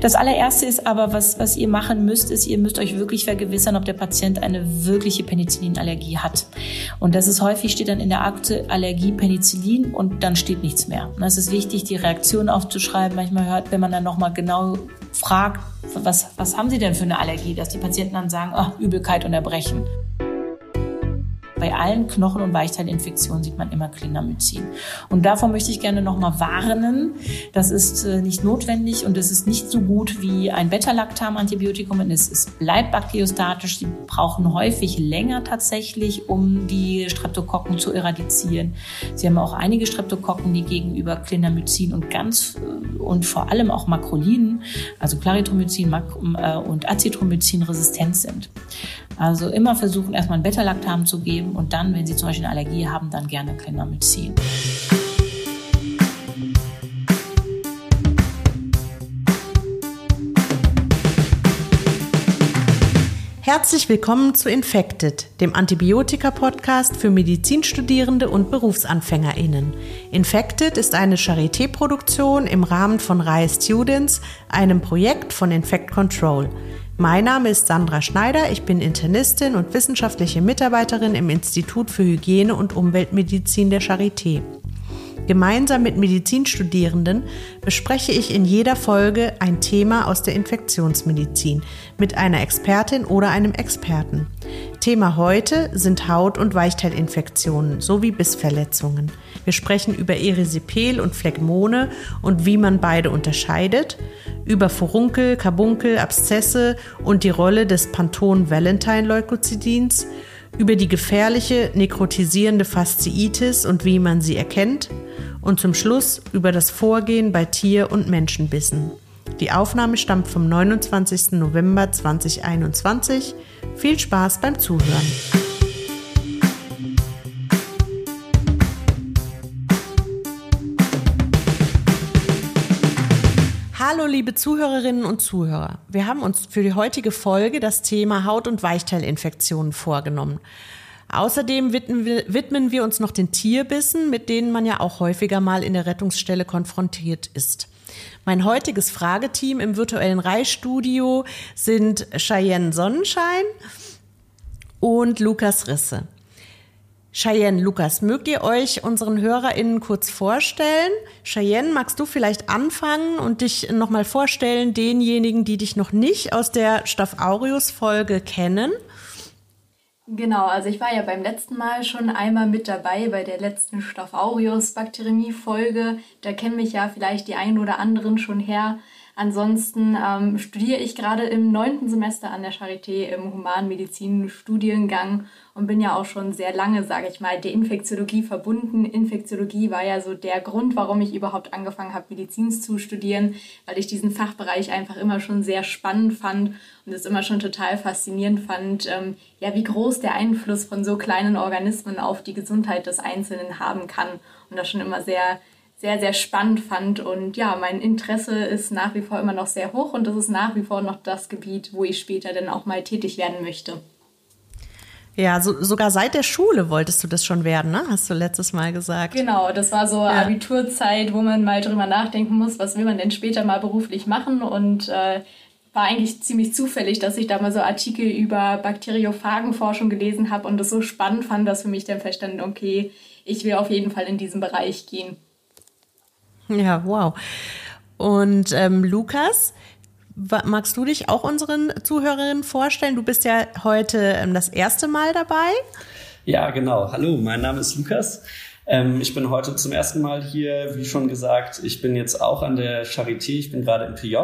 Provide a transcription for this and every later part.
Das allererste ist aber, was, was ihr machen müsst, ist, ihr müsst euch wirklich vergewissern, ob der Patient eine wirkliche Penicillinallergie hat. Und das ist häufig, steht dann in der Akte Allergie Penicillin und dann steht nichts mehr. Und es ist wichtig, die Reaktion aufzuschreiben. Manchmal hört, wenn man dann nochmal genau fragt, was, was haben Sie denn für eine Allergie, dass die Patienten dann sagen, ach, Übelkeit und Erbrechen. Bei allen Knochen- und Weichteilinfektionen sieht man immer Clindamycin. Und davon möchte ich gerne nochmal warnen. Das ist äh, nicht notwendig und es ist nicht so gut wie ein Beta-Lactam-Antibiotikum. Es, bleibt bakteriostatisch. Sie brauchen häufig länger tatsächlich, um die Streptokokken zu eradizieren. Sie haben auch einige Streptokokken, die gegenüber Clindamycin und ganz äh, und vor allem auch Makrolinen, also Clarithromycin äh, und Azithromycin resistent sind. Also immer versuchen, erstmal ein Beta-Lactam zu geben und dann, wenn Sie zum Beispiel eine Allergie haben, dann gerne Clindamycin. Herzlich willkommen zu Infected, dem Antibiotika-Podcast für Medizinstudierende und BerufsanfängerInnen. Infected ist eine Charité-Produktion im Rahmen von RAE Students, einem Projekt von Infect Control. Mein Name ist Sandra Schneider, ich bin Internistin und wissenschaftliche Mitarbeiterin im Institut für Hygiene und Umweltmedizin der Charité. Gemeinsam mit Medizinstudierenden bespreche ich in jeder Folge ein Thema aus der Infektionsmedizin mit einer Expertin oder einem Experten. Thema heute sind Haut- und Weichteilinfektionen sowie Bissverletzungen. Wir sprechen über Erisipel und Phlegmone und wie man beide unterscheidet, über Furunkel, Karbunkel, Abszesse und die Rolle des Panton-Valentine-Leukozidins, über die gefährliche nekrotisierende Fasziitis und wie man sie erkennt und zum Schluss über das Vorgehen bei Tier- und Menschenbissen. Die Aufnahme stammt vom 29. November 2021. Viel Spaß beim Zuhören. Hallo liebe Zuhörerinnen und Zuhörer. Wir haben uns für die heutige Folge das Thema Haut- und Weichteilinfektionen vorgenommen. Außerdem widmen wir, uns noch den Tierbissen, mit denen man ja auch häufiger mal in der Rettungsstelle konfrontiert ist. Mein heutiges Frageteam im virtuellen Reihstudio sind Cheyenne Sonnenschein und Lukas Risse. Cheyenne, Lukas, mögt ihr euch unseren HörerInnen kurz vorstellen? Cheyenne, magst du vielleicht anfangen und dich nochmal vorstellen, denjenigen, die dich noch nicht aus der Staph aureus-Folge kennen? Genau, also ich war ja beim letzten Mal schon einmal mit dabei bei der letzten Staph aureus Bakteriemie-Folge. Da kennen mich ja vielleicht die einen oder anderen schon her. Ansonsten ähm, studiere ich gerade im neunten Semester an der Charité im Humanmedizin-Studiengang und bin ja auch schon sehr lange, sage ich mal, der Infektiologie verbunden. Infektiologie war ja so der Grund, warum ich überhaupt angefangen habe, Medizin zu studieren, weil ich diesen Fachbereich einfach immer schon sehr spannend fand und es immer schon total faszinierend fand, ähm, ja, wie groß der Einfluss von so kleinen Organismen auf die Gesundheit des Einzelnen haben kann und das schon immer sehr sehr, sehr spannend fand. Und ja, mein Interesse ist nach wie vor immer noch sehr hoch und das ist nach wie vor noch das Gebiet, wo ich später dann auch mal tätig werden möchte. Ja, so, sogar seit der Schule wolltest du das schon werden, ne? Hast du letztes Mal gesagt. Genau, das war so ja. Abiturzeit, wo man mal drüber nachdenken muss, was will man denn später mal beruflich machen und äh, war eigentlich ziemlich zufällig, dass ich da mal so Artikel über Bakteriophagenforschung gelesen habe und das so spannend fand, dass für mich dann verstanden, okay, ich will auf jeden Fall in diesen Bereich gehen. Ja, wow. Und ähm, Lukas, magst du dich auch unseren Zuhörerinnen vorstellen? Du bist ja heute ähm, das erste Mal dabei. Ja, genau. Hallo, mein Name ist Lukas. Ähm, ich bin heute zum ersten Mal hier, wie schon gesagt. Ich bin jetzt auch an der Charité. Ich bin gerade im PJ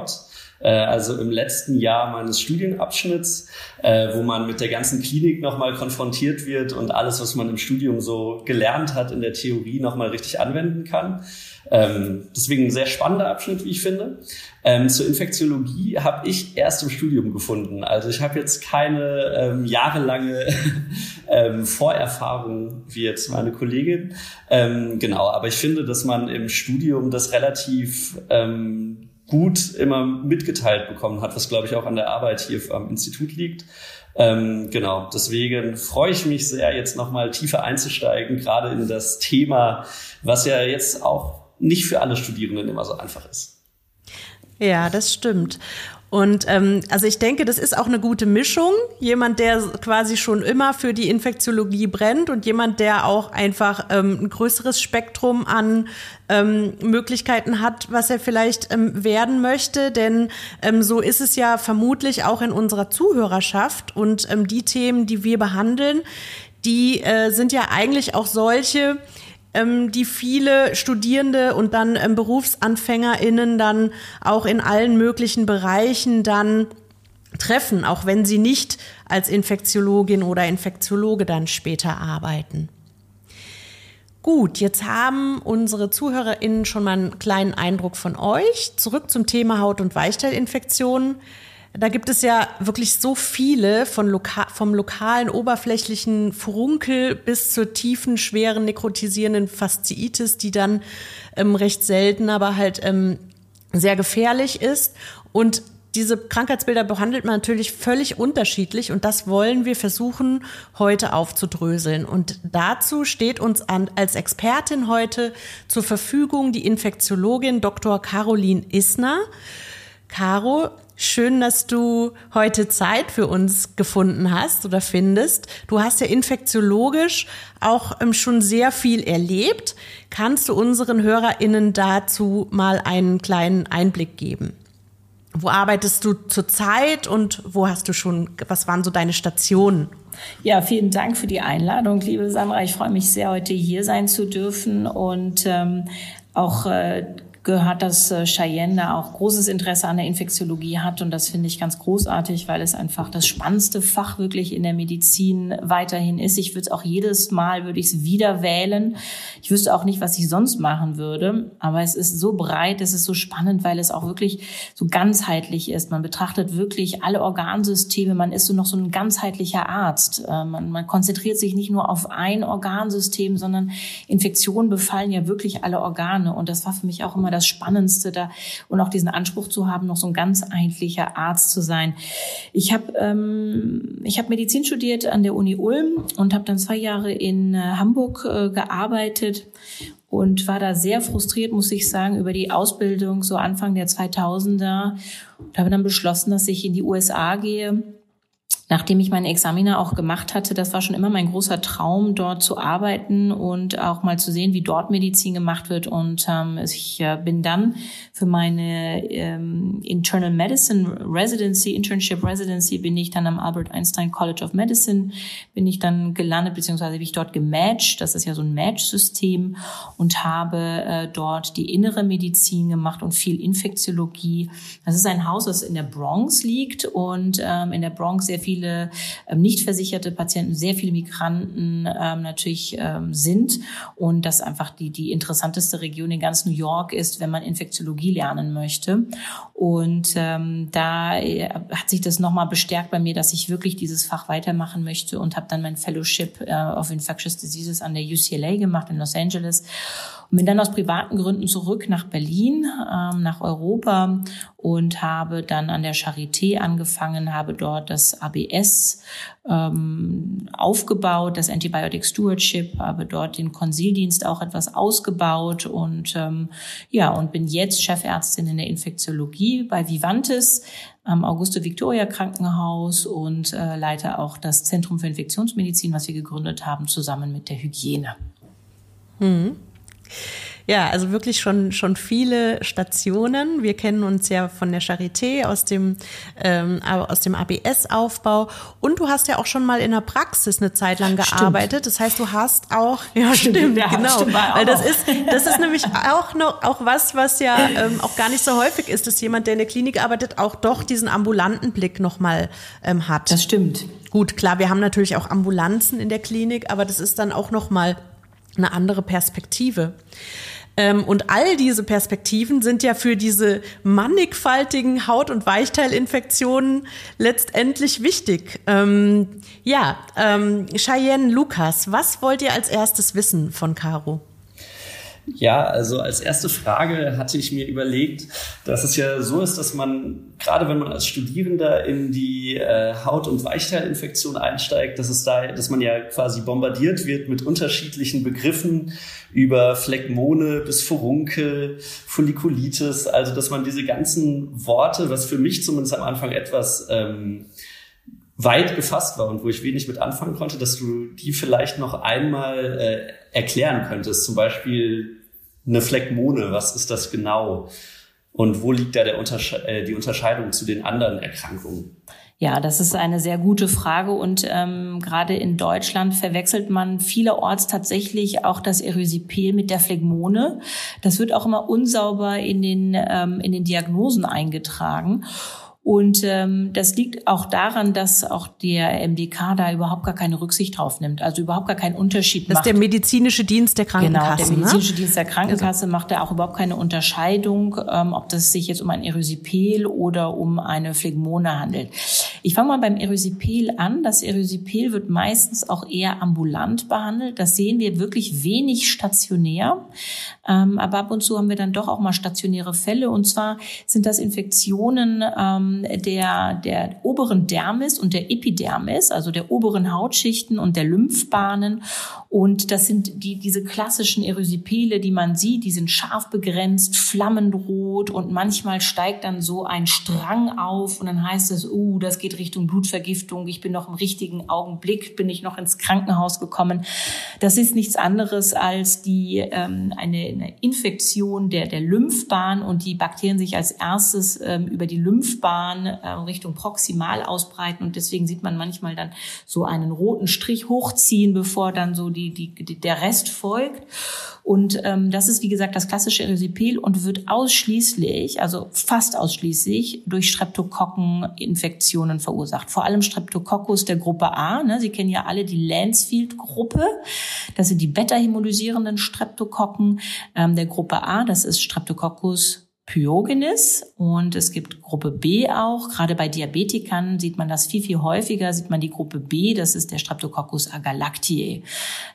äh, also im letzten Jahr meines Studienabschnitts, äh, wo man mit der ganzen Klinik nochmal konfrontiert wird und alles, was man im Studium so gelernt hat, in der Theorie nochmal richtig anwenden kann. Ähm, deswegen ein sehr spannender Abschnitt, wie ich finde. Ähm, zur Infektiologie habe ich erst im Studium gefunden. Also ich habe jetzt keine ähm, jahrelange ähm, Vorerfahrung wie jetzt meine Kollegin. Ähm, genau, aber ich finde, dass man im Studium das relativ ähm, gut immer mitgeteilt bekommen hat, was glaube ich auch an der Arbeit hier am Institut liegt. Ähm, genau, deswegen freue ich mich sehr, jetzt nochmal tiefer einzusteigen, gerade in das Thema, was ja jetzt auch nicht für alle Studierenden immer so einfach ist. Ja, das stimmt. Und ähm, also ich denke, das ist auch eine gute Mischung. Jemand, der quasi schon immer für die Infektiologie brennt und jemand, der auch einfach ähm, ein größeres Spektrum an ähm, Möglichkeiten hat, was er vielleicht ähm, werden möchte. Denn ähm, so ist es ja vermutlich auch in unserer Zuhörerschaft. Und ähm, die Themen, die wir behandeln, die äh, sind ja eigentlich auch solche, ähm, die viele Studierende und dann ähm, BerufsanfängerInnen dann auch in allen möglichen Bereichen dann treffen, auch wenn sie nicht als Infektiologin oder Infektiologe dann später arbeiten. Gut, jetzt haben unsere ZuhörerInnen schon mal einen kleinen Eindruck von euch. Zurück zum Thema Haut- und Weichteilинfektionen. Da gibt es ja wirklich so viele von loka vom lokalen oberflächlichen Furunkel bis zur tiefen, schweren, nekrotisierenden Fasziitis, die dann ähm, recht selten, aber halt ähm, sehr gefährlich ist. Und diese Krankheitsbilder behandelt man natürlich völlig unterschiedlich und das wollen wir versuchen heute aufzudröseln. Und dazu steht uns an, als Expertin heute zur Verfügung die Infektiologin Dr. Caroline Isner. Caro, Schön, dass du heute Zeit für uns gefunden hast oder findest. Du hast ja infektiologisch auch ähm, schon sehr viel erlebt. Kannst du unseren HörerInnen dazu mal einen kleinen Einblick geben? Wo arbeitest du zurzeit und wo hast du schon, was waren so deine Stationen? Ja, vielen Dank für die Einladung, liebe Sandra. Ich freue mich sehr, heute hier sein zu dürfen und ähm, auch äh, gehört, dass äh, Cheyenne da auch großes Interesse an der Infektiologie hat. Und das finde ich ganz großartig, weil es einfach das spannendste Fach wirklich in der Medizin weiterhin ist. Ich würde es auch jedes Mal, würde ich es wieder wählen. Ich wüsste auch nicht, was ich sonst machen würde. Aber es ist so breit, es ist so spannend, weil es auch wirklich so ganzheitlich ist. Man betrachtet wirklich alle Organsysteme. Man ist so noch so ein ganzheitlicher Arzt. Äh, man, man konzentriert sich nicht nur auf ein Organsystem, sondern Infektionen befallen ja wirklich alle Organe. Und das war für mich auch immer das Spannendste da und auch diesen Anspruch zu haben, noch so ein ganzheitlicher Arzt zu sein. Ich habe ähm, ich habe Medizin studiert an der Uni Ulm und habe dann zwei Jahre in äh, Hamburg äh, gearbeitet und war da sehr frustriert, muss ich sagen, über die Ausbildung so Anfang der 2000er und habe dann beschlossen, dass ich in die USA gehe nachdem ich meine Examiner auch gemacht hatte, das war schon immer mein großer Traum, dort zu arbeiten und auch mal zu sehen, wie dort Medizin gemacht wird. Und ähm, ich äh, bin dann für meine ähm, Internal Medicine Residency, Internship Residency, bin ich dann am Albert Einstein College of Medicine, bin ich dann gelandet, beziehungsweise bin ich dort gematcht. Das ist ja so ein Match-System und habe äh, dort die innere Medizin gemacht und viel Infektiologie. Das ist ein Haus, das in der Bronx liegt und ähm, in der Bronx sehr viel viele ähm, nicht versicherte Patienten, sehr viele Migranten ähm, natürlich ähm, sind und das einfach die, die interessanteste Region in ganz New York ist, wenn man Infektiologie lernen möchte. Und ähm, da äh, hat sich das nochmal bestärkt bei mir, dass ich wirklich dieses Fach weitermachen möchte und habe dann mein Fellowship äh, of Infectious Diseases an der UCLA gemacht in Los Angeles bin dann aus privaten Gründen zurück nach Berlin, ähm, nach Europa und habe dann an der Charité angefangen, habe dort das ABS ähm, aufgebaut, das Antibiotic Stewardship, habe dort den Konsildienst auch etwas ausgebaut und ähm, ja und bin jetzt Chefärztin in der Infektiologie bei Vivantes am Augusto Victoria Krankenhaus und äh, leite auch das Zentrum für Infektionsmedizin, was wir gegründet haben, zusammen mit der Hygiene. Mhm. Ja, also wirklich schon, schon viele Stationen. Wir kennen uns ja von der Charité aus dem, ähm, aus dem ABS-Aufbau. Und du hast ja auch schon mal in der Praxis eine Zeit lang gearbeitet. Stimmt. Das heißt, du hast auch, ja, stimmt, stimmt ja, genau. Stimmt, Weil das ist, das ist nämlich auch noch, auch was, was ja ähm, auch gar nicht so häufig ist, dass jemand, der in der Klinik arbeitet, auch doch diesen ambulanten Blick nochmal ähm, hat. Das stimmt. Gut, klar, wir haben natürlich auch Ambulanzen in der Klinik, aber das ist dann auch nochmal eine andere Perspektive. Ähm, und all diese Perspektiven sind ja für diese mannigfaltigen Haut- und Weichteilinfektionen letztendlich wichtig. Ähm, ja, ähm, Cheyenne Lukas, was wollt ihr als erstes wissen von Caro? Ja, also als erste Frage hatte ich mir überlegt, dass es ja so ist, dass man, gerade wenn man als Studierender in die äh, Haut- und Weichteilinfektion einsteigt, dass es da, dass man ja quasi bombardiert wird mit unterschiedlichen Begriffen über Phlegmone bis Furunkel, Follikulitis, also dass man diese ganzen Worte, was für mich zumindest am Anfang etwas ähm, weit gefasst war und wo ich wenig mit anfangen konnte, dass du die vielleicht noch einmal äh, erklären könntest. Zum Beispiel eine Phlegmone, was ist das genau? Und wo liegt da der Untersche äh, die Unterscheidung zu den anderen Erkrankungen? Ja, das ist eine sehr gute Frage und ähm, gerade in Deutschland verwechselt man vielerorts tatsächlich auch das Erysipel mit der Phlegmone. Das wird auch immer unsauber in den ähm, in den Diagnosen eingetragen. Und ähm, das liegt auch daran, dass auch der MDK da überhaupt gar keine Rücksicht drauf nimmt, also überhaupt gar keinen Unterschied das macht. Das ist der medizinische Dienst der Krankenkasse. Genau, der medizinische ne? Dienst der Krankenkasse also. macht da auch überhaupt keine Unterscheidung, ähm, ob das sich jetzt um ein Erysipel oder um eine Phlegmone handelt. Ich fange mal beim Erysipel an. Das Erysipel wird meistens auch eher ambulant behandelt. Das sehen wir wirklich wenig stationär. Ähm, aber ab und zu haben wir dann doch auch mal stationäre Fälle. Und zwar sind das Infektionen, ähm, der, der oberen Dermis und der Epidermis, also der oberen Hautschichten und der Lymphbahnen. Und das sind die, diese klassischen Erysipele, die man sieht, die sind scharf begrenzt, flammendrot und manchmal steigt dann so ein Strang auf und dann heißt es, uh, das geht Richtung Blutvergiftung, ich bin noch im richtigen Augenblick, bin ich noch ins Krankenhaus gekommen. Das ist nichts anderes als die, ähm, eine, eine Infektion der, der Lymphbahn und die Bakterien sich als erstes ähm, über die Lymphbahn Bahn äh, Richtung proximal ausbreiten und deswegen sieht man manchmal dann so einen roten Strich hochziehen, bevor dann so die, die, der Rest folgt. Und ähm, das ist, wie gesagt, das klassische Erysipeal und wird ausschließlich, also fast ausschließlich, durch Streptokokkeninfektionen verursacht. Vor allem Streptococcus der Gruppe A. Ne? Sie kennen ja alle die Lansfield-Gruppe. Das sind die beta-hämolysierenden Streptokokken ähm, der Gruppe A. Das ist Streptococcus Pyogenes und es gibt Gruppe B auch. Gerade bei Diabetikern sieht man das viel, viel häufiger, sieht man die Gruppe B, das ist der Streptococcus agalactiae.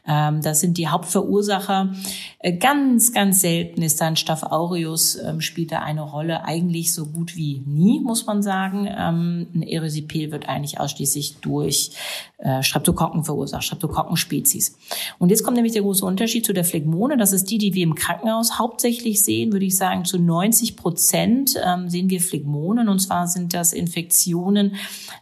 Ähm, das sind die Hauptverursacher. Äh, ganz, ganz selten ist dann Staph aureus, ähm, spielt da eine Rolle, eigentlich so gut wie nie, muss man sagen. Ähm, ein Erysipel wird eigentlich ausschließlich durch äh, Streptokokken verursacht, Streptokokkenspezies. Und jetzt kommt nämlich der große Unterschied zu der Phlegmone. Das ist die, die wir im Krankenhaus hauptsächlich sehen, würde ich sagen, zu 90 90 Prozent ähm, sehen wir Phlegmonen. Und zwar sind das Infektionen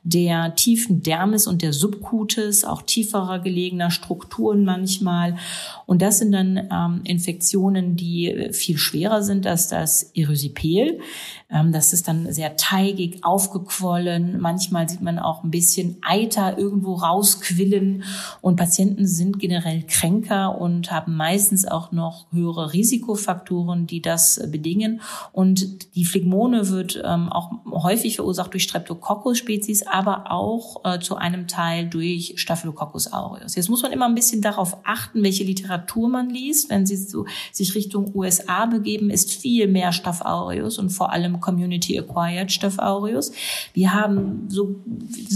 der tiefen Dermis und der Subcutis, auch tieferer gelegener Strukturen manchmal. Und das sind dann ähm, Infektionen, die viel schwerer sind als das Erysipel. Ähm, das ist dann sehr teigig, aufgequollen. Manchmal sieht man auch ein bisschen Eiter irgendwo rausquillen. Und Patienten sind generell kränker und haben meistens auch noch höhere Risikofaktoren, die das bedingen. Und die Phlegmone wird ähm, auch häufig verursacht durch Streptococcus-Spezies, aber auch äh, zu einem Teil durch Staphylococcus aureus. Jetzt muss man immer ein bisschen darauf achten, welche Literatur man liest. Wenn Sie so sich Richtung USA begeben, ist viel mehr Staph aureus und vor allem Community Acquired Staph aureus. Wir haben so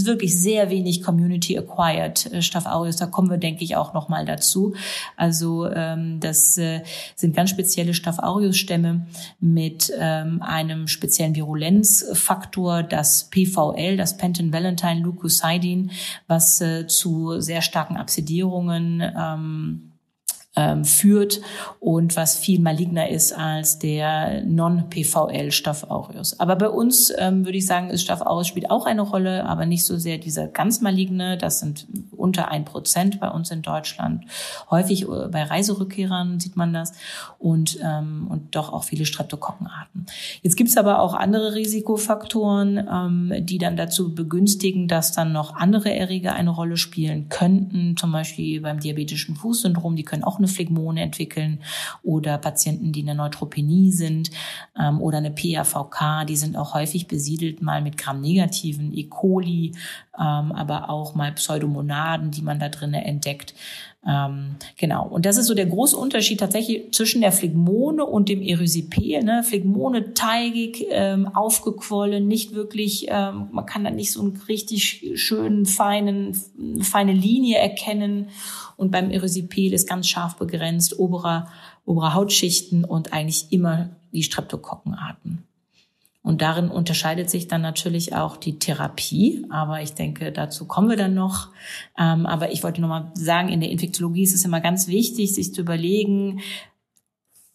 wirklich sehr wenig Community Acquired äh, Staph aureus. Da kommen wir, denke ich, auch noch mal dazu. Also ähm, das äh, sind ganz spezielle Staph aureus Stämme mit ähm, einem speziellen Virulenzfaktor, das PVL, das Penton-Valentine Leukocidin, was äh, zu sehr starken Absidierungen ähm, ähm, führt und was viel maligner ist als der Non-PVL Staph aureus. Aber bei uns ähm, würde ich sagen, ist Staph aureus spielt auch eine Rolle, aber nicht so sehr dieser ganz maligne. Das sind unter ein Prozent bei uns in Deutschland. Häufig äh, bei Reiserückkehrern sieht man das und ähm, und doch auch viele Streptokokkenarten. Jetzt gibt's aber auch andere Risikofaktoren, ähm, die dann dazu begünstigen, dass dann noch andere Erreger eine Rolle spielen könnten. Zum Beispiel beim diabetischen Fußsyndrom, die können auch eine Phlegmone entwickeln oder Patienten, die eine Neutropenie sind ähm, oder eine PAVK, die sind auch häufig besiedelt mal mit Gram-negativen E. coli, ähm, aber auch mal Pseudomonaden, die man da drinnen entdeckt. Ähm, genau. Und das ist so der große Unterschied tatsächlich zwischen der Phlegmone und dem Erysipel. Ne? Phlegmone teigig, ähm, aufgequollen, nicht wirklich, ähm, man kann da nicht so einen richtig schönen, feinen, feine Linie erkennen. Und beim Erysipel ist ganz scharf begrenzt, oberer obere Hautschichten und eigentlich immer die Streptokokkenarten. Und darin unterscheidet sich dann natürlich auch die Therapie. Aber ich denke, dazu kommen wir dann noch. Ähm, aber ich wollte noch mal sagen, in der Infektiologie ist es immer ganz wichtig, sich zu überlegen,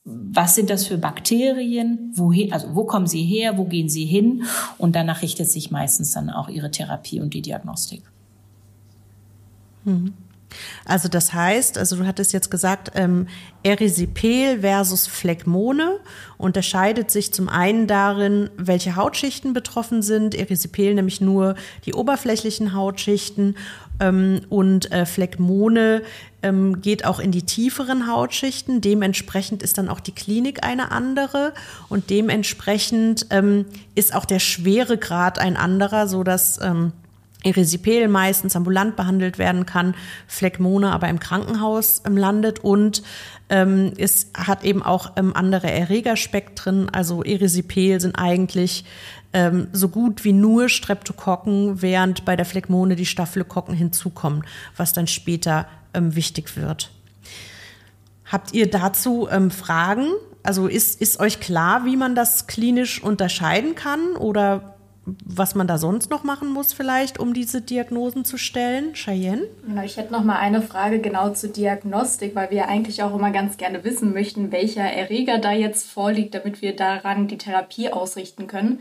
was sind das für Bakterien, wohin, also wo kommen sie her, wo gehen sie hin? Und danach richtet sich meistens dann auch ihre Therapie und die Diagnostik. Mhm. Also das heißt, also du hattest jetzt gesagt, ähm, Erisipel versus Phlegmone unterscheidet sich zum einen darin, welche Hautschichten betroffen sind. Erisipel nämlich nur die oberflächlichen Hautschichten ähm, und äh, Phlegmone ähm, geht auch in die tieferen Hautschichten. Dementsprechend ist dann auch die Klinik eine andere und dementsprechend ähm, ist auch der Schweregrad ein anderer, so dass ähm, Erisipel meistens ambulant behandelt werden kann, Phlegmone aber im Krankenhaus ähm, landet und ähm, es hat eben auch ähm, andere Erregerspektren. Also Erisipel sind eigentlich ähm, so gut wie nur Streptokokken, während bei der Phlegmone die Staphylokokken hinzukommen, was dann später ähm, wichtig wird. Habt ihr dazu ähm, Fragen? Also ist, ist euch klar, wie man das klinisch unterscheiden kann oder was man da sonst noch machen muss vielleicht, um diese Diagnosen zu stellen? Cheyenne? Ich hätte noch mal eine Frage genau zur Diagnostik, weil wir eigentlich auch immer ganz gerne wissen möchten, welcher Erreger da jetzt vorliegt, damit wir daran die Therapie ausrichten können.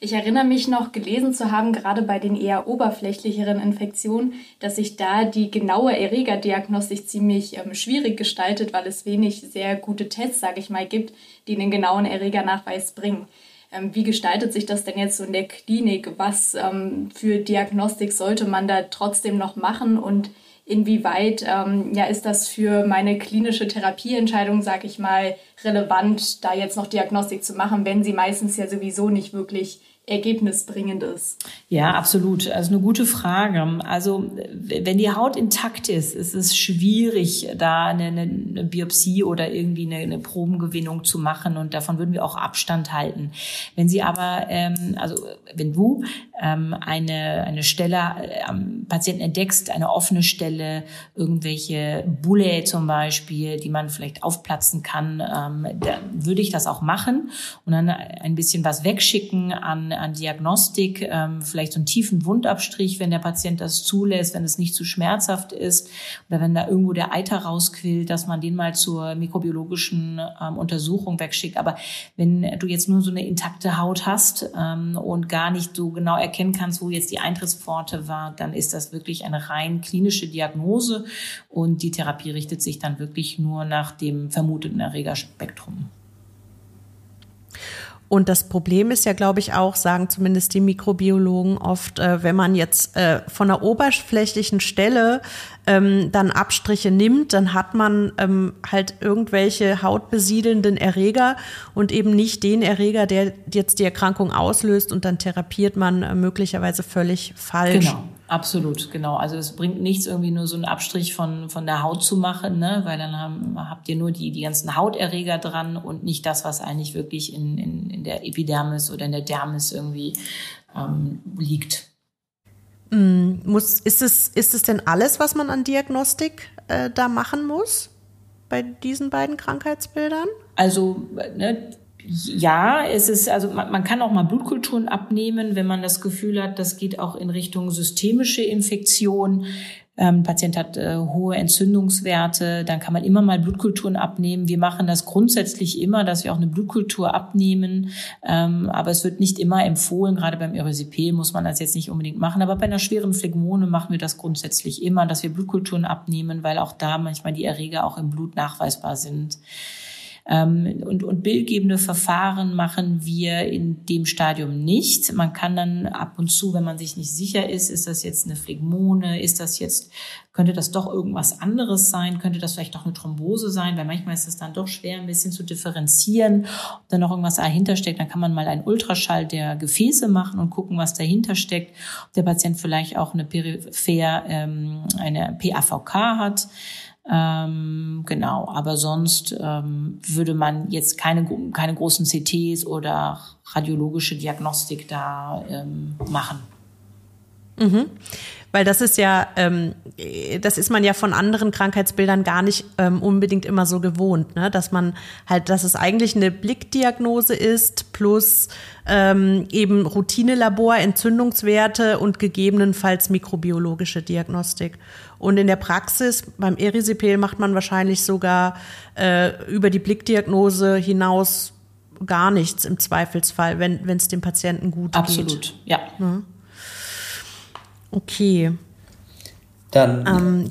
Ich erinnere mich noch gelesen zu haben, gerade bei den eher oberflächlicheren Infektionen, dass sich da die genaue Erregerdiagnostik ziemlich ähm, schwierig gestaltet, weil es wenig sehr gute Tests, sage ich mal, gibt, die den genauen Erregernachweis bringen. Ähm, wie gestaltet sich das denn jetzt so in der Klinik? Was ähm, für Diagnostik sollte man da trotzdem noch machen und inwieweit ähm, ja, ist das für meine klinische Therapieentscheidung, sage ich mal, relevant, da jetzt noch Diagnostik zu machen, wenn sie meistens ja sowieso nicht wirklich ergebnisbringend ist? Ja, absolut. Also eine gute Frage. Also wenn die Haut intakt ist, ist es schwierig, da eine, eine Biopsie oder irgendwie eine, eine, Probengewinnung zu machen und davon würden wir auch Abstand halten. Wenn Sie aber, ähm, also wenn du ähm, eine, eine Stelle äh, am Patienten entdeckst, eine offene Stelle, irgendwelche Bulle zum Beispiel, die man vielleicht aufplatzen kann, ähm, dann würde ich das auch machen und dann ein bisschen was wegschicken an an Diagnostik, ähm, vielleicht so einen tiefen Wundabstrich, wenn der Patient das zulässt, wenn es nicht zu schmerzhaft ist oder wenn da irgendwo der Eiter rausquillt, dass man den mal zur mikrobiologischen ähm, Untersuchung wegschickt. Aber wenn du jetzt nur so eine intakte Haut hast ähm, und gar nicht so genau erkennen kannst, wo jetzt die Eintrittspforte war, dann ist das wirklich eine rein klinische Diagnose und die Therapie richtet sich dann wirklich nur nach dem vermuteten Erregerspektrum. Und das Problem ist ja, glaube ich, auch, sagen zumindest die Mikrobiologen oft, äh, wenn man jetzt äh, von einer oberflächlichen Stelle ähm, dann Abstriche nimmt, dann hat man ähm, halt irgendwelche hautbesiedelnden Erreger und eben nicht den Erreger, der jetzt die Erkrankung auslöst und dann therapiert man äh, möglicherweise völlig falsch. Genau. Absolut, genau. Also es bringt nichts, irgendwie nur so einen Abstrich von, von der Haut zu machen, ne? weil dann haben, habt ihr nur die, die ganzen Hauterreger dran und nicht das, was eigentlich wirklich in, in, in der Epidermis oder in der Dermis irgendwie ähm, liegt. Mm, muss, ist, es, ist es denn alles, was man an Diagnostik äh, da machen muss bei diesen beiden Krankheitsbildern? Also ne, ja, es ist, also man, man, kann auch mal Blutkulturen abnehmen, wenn man das Gefühl hat, das geht auch in Richtung systemische Infektion. Ähm, Patient hat äh, hohe Entzündungswerte, dann kann man immer mal Blutkulturen abnehmen. Wir machen das grundsätzlich immer, dass wir auch eine Blutkultur abnehmen, ähm, aber es wird nicht immer empfohlen. Gerade beim Erysipel muss man das jetzt nicht unbedingt machen, aber bei einer schweren Phlegmone machen wir das grundsätzlich immer, dass wir Blutkulturen abnehmen, weil auch da manchmal die Erreger auch im Blut nachweisbar sind. Ähm, und, und bildgebende Verfahren machen wir in dem Stadium nicht. Man kann dann ab und zu, wenn man sich nicht sicher ist, ist das jetzt eine Phlegmone, ist das jetzt, könnte das doch irgendwas anderes sein, könnte das vielleicht doch eine Thrombose sein, weil manchmal ist es dann doch schwer, ein bisschen zu differenzieren, ob da noch irgendwas dahinter steckt. Dann kann man mal einen Ultraschall der Gefäße machen und gucken, was dahinter steckt, ob der Patient vielleicht auch eine peripher, ähm, eine PAVK hat. Ähm, genau, aber sonst ähm, würde man jetzt keine, keine großen CTs oder radiologische Diagnostik da ähm, machen. Mhm. weil das ist ja, ähm, das ist man ja von anderen Krankheitsbildern gar nicht ähm, unbedingt immer so gewohnt, ne? dass man halt, dass es eigentlich eine Blickdiagnose ist plus ähm, eben Routinelabor, Entzündungswerte und gegebenenfalls mikrobiologische Diagnostik. Und in der Praxis beim Erisipel macht man wahrscheinlich sogar äh, über die Blickdiagnose hinaus gar nichts im Zweifelsfall, wenn es dem Patienten gut Absolut, geht. Absolut, ja. ja. Okay. Dann ähm,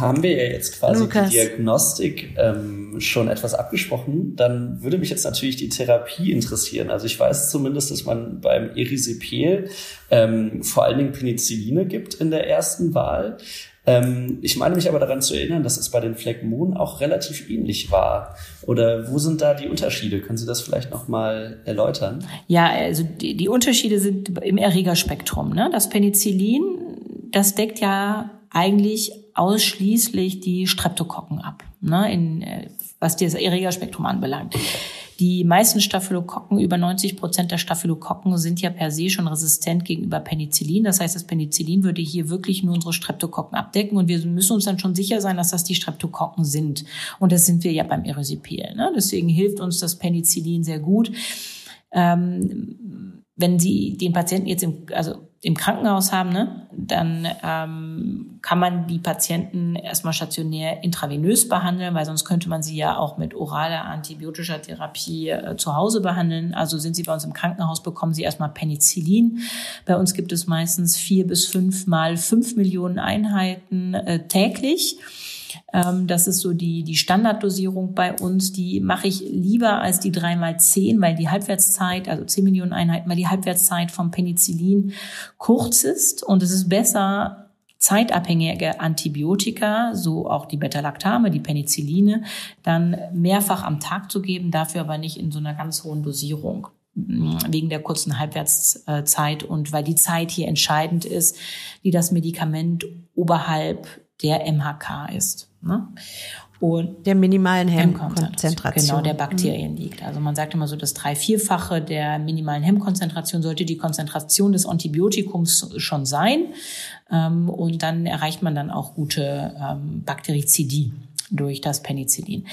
haben wir ja jetzt quasi Lukas. die Diagnostik ähm, schon etwas abgesprochen. Dann würde mich jetzt natürlich die Therapie interessieren. Also ich weiß zumindest, dass man beim Erisipel ähm, vor allen Dingen Penicilline gibt in der ersten Wahl. Ähm, ich meine mich aber daran zu erinnern, dass es bei den Phlegmonen auch relativ ähnlich war. Oder wo sind da die Unterschiede? Können Sie das vielleicht nochmal erläutern? Ja, also die, die Unterschiede sind im Erregerspektrum. Ne? Das Penicillin, das deckt ja eigentlich ausschließlich die Streptokokken ab, ne? in, äh, was das Erregerspektrum anbelangt. Die meisten Staphylokokken, über 90 Prozent der Staphylokokken sind ja per se schon resistent gegenüber Penicillin. Das heißt, das Penicillin würde hier wirklich nur unsere Streptokokken abdecken und wir müssen uns dann schon sicher sein, dass das die Streptokokken sind. Und das sind wir ja beim Erysipel. Ne? Deswegen hilft uns das Penicillin sehr gut. Ähm, wenn Sie den Patienten jetzt im, also im Krankenhaus haben, ne, dann ähm, kann man die Patienten erstmal stationär intravenös behandeln, weil sonst könnte man sie ja auch mit oraler antibiotischer Therapie äh, zu Hause behandeln. Also sind sie bei uns im Krankenhaus, bekommen sie erstmal Penicillin. Bei uns gibt es meistens vier bis fünf mal fünf Millionen Einheiten äh, täglich. Ähm, das ist so die, die Standarddosierung bei uns. Die mache ich lieber als die drei mal zehn, weil die Halbwertszeit, also zehn Millionen Einheiten, weil die Halbwertszeit vom Penicillin kurz ist. Und es ist besser, zeitabhängige Antibiotika, so auch die Beta-Lactame, die Penicilline, dann mehrfach am Tag zu geben, dafür aber nicht in so einer ganz hohen Dosierung mm, wegen der kurzen Halbwertszeit und weil die Zeit hier entscheidend ist, die das Medikament oberhalb der MHK ist. Ne? Und der minimalen Hemmkonzentration. Genau, der Bakterien mhm. liegt. Also man sagt immer so, das drei-, vierfache der minimalen Hemmkonzentration sollte die Konzentration des Antibiotikums schon sein. Ähm, und dann erreicht man dann auch gute ähm, Bakterizidie durch das Penicillin.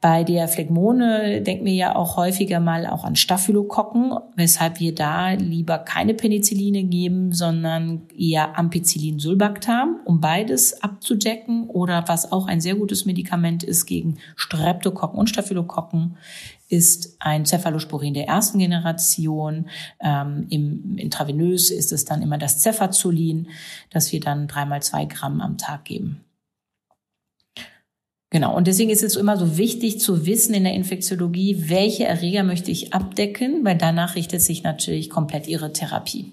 Bei der Phlegmone denken wir ja auch häufiger mal auch an Staphylokokken, weshalb wir da lieber keine Penicilline geben, sondern eher Ampicillin-Sulbactam, um beides abzudecken oder was auch ein sehr gutes Medikament ist gegen Streptokokken und Staphylokokken, ist ein Cephalosporin der ersten Generation. Ähm, Im intravenös ist es dann immer das Cefazolin, das wir dann dreimal zwei Gramm am Tag geben. Genau. Und deswegen ist es immer so wichtig zu wissen in der Infektiologie, welche Erreger möchte ich abdecken, weil danach richtet sich natürlich komplett Ihre Therapie.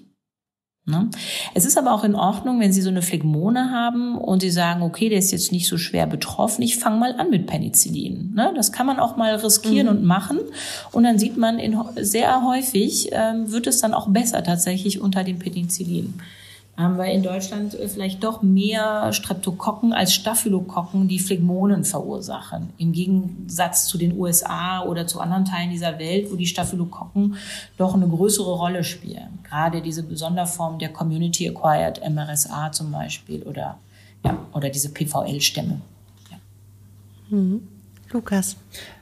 Ne? Es ist aber auch in Ordnung, wenn Sie so eine Phlegmone haben und Sie sagen, okay, der ist jetzt nicht so schwer betroffen, ich fange mal an mit Penicillin. Ne? Das kann man auch mal riskieren mhm. und machen. Und dann sieht man in, sehr häufig, ähm, wird es dann auch besser tatsächlich unter dem Penicillin haben wir in Deutschland äh, vielleicht doch mehr Streptokokken als Staphylokokken, die Phlegmonen verursachen. Im Gegensatz zu den USA oder zu anderen Teilen dieser Welt, wo die Staphylokokken doch eine größere Rolle spielen. Gerade diese Sonderform der Community Acquired MRSA zum Beispiel oder, ja, oder diese PVL-Stämme. Ja. Mhm. Lukas.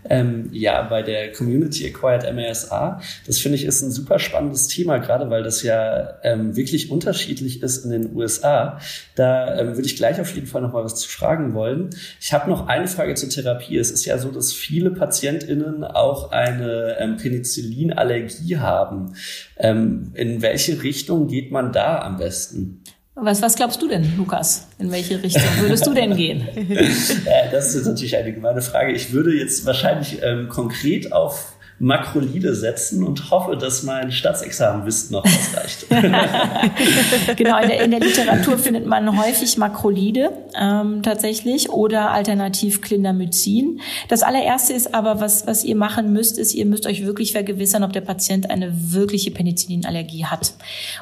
Ähm, ja, bei der Community Acquired MRSA, das finde ich ist ein super spannendes Thema, gerade weil das ja ähm, wirklich unterschiedlich ist in den USA. Da ähm, würde ich gleich auf jeden Fall noch mal was zu fragen wollen. Ich habe noch eine Frage zur Therapie. Es ist ja so, dass viele PatientInnen auch eine ähm, Penicillinallergie haben. Ähm, in welche Richtung geht man da am besten? Was, was glaubst du denn, Lukas? In welche Richtung würdest du denn gehen? das ist natürlich eine gemeine Frage. Ich würde jetzt wahrscheinlich ähm, konkret auf Makrolide setzen und hoffe, dass mein Staatsexamenwissen noch ausreicht. genau, in der, in der, Literatur findet man häufig Makrolide ähm, tatsächlich oder alternativ Clindamycin. Das allererste ist aber, was, was ihr machen müsst, ist, ihr müsst euch wirklich vergewissern, ob der Patient eine wirkliche Penicillinallergie hat.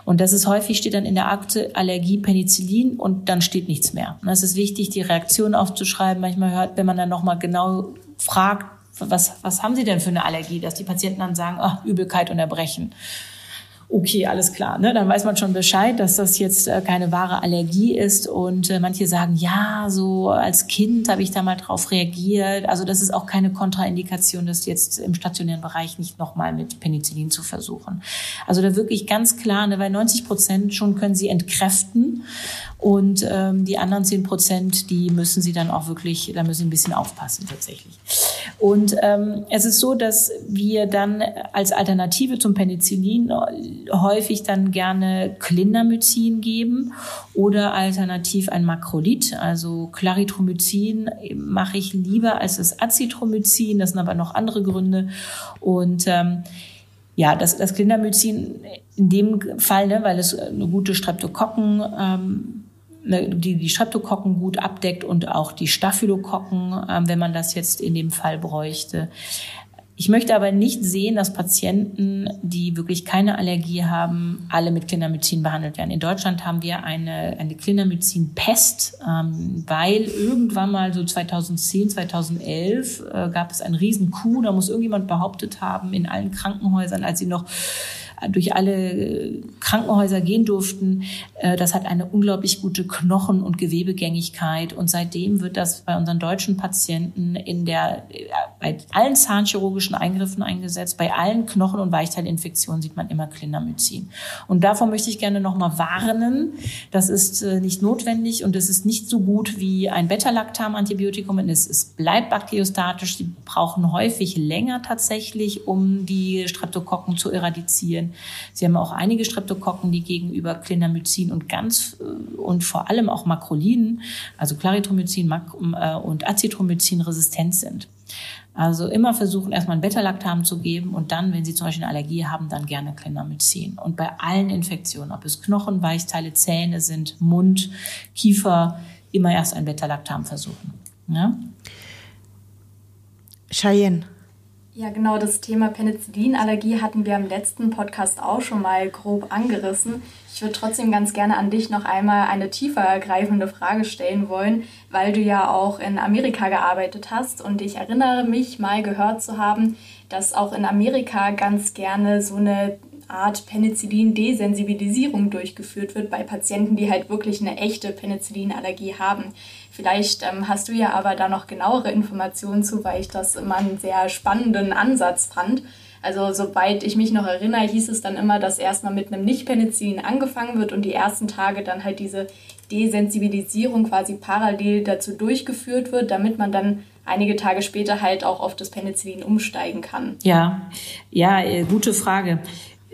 Und das ist häufig, steht dann in der Akte Allergie Penicillin und dann steht nichts mehr. Und es ist wichtig, die Reaktion aufzuschreiben. Manchmal hört, wenn man dann nochmal genau fragt, was, was haben Sie denn für eine Allergie, dass die Patienten dann sagen, ach, Übelkeit und Erbrechen. okay, alles klar. Ne? Dann weiß man schon Bescheid, dass das jetzt äh, keine wahre Allergie ist. Und äh, manche sagen, ja, so als Kind habe ich da mal drauf reagiert. Also das ist auch keine Kontraindikation, das jetzt im stationären Bereich nicht nochmal mit Penicillin zu versuchen. Also da wirklich ganz klar, ne, weil 90 Prozent schon können sie entkräften. Und ähm, die anderen 10 Prozent, die müssen sie dann auch wirklich, da müssen sie ein bisschen aufpassen tatsächlich. Und ähm, es ist so, dass wir dann als Alternative zum Penicillin häufig dann gerne Clindamycin geben oder alternativ ein Makrolid, also Claritromycin mache ich lieber als das Azithromycin. Das sind aber noch andere Gründe. Und ähm, ja, das, das Clindamycin in dem Fall, ne, weil es eine gute Streptokokken ähm, die die Streptokokken gut abdeckt und auch die Staphylokokken, ähm, wenn man das jetzt in dem Fall bräuchte. Ich möchte aber nicht sehen, dass Patienten, die wirklich keine Allergie haben, alle mit Clindamycin behandelt werden. In Deutschland haben wir eine, eine Clindamycin-Pest, ähm, weil irgendwann mal so 2010, 2011 äh, gab es einen riesen Coup. Da muss irgendjemand behauptet haben, in allen Krankenhäusern, als sie noch durch alle Krankenhäuser gehen durften. Äh, das hat eine unglaublich gute Knochen- und Gewebegängigkeit. Und seitdem wird das bei unseren deutschen Patienten in der, äh, bei allen zahnchirurgischen Eingriffen eingesetzt. Bei allen Knochen- und Weichteilinfektionen sieht man immer Clindamycin. Und davor möchte ich gerne nochmal warnen. Das ist äh, nicht notwendig und es ist nicht so gut wie ein Beta-Lactam-Antibiotikum. Es, es bleibt bakteriostatisch. Sie brauchen häufig länger tatsächlich, um die Streptokokken zu eradizieren. Sie haben auch einige Streptokokken, die gegenüber Clindamycin und ganz äh, und vor allem auch Makrolinen, also Claritromycin äh, und Azithromycin resistent sind. Also immer versuchen, erstmal ein Beta-Lactam zu geben und dann, wenn Sie zum Beispiel eine Allergie haben, dann gerne Clindamycin. Und bei allen Infektionen, ob es Knochen, Weichteile, Zähne sind, Mund, Kiefer, immer erst ein Beta-Lactam versuchen. Ja? Cheyenne. Ja, genau, das Thema Penicillinallergie hatten wir im letzten Podcast auch schon mal grob angerissen. Ich würde trotzdem ganz gerne an dich noch einmal eine tiefer ergreifende Frage stellen wollen, weil du ja auch in Amerika gearbeitet hast und ich erinnere mich mal gehört zu haben, dass auch in Amerika ganz gerne so eine Art Penicillin-Desensibilisierung durchgeführt wird bei Patienten, die halt wirklich eine echte Penicillinallergie haben. Vielleicht ähm, hast du ja aber da noch genauere Informationen zu, weil ich das immer einen sehr spannenden Ansatz fand. Also soweit ich mich noch erinnere, hieß es dann immer, dass erstmal mit einem Nicht-Penicillin angefangen wird und die ersten Tage dann halt diese Desensibilisierung quasi parallel dazu durchgeführt wird, damit man dann einige Tage später halt auch auf das Penicillin umsteigen kann. Ja, ja, äh, gute Frage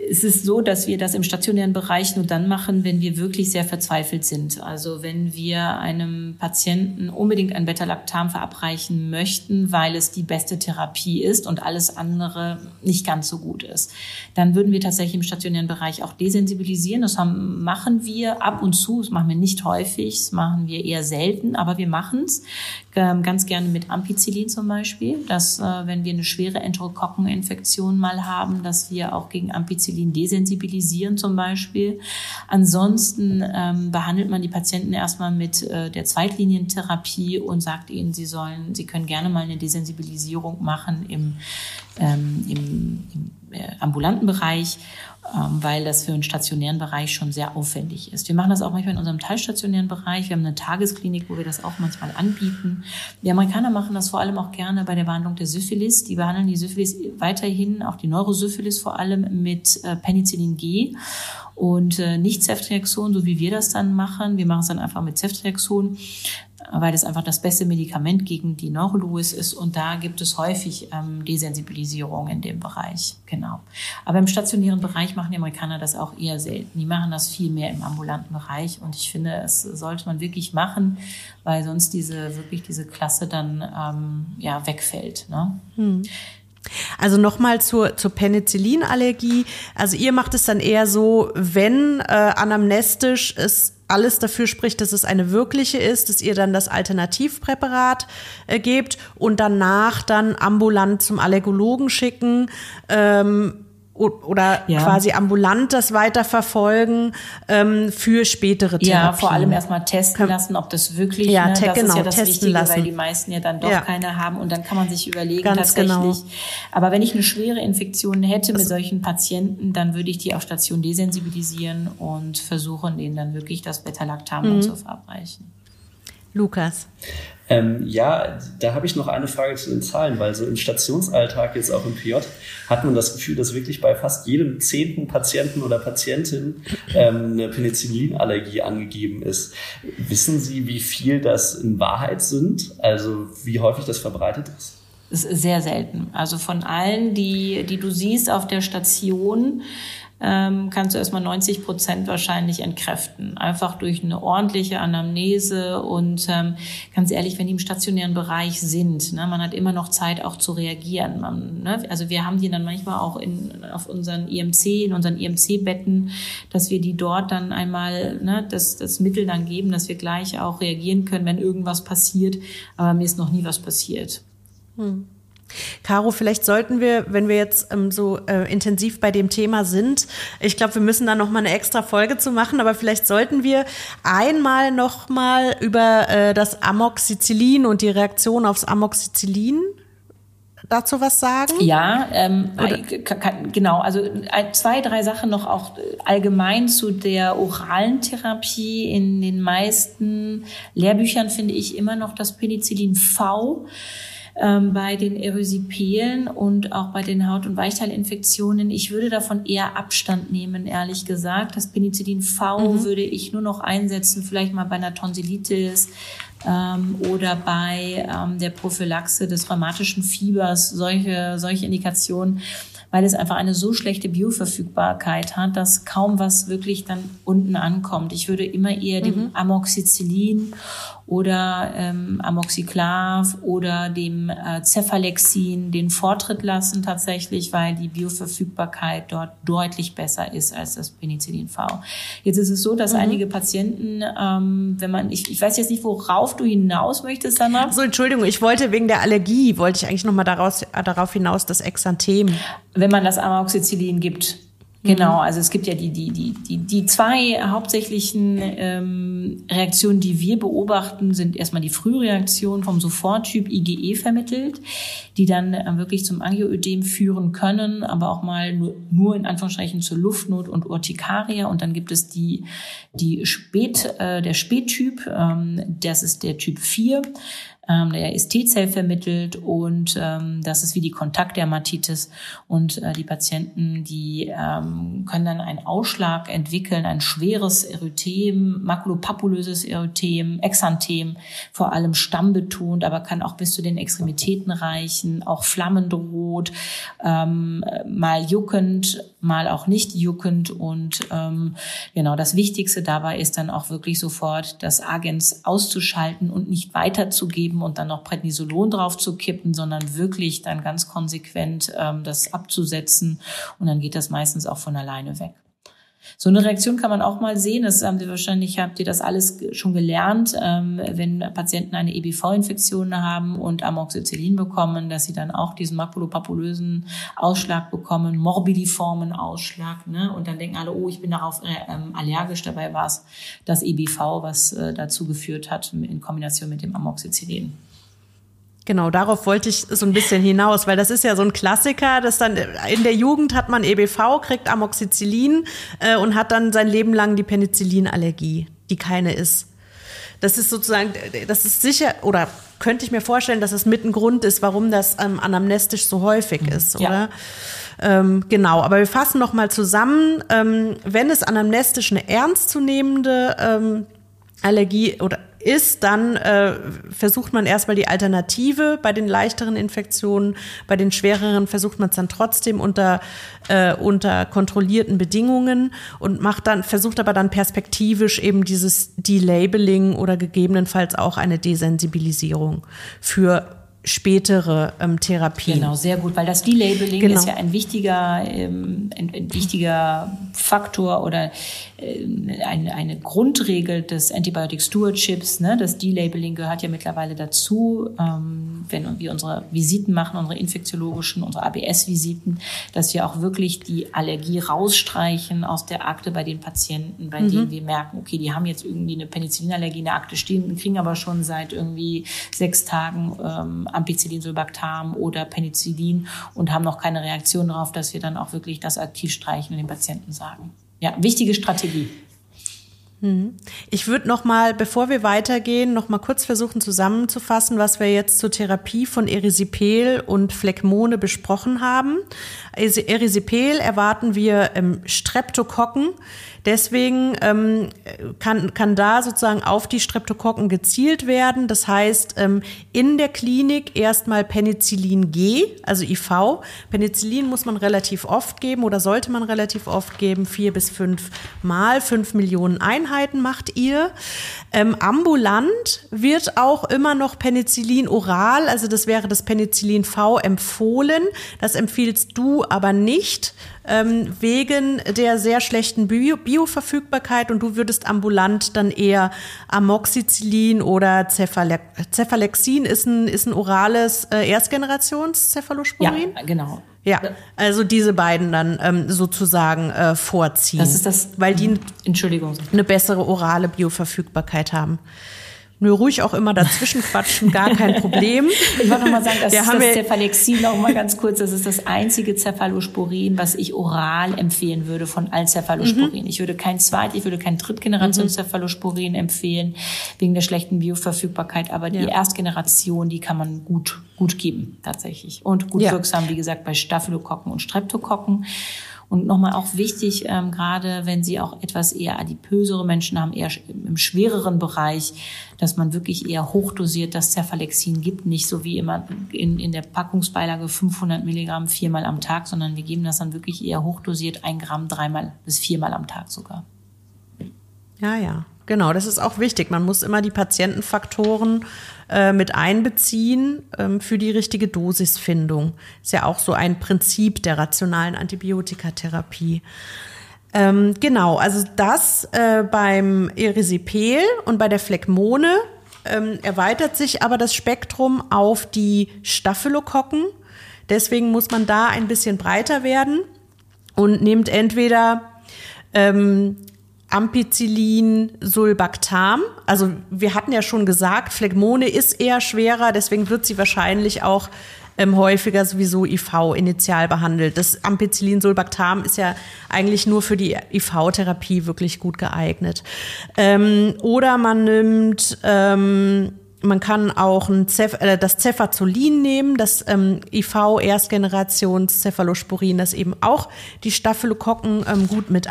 es ist so, dass wir das im stationären Bereich nur dann machen, wenn wir wirklich sehr verzweifelt sind. Also wenn wir einem Patienten unbedingt ein Beta-Lactam verabreichen möchten, weil es die beste Therapie ist und alles andere nicht ganz so gut ist, dann würden wir tatsächlich im stationären Bereich auch desensibilisieren. Das haben, machen wir ab und zu, das machen wir nicht häufig, das machen wir eher selten, aber wir machen es ganz gerne mit Ampicillin zum Beispiel, dass äh, wenn wir eine schwere Enterokokkeninfektion mal haben, dass wir auch gegen Ampicillin desensibilisieren zum Beispiel. Ansonsten ähm, behandelt man die Patienten erstmal mit äh, der Zweitlinientherapie und sagt ihnen, sie sollen, sie können gerne mal eine Desensibilisierung machen im, ähm, im, im äh, ambulanten Bereich ähm, weil das für einen stationären Bereich schon sehr aufwendig ist. Wir machen das auch manchmal in unserem teilstationären Bereich. Wir haben eine Tagesklinik, wo wir das auch manchmal anbieten. Die Amerikaner machen das vor allem auch gerne bei der Behandlung der Syphilis. Die behandeln die Syphilis weiterhin, auch die Neurosyphilis vor allem mit äh, Penicillin G und äh, nicht Ceftriaxon, so wie wir das dann machen. Wir machen es dann einfach mit Ceftriaxon weil das einfach das beste Medikament gegen die Neuroluis ist und da gibt es häufig ähm, Desensibilisierung in dem Bereich. Genau. Aber im stationären Bereich machen die Amerikaner das auch eher selten. Die machen das viel mehr im ambulanten Bereich und ich finde, es sollte man wirklich machen, weil sonst diese wirklich diese Klasse dann ähm, ja wegfällt. Ne? Hm. Also nochmal zur, zur Penicillinallergie. Also ihr macht es dann eher so, wenn äh, anamnestisch es alles dafür spricht, dass es eine wirkliche ist, dass ihr dann das Alternativpräparat äh, gebt und danach dann ambulant zum Allergologen schicken. Ähm, oder ja. quasi ambulant das weiterverfolgen ähm, für spätere Therapien. Ja, vor allem erstmal testen lassen, ob das wirklich, ja, ne, das genau, ist ja das testen Wichtige, lassen. weil die meisten ja dann doch Ja. keine haben und dann kann man sich überlegen Ganz tatsächlich. genau. Aber wenn ich eine schwere Infektion hätte mit solchen Patienten, dann würde ich die auf Station desensibilisieren und versuchen, denen dann wirklich das Beta-Lactam Mhm. zu verabreichen. Lukas. Ähm, ja, da habe ich noch eine Frage zu den Zahlen, weil so im Stationsalltag jetzt auch im PJ hat man das Gefühl, dass wirklich bei fast jedem zehnten Patienten oder Patientin ähm, eine Penicillinallergie angegeben ist. Wissen Sie, wie viel das in Wahrheit sind? Also wie häufig das verbreitet ist? Ist sehr selten. Also von allen, die, die du siehst auf der Station, ähm, kannst du erstmal 90 Prozent wahrscheinlich entkräften. Einfach durch eine ordentliche Anamnese und ähm, ganz ehrlich, wenn die im stationären Bereich sind, ne, man hat immer noch Zeit auch zu reagieren. Man, ne, also wir haben die dann manchmal auch in, auf unseren IMC, in unseren IMC-Betten, dass wir die dort dann einmal ne, das, das Mittel dann geben, dass wir gleich auch reagieren können, wenn irgendwas passiert. Aber mir ist noch nie was passiert. Caro, vielleicht sollten wir, wenn wir jetzt ähm, so äh, intensiv bei dem Thema sind, ich glaube, wir müssen da noch mal eine extra Folge zu machen, aber vielleicht sollten wir einmal noch mal über äh, das Amoxicillin und die Reaktion aufs Amoxicillin dazu was sagen? Ja, ähm, ka- ka- genau. Also ein- zwei, drei Sachen noch auch äh, allgemein zu der oralen Therapie. In den meisten Lehrbüchern finde ich immer noch das Penicillin V. Ähm, bei den Erysipelen und auch bei den Haut- und Weichteilinfektionen. Ich würde davon eher Abstand nehmen, ehrlich gesagt. Das Penicillin V würde ich nur noch einsetzen, vielleicht mal bei einer Tonsillitis, ähm, oder bei ähm, der Prophylaxe des rheumatischen Fiebers, solche, solche Indikationen, weil es einfach eine so schlechte Bioverfügbarkeit hat, dass kaum was wirklich dann unten ankommt. Ich würde immer eher dem Amoxicillin oder ähm, Amoxiclav oder dem äh, Cephalexin den Vortritt lassen tatsächlich, weil die Bioverfügbarkeit dort deutlich besser ist als das Penicillin V. Jetzt ist es so, dass einige Patienten, ähm, wenn man, ich, ich weiß jetzt nicht, worauf du hinaus möchtest, Sandra. So, Entschuldigung, ich wollte wegen der Allergie, wollte ich eigentlich noch mal daraus, äh, darauf hinaus, das Exanthem. Wenn man das Amoxicillin gibt. Genau, also es gibt ja die, die, die, die, die zwei hauptsächlichen ähm, Reaktionen, die wir beobachten, sind erstmal die Frühreaktion vom Soforttyp IgE vermittelt, die dann äh, wirklich zum Angioödem führen können, aber auch mal nur, nur in Anführungsstrichen zur Luftnot und Urtikaria. Und dann gibt es die, die Spät, äh, der Spättyp, ähm, das ist der Typ 4. Ähm, der ist T-Zell vermittelt und ähm, das ist wie die Kontaktdermatitis. Und äh, die Patienten, die ähm, können dann einen Ausschlag entwickeln, ein schweres Erythem, makulopapulöses Erythem, Exanthem, vor allem stammbetont, aber kann auch bis zu den Extremitäten reichen, auch flammendrot, ähm, mal juckend, mal auch nicht juckend. Und ähm, genau das Wichtigste dabei ist dann auch wirklich sofort das Agens auszuschalten und nicht weiterzugeben und dann noch Prednisolon drauf zu kippen, sondern wirklich dann ganz konsequent ähm, das abzusetzen. Und dann geht das meistens auch von alleine weg. So eine Reaktion kann man auch mal sehen. Das haben Sie wahrscheinlich, habt ihr das alles schon gelernt, ähm, wenn Patienten eine EBV-Infektion haben und Amoxicillin bekommen, dass sie dann auch diesen makulopapulösen Ausschlag bekommen, morbidiformen Ausschlag, ne? Und dann denken alle, oh, ich bin darauf äh, ähm, allergisch. Dabei war es das EBV, was äh, dazu geführt hat in Kombination mit dem Amoxicillin. Genau, darauf wollte ich so ein bisschen hinaus, weil das ist ja so ein Klassiker, dass dann in der Jugend hat man EBV, kriegt Amoxicillin äh, und hat dann sein Leben lang die Penicillinallergie, die keine ist. Das ist sozusagen, das ist sicher, oder könnte ich mir vorstellen, dass es mit ein Grund ist, warum das ähm, anamnestisch so häufig ist, Ja. oder? Ähm, genau, aber wir fassen noch mal zusammen, ähm, wenn es anamnestisch eine ernstzunehmende ähm, Allergie oder ist, dann äh, versucht man erstmal die Alternative bei den leichteren Infektionen. Bei den schwereren versucht man es dann trotzdem unter, äh, unter kontrollierten Bedingungen und macht dann, versucht aber dann perspektivisch eben dieses Delabeling oder gegebenenfalls auch eine Desensibilisierung für spätere ähm, Therapien. Genau, sehr gut, weil das Delabeling genau. ist ja ein wichtiger, ähm, ein, ein, wichtiger Faktor oder eine, eine Grundregel des Antibiotic Stewardships. Ne? Das Delabeling gehört ja mittlerweile dazu, ähm, wenn wir unsere Visiten machen, unsere infektiologischen, unsere ABS-Visiten, dass wir auch wirklich die Allergie rausstreichen aus der Akte bei den Patienten, bei mhm. denen wir merken, okay, die haben jetzt irgendwie eine Penicillinallergie in der Akte stehen, kriegen aber schon seit irgendwie sechs Tagen ähm, Ampicillin, Sulbactam oder Penicillin und haben noch keine Reaktion darauf, dass wir dann auch wirklich das aktiv streichen und den Patienten sagen. Ja, wichtige Strategie. Mhm. Ich würde noch mal, bevor wir weitergehen, noch mal kurz versuchen zusammenzufassen, was wir jetzt zur Therapie von Erisipel und Phlegmone besprochen haben. Erisipel erwarten wir ähm, Streptokokken. Deswegen ähm, kann, kann da sozusagen auf die Streptokokken gezielt werden. Das heißt, ähm, in der Klinik erstmal Penicillin G, also IV. Penicillin muss man relativ oft geben oder sollte man relativ oft geben, vier bis fünf Mal, fünf Millionen Einheiten macht ihr. Ähm, ambulant wird auch immer noch Penicillin oral, also das wäre das Penicillin V empfohlen. Das empfiehlst du aber nicht ähm, wegen der sehr schlechten Bio Bioverfügbarkeit und du würdest ambulant dann eher Amoxicillin oder Cephale Cephalexin ist ein, ist ein orales äh, Erstgenerations-Cephalosporin? Ja, genau. Ja, also diese beiden dann ähm, sozusagen äh, vorziehen. Das ist das, weil die Entschuldigung. eine bessere orale Bioverfügbarkeit haben. Nur ruhig auch immer dazwischen quatschen, gar kein Problem. Ich wollte noch mal sagen, das ja, ist das Cephalexin noch mal ganz kurz. Das ist das einzige Cephalosporin, was ich oral empfehlen würde von allen Cephalosporin. Mhm. Ich würde kein zweit, ich würde kein Drittgeneration mhm. Cephalosporin empfehlen wegen der schlechten Bioverfügbarkeit. Aber die ja. Erstgeneration, die kann man gut gut geben tatsächlich und gut ja. wirksam, wie gesagt, bei Staphylokokken und Streptokokken. Und nochmal auch wichtig, ähm, gerade wenn Sie auch etwas eher adipösere Menschen haben, eher im schwereren Bereich, dass man wirklich eher hochdosiert das Cephalexin gibt, nicht so wie immer in, in der Packungsbeilage 500 Milligramm viermal am Tag, sondern wir geben das dann wirklich eher hochdosiert, ein Gramm dreimal bis viermal am Tag sogar. Ja, ja. Genau, das ist auch wichtig. Man muss immer die Patientenfaktoren äh, mit einbeziehen ähm, für die richtige Dosisfindung. Ist ja auch so ein Prinzip der rationalen Antibiotikatherapie. Ähm, genau, also das äh, beim Erisipel und bei der Phlegmone ähm, erweitert sich aber das Spektrum auf die Staphylokokken. Deswegen muss man da ein bisschen breiter werden und nimmt entweder ähm, Ampicillin, Sulbactam. Also wir hatten ja schon gesagt, Phlegmone ist eher schwerer, deswegen wird sie wahrscheinlich auch ähm, häufiger sowieso IV initial behandelt. Das Ampicillin, Sulbactam ist ja eigentlich nur für die IV-Therapie wirklich gut geeignet. Ähm, oder man nimmt ähm, man kann auch Cef äh, das Cefazolin nehmen, das ähm, IV Erstgenerations Cephalosporin, das eben auch die Staphylokokken ähm, gut mit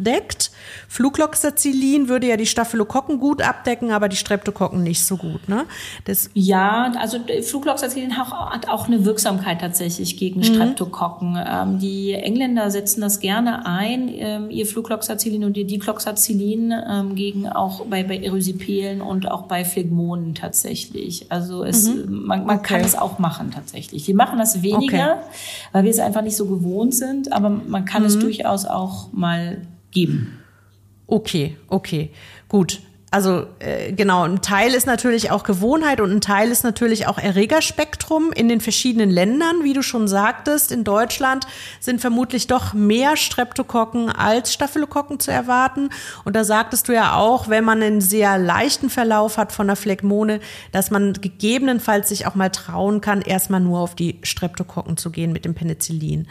abdeckt. Flugloxacillin würde ja die Staphylokokken gut abdecken, aber die Streptokokken nicht so gut. Ne? Das ja, also Flugloxacillin hat auch eine Wirksamkeit tatsächlich gegen mhm. Streptokokken. Ähm, die Engländer setzen das gerne ein, ähm, ihr Flugloxacillin und ihr Dicloxacillin ähm, gegen auch bei, bei Erysipelen und auch bei Phlegmonen tatsächlich. Also es, mhm. man, man okay. kann es auch machen tatsächlich. Die machen das weniger, okay. weil wir es einfach nicht so gewohnt sind, aber man kann mhm. es durchaus auch mal geben. Okay, okay, gut. Also äh, genau, ein Teil ist natürlich auch Gewohnheit und ein Teil ist natürlich auch Erregerspektrum in den verschiedenen Ländern. Wie du schon sagtest, in Deutschland sind vermutlich doch mehr Streptokokken als Staphylokokken zu erwarten. Und da sagtest du ja auch, wenn man einen sehr leichten Verlauf hat von der Phlegmone, dass man gegebenenfalls sich auch mal trauen kann, erstmal nur auf die Streptokokken zu gehen mit dem Penicillin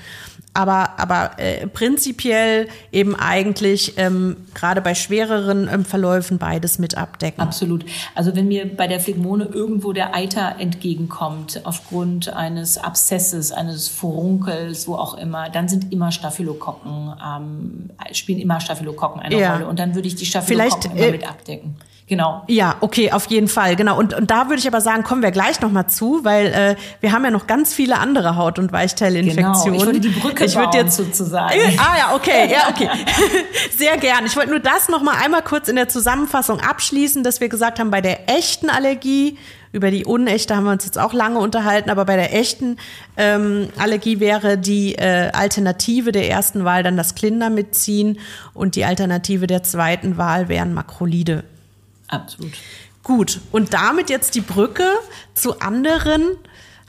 aber, aber äh, prinzipiell eben eigentlich ähm, gerade bei schwereren ähm, Verläufen beides mit abdecken. Absolut. Also wenn mir bei der Phlegmone irgendwo der Eiter entgegenkommt aufgrund eines Abszesses, eines Furunkels, wo auch immer, dann sind immer Staphylokokken, ähm, spielen immer Staphylokokken eine ja. Rolle. Und dann würde ich die Staphylokokken Vielleicht, immer äh, mit abdecken. Genau. Ja, okay, auf jeden Fall, genau. Und, und da würde ich aber sagen, kommen wir gleich nochmal zu, weil äh, wir haben ja noch ganz viele andere Haut- und Weichteilinfektionen. Genau, ich würde die Brücke ich bauen, jetzt, sozusagen. Äh, ah ja, okay, ja, okay. Sehr gern. Ich wollte nur das nochmal einmal kurz in der Zusammenfassung abschließen, dass wir gesagt haben, bei der echten Allergie Über die unechte haben wir uns jetzt auch lange unterhalten, aber bei der echten ähm, Allergie wäre die äh, Alternative der ersten Wahl dann das Clindamycin und die Alternative der zweiten Wahl wären Makrolide. Absolut. Gut, und damit jetzt die Brücke zu anderen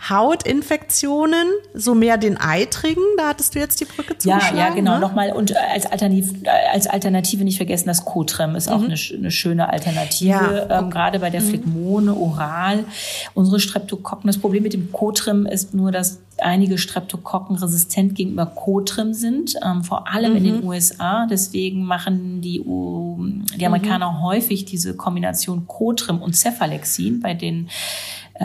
Hautinfektionen, so mehr den eitrigen, da hattest du jetzt die Brücke zugeschlagen. Ja, ja, genau. Ne? Nochmal und als Alternative, als Alternative nicht vergessen, das Cotrem ist mhm. auch eine, eine, schöne Alternative, ja, okay. ähm, gerade bei der mhm. Phlegmone oral. Unsere Streptokokken, das Problem mit dem Cotrem ist nur, dass einige Streptokokken resistent gegenüber Cotrem sind, ähm, vor allem mhm. in den USA. Deswegen machen die, die Amerikaner mhm. häufig diese Kombination Cotrem und Cephalexin bei den äh,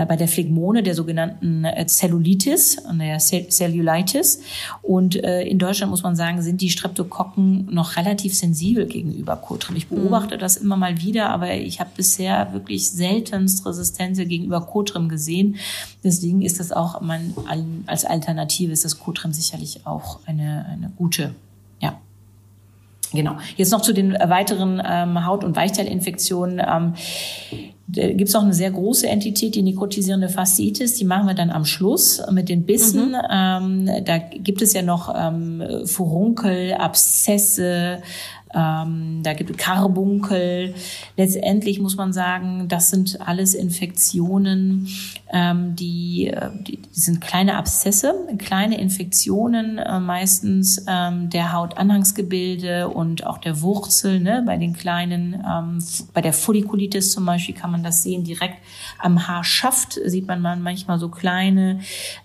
bei der Phlegmone, der sogenannten äh, Zellulitis und der Cellulitis. Und äh, in Deutschland muss man sagen, sind die Streptokokken noch relativ sensibel gegenüber Kotrim. Ich beobachte mhm. das immer mal wieder, aber ich habe bisher wirklich seltenst Resistenz gegenüber Kotrim gesehen. Deswegen ist das auch mein, als Alternative ist das Kotrim sicherlich auch eine, eine gute. Genau. Jetzt noch zu den weiteren ähm, Haut- und Weichteilinfektionen. Ähm, gibt es noch eine sehr große Entität, die nikotisierende Fasziitis, die machen wir dann am Schluss mit den Bissen. Mhm. Ähm, da gibt es ja noch ähm, Furunkel, Abszesse, ähm, da gibt es Karbunkel. Letztendlich muss man sagen, das sind alles Infektionen, die, äh, die, die sind kleine Abszesse, kleine Infektionen, äh, meistens ähm, der Hautanhangsgebilde und auch der Wurzel. Ne? Bei den kleinen, ähm, bei der Follikulitis zum Beispiel kann man das sehen, direkt am Haarschaft sieht man manchmal so kleine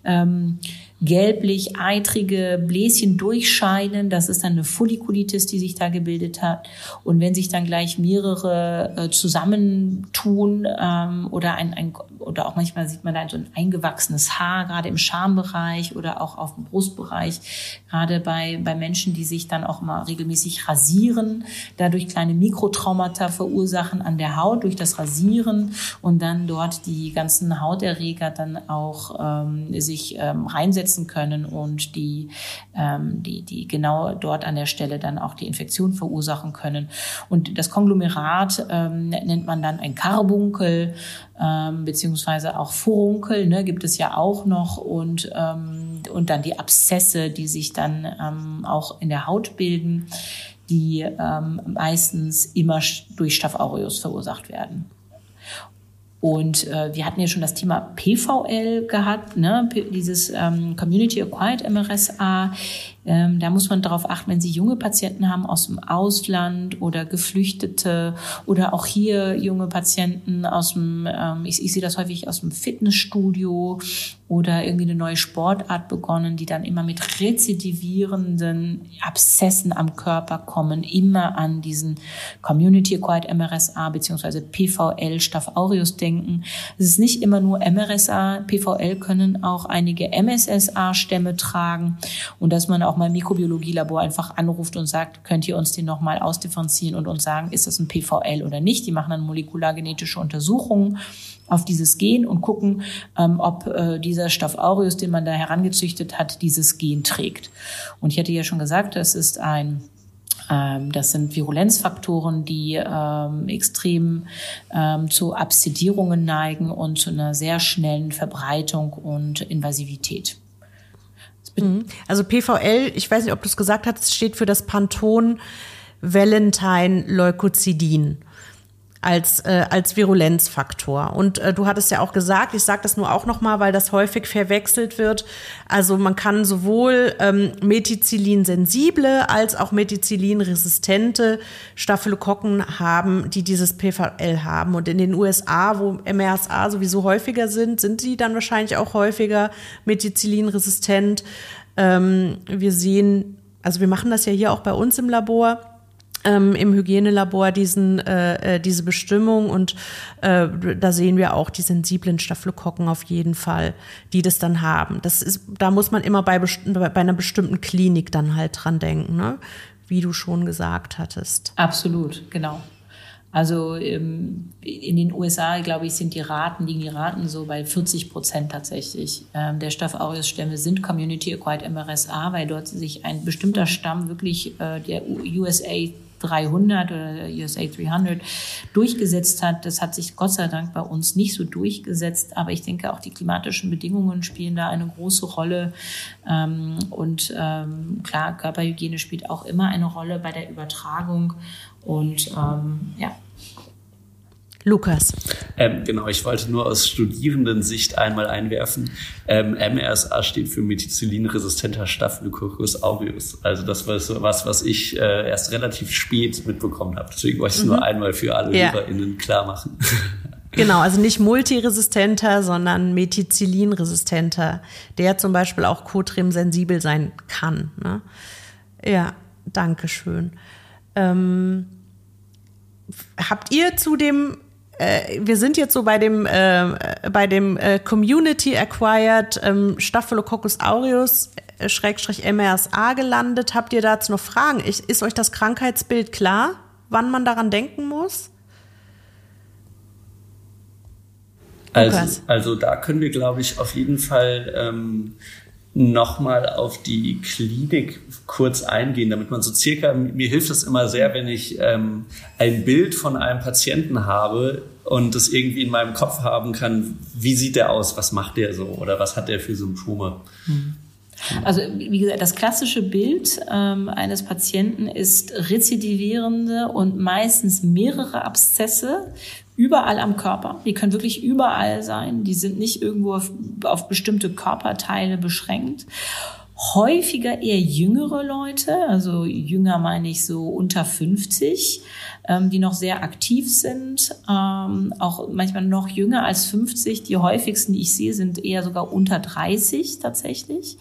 ähm, gelblich-eitrige Bläschen durchscheinen. Das ist dann eine Follikulitis, die sich da gebildet hat. Und wenn sich dann gleich mehrere äh, zusammentun ähm, oder ein, ein oder auch manchmal sieht man da so ein eingewachsenes Haar, gerade im Schambereich oder auch auf dem Brustbereich, gerade bei, bei Menschen, die sich dann auch mal regelmäßig rasieren, dadurch kleine Mikrotraumata verursachen an der Haut durch das Rasieren und dann dort die ganzen Hauterreger dann auch ähm, sich ähm, reinsetzen setzen können und die, ähm, die, die genau dort an der Stelle dann auch die Infektion verursachen können. Und das Konglomerat ähm, nennt man dann ein Karbunkel ähm, beziehungsweise auch Furunkel, ne, gibt es ja auch noch und, ähm, und dann die Abszesse, die sich dann ähm, auch in der Haut bilden, die ähm, meistens immer durch Staph aureus verursacht werden. Und äh, wir hatten ja schon das Thema PVL gehabt, ne? dieses ähm, Community Acquired MRSA. Ähm, da muss man darauf achten, wenn Sie junge Patienten haben aus dem Ausland oder Geflüchtete oder auch hier junge Patienten aus dem, ähm, ich, ich sehe das häufig aus dem Fitnessstudio oder irgendwie eine neue Sportart begonnen, die dann immer mit rezidivierenden Abszessen am Körper kommen, immer an diesen Community Acquired MRSA beziehungsweise PVL Staph aureus denken. Es ist nicht immer nur MRSA, PVL können auch einige MSSA-Stämme tragen und dass man auch mal im Mikrobiologielabor einfach anruft und sagt, könnt ihr uns den nochmal ausdifferenzieren und uns sagen, ist das ein PVL oder nicht? Die machen dann molekulargenetische Untersuchungen auf dieses Gen und gucken, ähm, ob äh, dieser Staph aureus, den man da herangezüchtet hat, dieses Gen trägt. Und ich hatte ja schon gesagt, das ist ein ähm, das sind Virulenzfaktoren, die ähm, extrem ähm, zu Abszedierungen neigen und zu einer sehr schnellen Verbreitung und Invasivität. Mhm. Also PVL, ich weiß nicht, ob du es gesagt hast, steht für das Panton Valentine Leukocidin als, äh, als Virulenzfaktor. Und äh, du hattest ja auch gesagt, ich sage das nur auch nochmal, weil das häufig verwechselt wird. Also man kann sowohl ähm, Methicillin-sensible als auch Methicillin-resistente Staphylokokken haben, die dieses PVL haben. Und in den USA, wo MRSA sowieso häufiger sind, sind die dann wahrscheinlich auch häufiger Methicillin-resistent. Ähm, wir sehen, also wir machen das ja hier auch bei uns im Labor ähm, im Hygienelabor diesen, äh, äh, diese Bestimmung und äh, da sehen wir auch die sensiblen Staphylokokken auf jeden Fall, die das dann haben. Das ist, da muss man immer bei, bei einer bestimmten Klinik dann halt dran denken, ne? wie du schon gesagt hattest. Absolut, genau. Also ähm, in den USA, glaube ich, sind die Raten, liegen die Raten so bei 40 Prozent tatsächlich. Ähm, der Staph aureus Stämme sind Community Acquired MRSA, weil dort sich ein bestimmter Stamm wirklich äh, der USA 300 oder USA 300 durchgesetzt hat. Das hat sich Gott sei Dank bei uns nicht so durchgesetzt, aber ich denke auch die klimatischen Bedingungen spielen da eine große Rolle. Ähm, und ähm, klar, Körperhygiene spielt auch immer eine Rolle bei der Übertragung. Und ähm, ja, Lukas. Ähm, genau, ich wollte nur aus Studierendensicht einmal einwerfen. Ähm, MRSA steht für Methicillin-resistenter Staphylococcus aureus. Also das war so was, was ich äh, erst relativ spät mitbekommen habe. Deswegen wollte ich es mhm. nur einmal für alle ja. HörerInnen klar machen. Genau, also nicht multiresistenter, sondern Methicillin-resistenter, der zum Beispiel auch Cotrim-sensibel sein kann. Ne? Ja, danke schön. Ähm, habt ihr zu dem äh, wir sind jetzt so bei dem, äh, bei dem äh, Community Acquired ähm, Staphylococcus aureus äh, Schrägstrich MRSA gelandet. Habt ihr dazu noch Fragen? Ich, ist euch das Krankheitsbild klar, wann man daran denken muss? Also, also da können wir, glaube ich, auf jeden Fall ähm, nochmal auf die Klinik kurz eingehen, damit man so circa, mir hilft das immer sehr, wenn ich ähm, ein Bild von einem Patienten habe und das irgendwie in meinem Kopf haben kann, wie sieht der aus, was macht der so oder was hat der für Symptome. Mhm. Also wie gesagt, das klassische Bild ähm, eines Patienten ist rezidivierende und meistens mehrere Abszesse überall am Körper. Die können wirklich überall sein. Die sind nicht irgendwo auf, auf bestimmte Körperteile beschränkt häufiger eher jüngere Leute, also jünger meine ich so unter 50, ähm, die noch sehr aktiv sind, ähm, auch manchmal noch jünger als 50. Die häufigsten, die ich sehe, sind eher sogar unter 30 tatsächlich.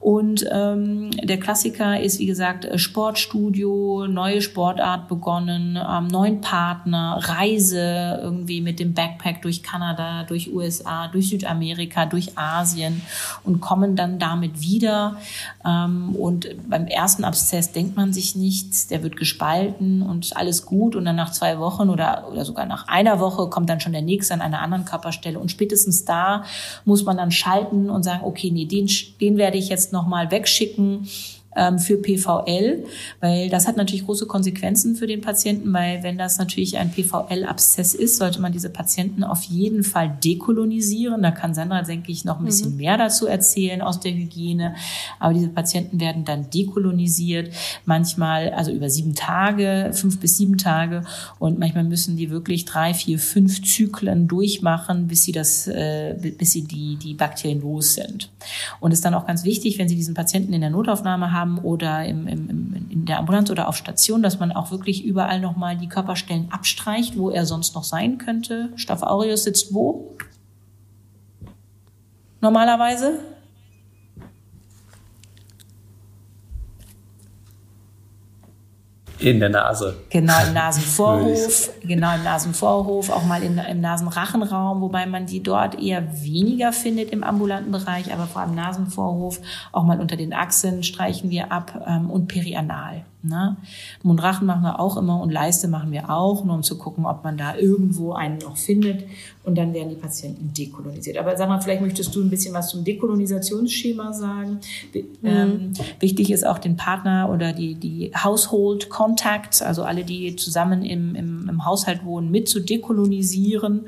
Und ähm, der Klassiker ist, wie gesagt, äh, Sportstudio, neue Sportart begonnen, ähm, neuen Partner, Reise irgendwie mit dem Backpack durch Kanada, durch USA, durch Südamerika, durch Asien und kommen dann damit wieder. Ähm, und beim ersten Abszess denkt man sich nichts, der wird gespalten und alles gut gut und dann nach zwei Wochen oder, oder sogar nach einer Woche kommt dann schon der nächste an einer anderen Körperstelle. Und spätestens da muss man dann schalten und sagen, okay, nee, den, den werde ich jetzt nochmal wegschicken ähm, für PVL, weil das hat natürlich große Konsequenzen für den Patienten, weil wenn das natürlich ein PVL-Abszess ist, sollte man diese Patienten auf jeden Fall dekolonisieren. Da kann Sandra, denke ich, noch ein bisschen mhm. mehr dazu erzählen aus der Hygiene. Aber diese Patienten werden dann dekolonisiert, manchmal also über sieben Tage, fünf bis sieben Tage und manchmal müssen die wirklich drei, vier, fünf Zyklen durchmachen, bis sie das, äh, bis sie die, die Bakterien los sind. Und es ist dann auch ganz wichtig, wenn Sie diesen Patienten in der Notaufnahme haben, haben oder im, im, in der Ambulanz oder auf Station, dass man auch wirklich überall nochmal die Körperstellen abstreicht, wo er sonst noch sein könnte. Staph aureus sitzt wo? Normalerweise? In der Nase. Genau, im Nasenvorhof, genau im Nasenvorhof, auch mal in, im Nasenrachenraum, wobei man die dort eher weniger findet im ambulanten Bereich, aber vor allem Nasenvorhof, auch mal unter den Achseln streichen wir ab ähm, und perianal. Ne? Mundrachen machen wir auch immer und Leiste machen wir auch, nur um zu gucken, ob man da irgendwo einen noch findet. Und dann werden die Patienten dekolonisiert. Aber mal, vielleicht möchtest du ein bisschen was zum Dekolonisationsschema sagen. Mhm. Ähm, wichtig ist auch den Partner oder die, die Household Contact, also alle, die zusammen im, im, im Haushalt wohnen, mit zu dekolonisieren.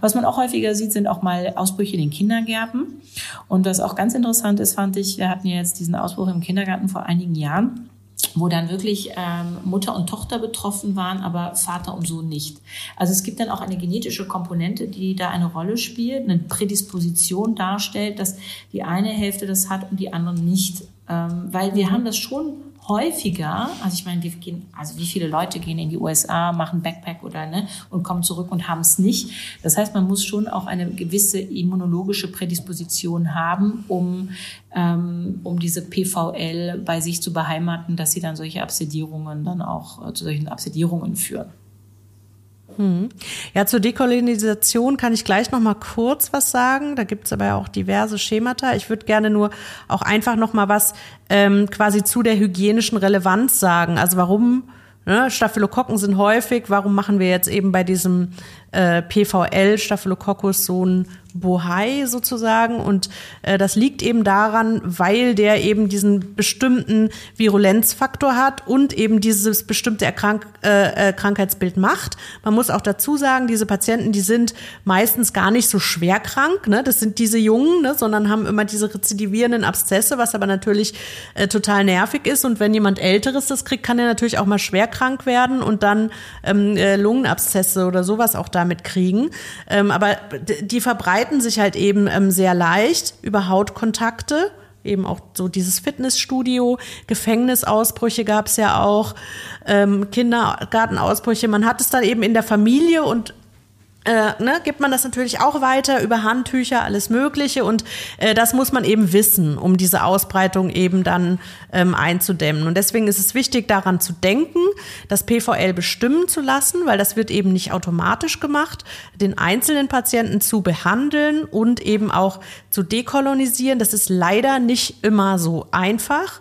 Was man auch häufiger sieht, sind auch mal Ausbrüche in den Kindergärten. Und was auch ganz interessant ist, fand ich, wir hatten ja jetzt diesen Ausbruch im Kindergarten vor einigen Jahren wo dann wirklich ähm, Mutter und Tochter betroffen waren, aber Vater und Sohn nicht. Also es gibt dann auch eine genetische Komponente, die da eine Rolle spielt, eine Prädisposition darstellt, dass die eine Hälfte das hat und die andere nicht. Ähm, weil wir haben das schon häufiger, also ich meine, wir gehen, also wie viele Leute gehen in die USA, machen Backpack oder ne und kommen zurück und haben es nicht. Das heißt, man muss schon auch eine gewisse immunologische Prädisposition haben, um ähm, um diese PVL bei sich zu beheimaten, dass sie dann solche Absedierungen dann auch äh, zu solchen Absedierungen führen. Hm. Ja, zur Dekolonisation kann ich gleich noch mal kurz was sagen. Da gibt es aber ja auch diverse Schemata. Ich würde gerne nur auch einfach noch mal was ähm, quasi zu der hygienischen Relevanz sagen. Also warum ne, Staphylokokken sind häufig, warum machen wir jetzt eben bei diesem äh, PVL, Staphylococcus, so ein Bohai sozusagen. Und äh, das liegt eben daran, weil der eben diesen bestimmten Virulenzfaktor hat und eben dieses bestimmte Erkrank äh, äh, Krankheitsbild macht. Man muss auch dazu sagen, diese Patienten, die sind meistens gar nicht so schwer krank. Ne? Das sind diese Jungen, ne? sondern haben immer diese rezidivierenden Abszesse, was aber natürlich äh, total nervig ist. Und wenn jemand Älteres das kriegt, kann er natürlich auch mal schwer krank werden und dann ähm, äh, Lungenabszesse oder sowas auch damit kriegen. Ähm, aber die verbreiten sich halt eben ähm, sehr leicht über Hautkontakte. Eben auch so dieses Fitnessstudio, Gefängnisausbrüche gab es ja auch, ähm, Kindergartenausbrüche. Man hat es dann eben in der Familie und äh, ne, gibt man das natürlich auch weiter über Handtücher, alles Mögliche. Und äh, das muss man eben wissen, um diese Ausbreitung eben dann ähm, einzudämmen. Und deswegen ist es wichtig, daran zu denken, das PVL bestimmen zu lassen, weil das wird eben nicht automatisch gemacht, den einzelnen Patienten zu behandeln und eben auch zu dekolonisieren. Das ist leider nicht immer so einfach.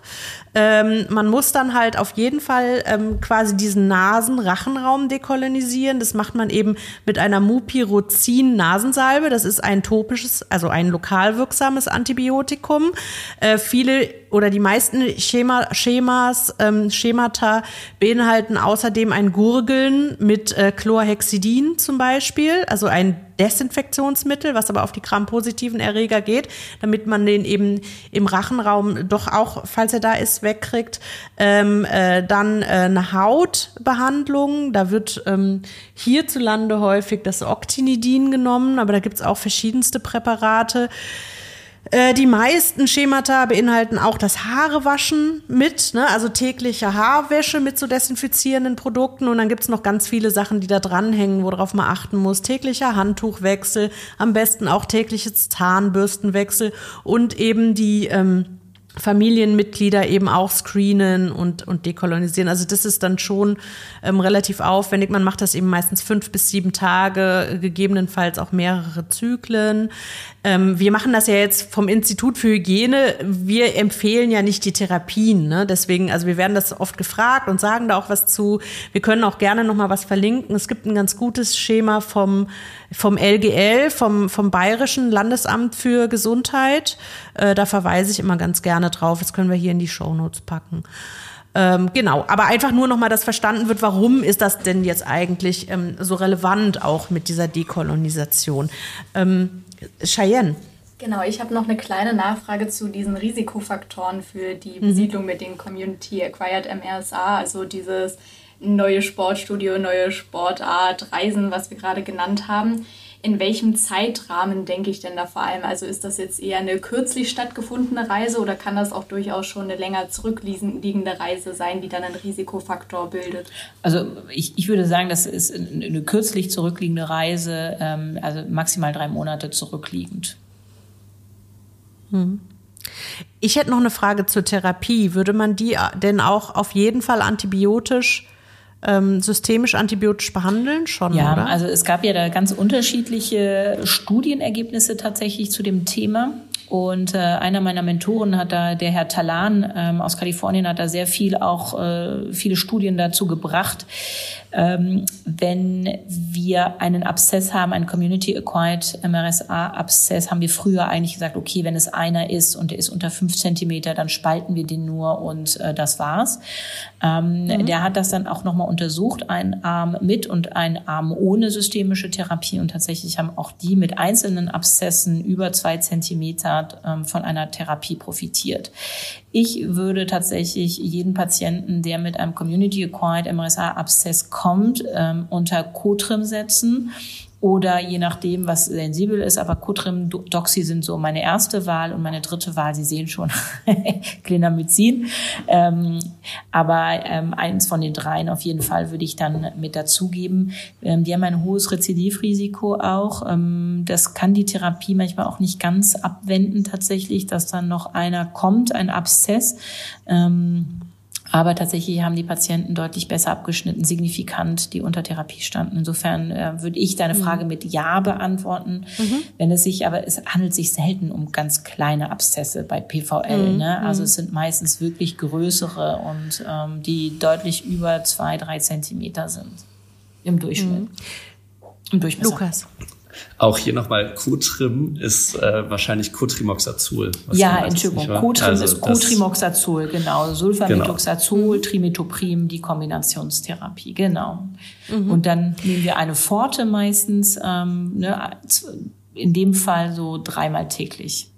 Ähm, man muss dann halt auf jeden Fall ähm, quasi diesen Nasen-Rachenraum dekolonisieren. Das macht man eben mit einer Mupirocin-Nasensalbe. Das ist ein topisches, also ein lokal wirksames Antibiotikum. Äh, viele oder die meisten Schema, Schemas, ähm, Schemata beinhalten außerdem ein Gurgeln mit äh, Chlorhexidin zum Beispiel, also ein Desinfektionsmittel, was aber auf die Gram-positiven Erreger geht, damit man den eben im Rachenraum doch auch, falls er da ist, wegkriegt. Ähm, äh, dann äh, eine Hautbehandlung, da wird ähm, hierzulande häufig das Octinidin genommen, aber da gibt's auch verschiedenste Präparate. Äh, die meisten Schemata beinhalten auch das Haarewaschen mit, ne? also tägliche Haarwäsche mit so desinfizierenden Produkten. Und dann gibt's noch ganz viele Sachen, die da dranhängen, worauf man achten muss. Täglicher Handtuchwechsel, am besten auch tägliches Zahnbürstenwechsel und eben die ähm, Familienmitglieder eben auch screenen und, und dekolonisieren. Also das ist dann schon ähm, relativ aufwendig. Man macht das eben meistens fünf bis sieben Tage, gegebenenfalls auch mehrere Zyklen. Ähm, wir machen das ja jetzt vom Institut für Hygiene. Wir empfehlen ja nicht die Therapien. Ne? Deswegen, also wir werden das oft gefragt und sagen da auch was zu. Wir können auch gerne noch mal was verlinken. Es gibt ein ganz gutes Schema vom vom LGL, vom, vom Bayerischen Landesamt für Gesundheit. Äh, da verweise ich immer ganz gerne drauf. Das können wir hier in die Shownotes packen. Ähm, genau, aber einfach nur nochmal, dass verstanden wird, warum ist das denn jetzt eigentlich ähm, so relevant auch mit dieser Dekolonisation. Ähm, Cheyenne. Genau, ich habe noch eine kleine Nachfrage zu diesen Risikofaktoren für die mhm. Besiedlung mhm. mit den Community Acquired MRSA, also dieses neue Sportstudio, neue Sportart, Reisen, was wir gerade genannt haben. In welchem Zeitrahmen denke ich denn da vor allem? Also ist das jetzt eher eine kürzlich stattgefundene Reise oder kann das auch durchaus schon eine länger zurückliegende Reise sein, die dann einen Risikofaktor bildet? Also ich, ich würde sagen, das ist eine kürzlich zurückliegende Reise, ähm, also maximal drei Monate zurückliegend. Hm. Ich hätte noch eine Frage zur Therapie. Würde man die denn auch auf jeden Fall antibiotisch ähm, systemisch antibiotisch behandeln schon, ja, oder? also es gab ja da ganz unterschiedliche Studienergebnisse tatsächlich zu dem Thema. Und äh, einer meiner Mentoren hat da, der Herr Talan ähm, aus Kalifornien, hat da sehr viel auch äh, viele Studien dazu gebracht, ähm, wenn wir einen Abszess haben, einen Community-Acquired MRSA-Abszess, haben wir früher eigentlich gesagt, okay, wenn es einer ist und der ist unter fünf Zentimeter, dann spalten wir den nur und äh, das war's. Ähm, mhm. Der hat das dann auch nochmal untersucht, einen Arm mit und einen Arm ohne systemische Therapie und tatsächlich haben auch die mit einzelnen Abszessen über zwei Zentimeter ähm, von einer Therapie profitiert. Ich würde tatsächlich jeden Patienten, der mit einem Community-Acquired MRSA-Abszess kommt, ähm, unter Cotrim setzen oder je nachdem, was sensibel ist. Aber Cotrim, Doxy sind so meine erste Wahl und meine dritte Wahl. Sie sehen schon, Clindamycin. Ähm, aber ähm, eins von den dreien auf jeden Fall würde ich dann mit dazugeben. Ähm, die haben ein hohes Rezidivrisiko auch. Ähm, das kann die Therapie manchmal auch nicht ganz abwenden tatsächlich, dass dann noch einer kommt, ein Abszess. Ähm, aber tatsächlich haben die Patienten deutlich besser abgeschnitten, signifikant, die unter Therapie standen. Insofern äh, würde ich deine mhm. Frage mit Ja beantworten. Mhm. Wenn es sich, aber es handelt sich selten um ganz kleine Abszesse bei PVL. Mhm. Ne? Also mhm. es sind meistens wirklich größere und ähm, die deutlich über zwei, drei Zentimeter sind im Durchschnitt. Mhm. Im Durchmesser. Lukas. Auch hier nochmal Cotrim ist äh, wahrscheinlich Cotrimoxazol. Ja, Entschuldigung. Cotrim also ist Cotrimoxazol, genau. Sulfamethoxazol, genau. Trimetoprim, die Kombinationstherapie, genau. Mhm. Und dann nehmen wir eine Pforte meistens, ähm, ne, in dem Fall so dreimal täglich.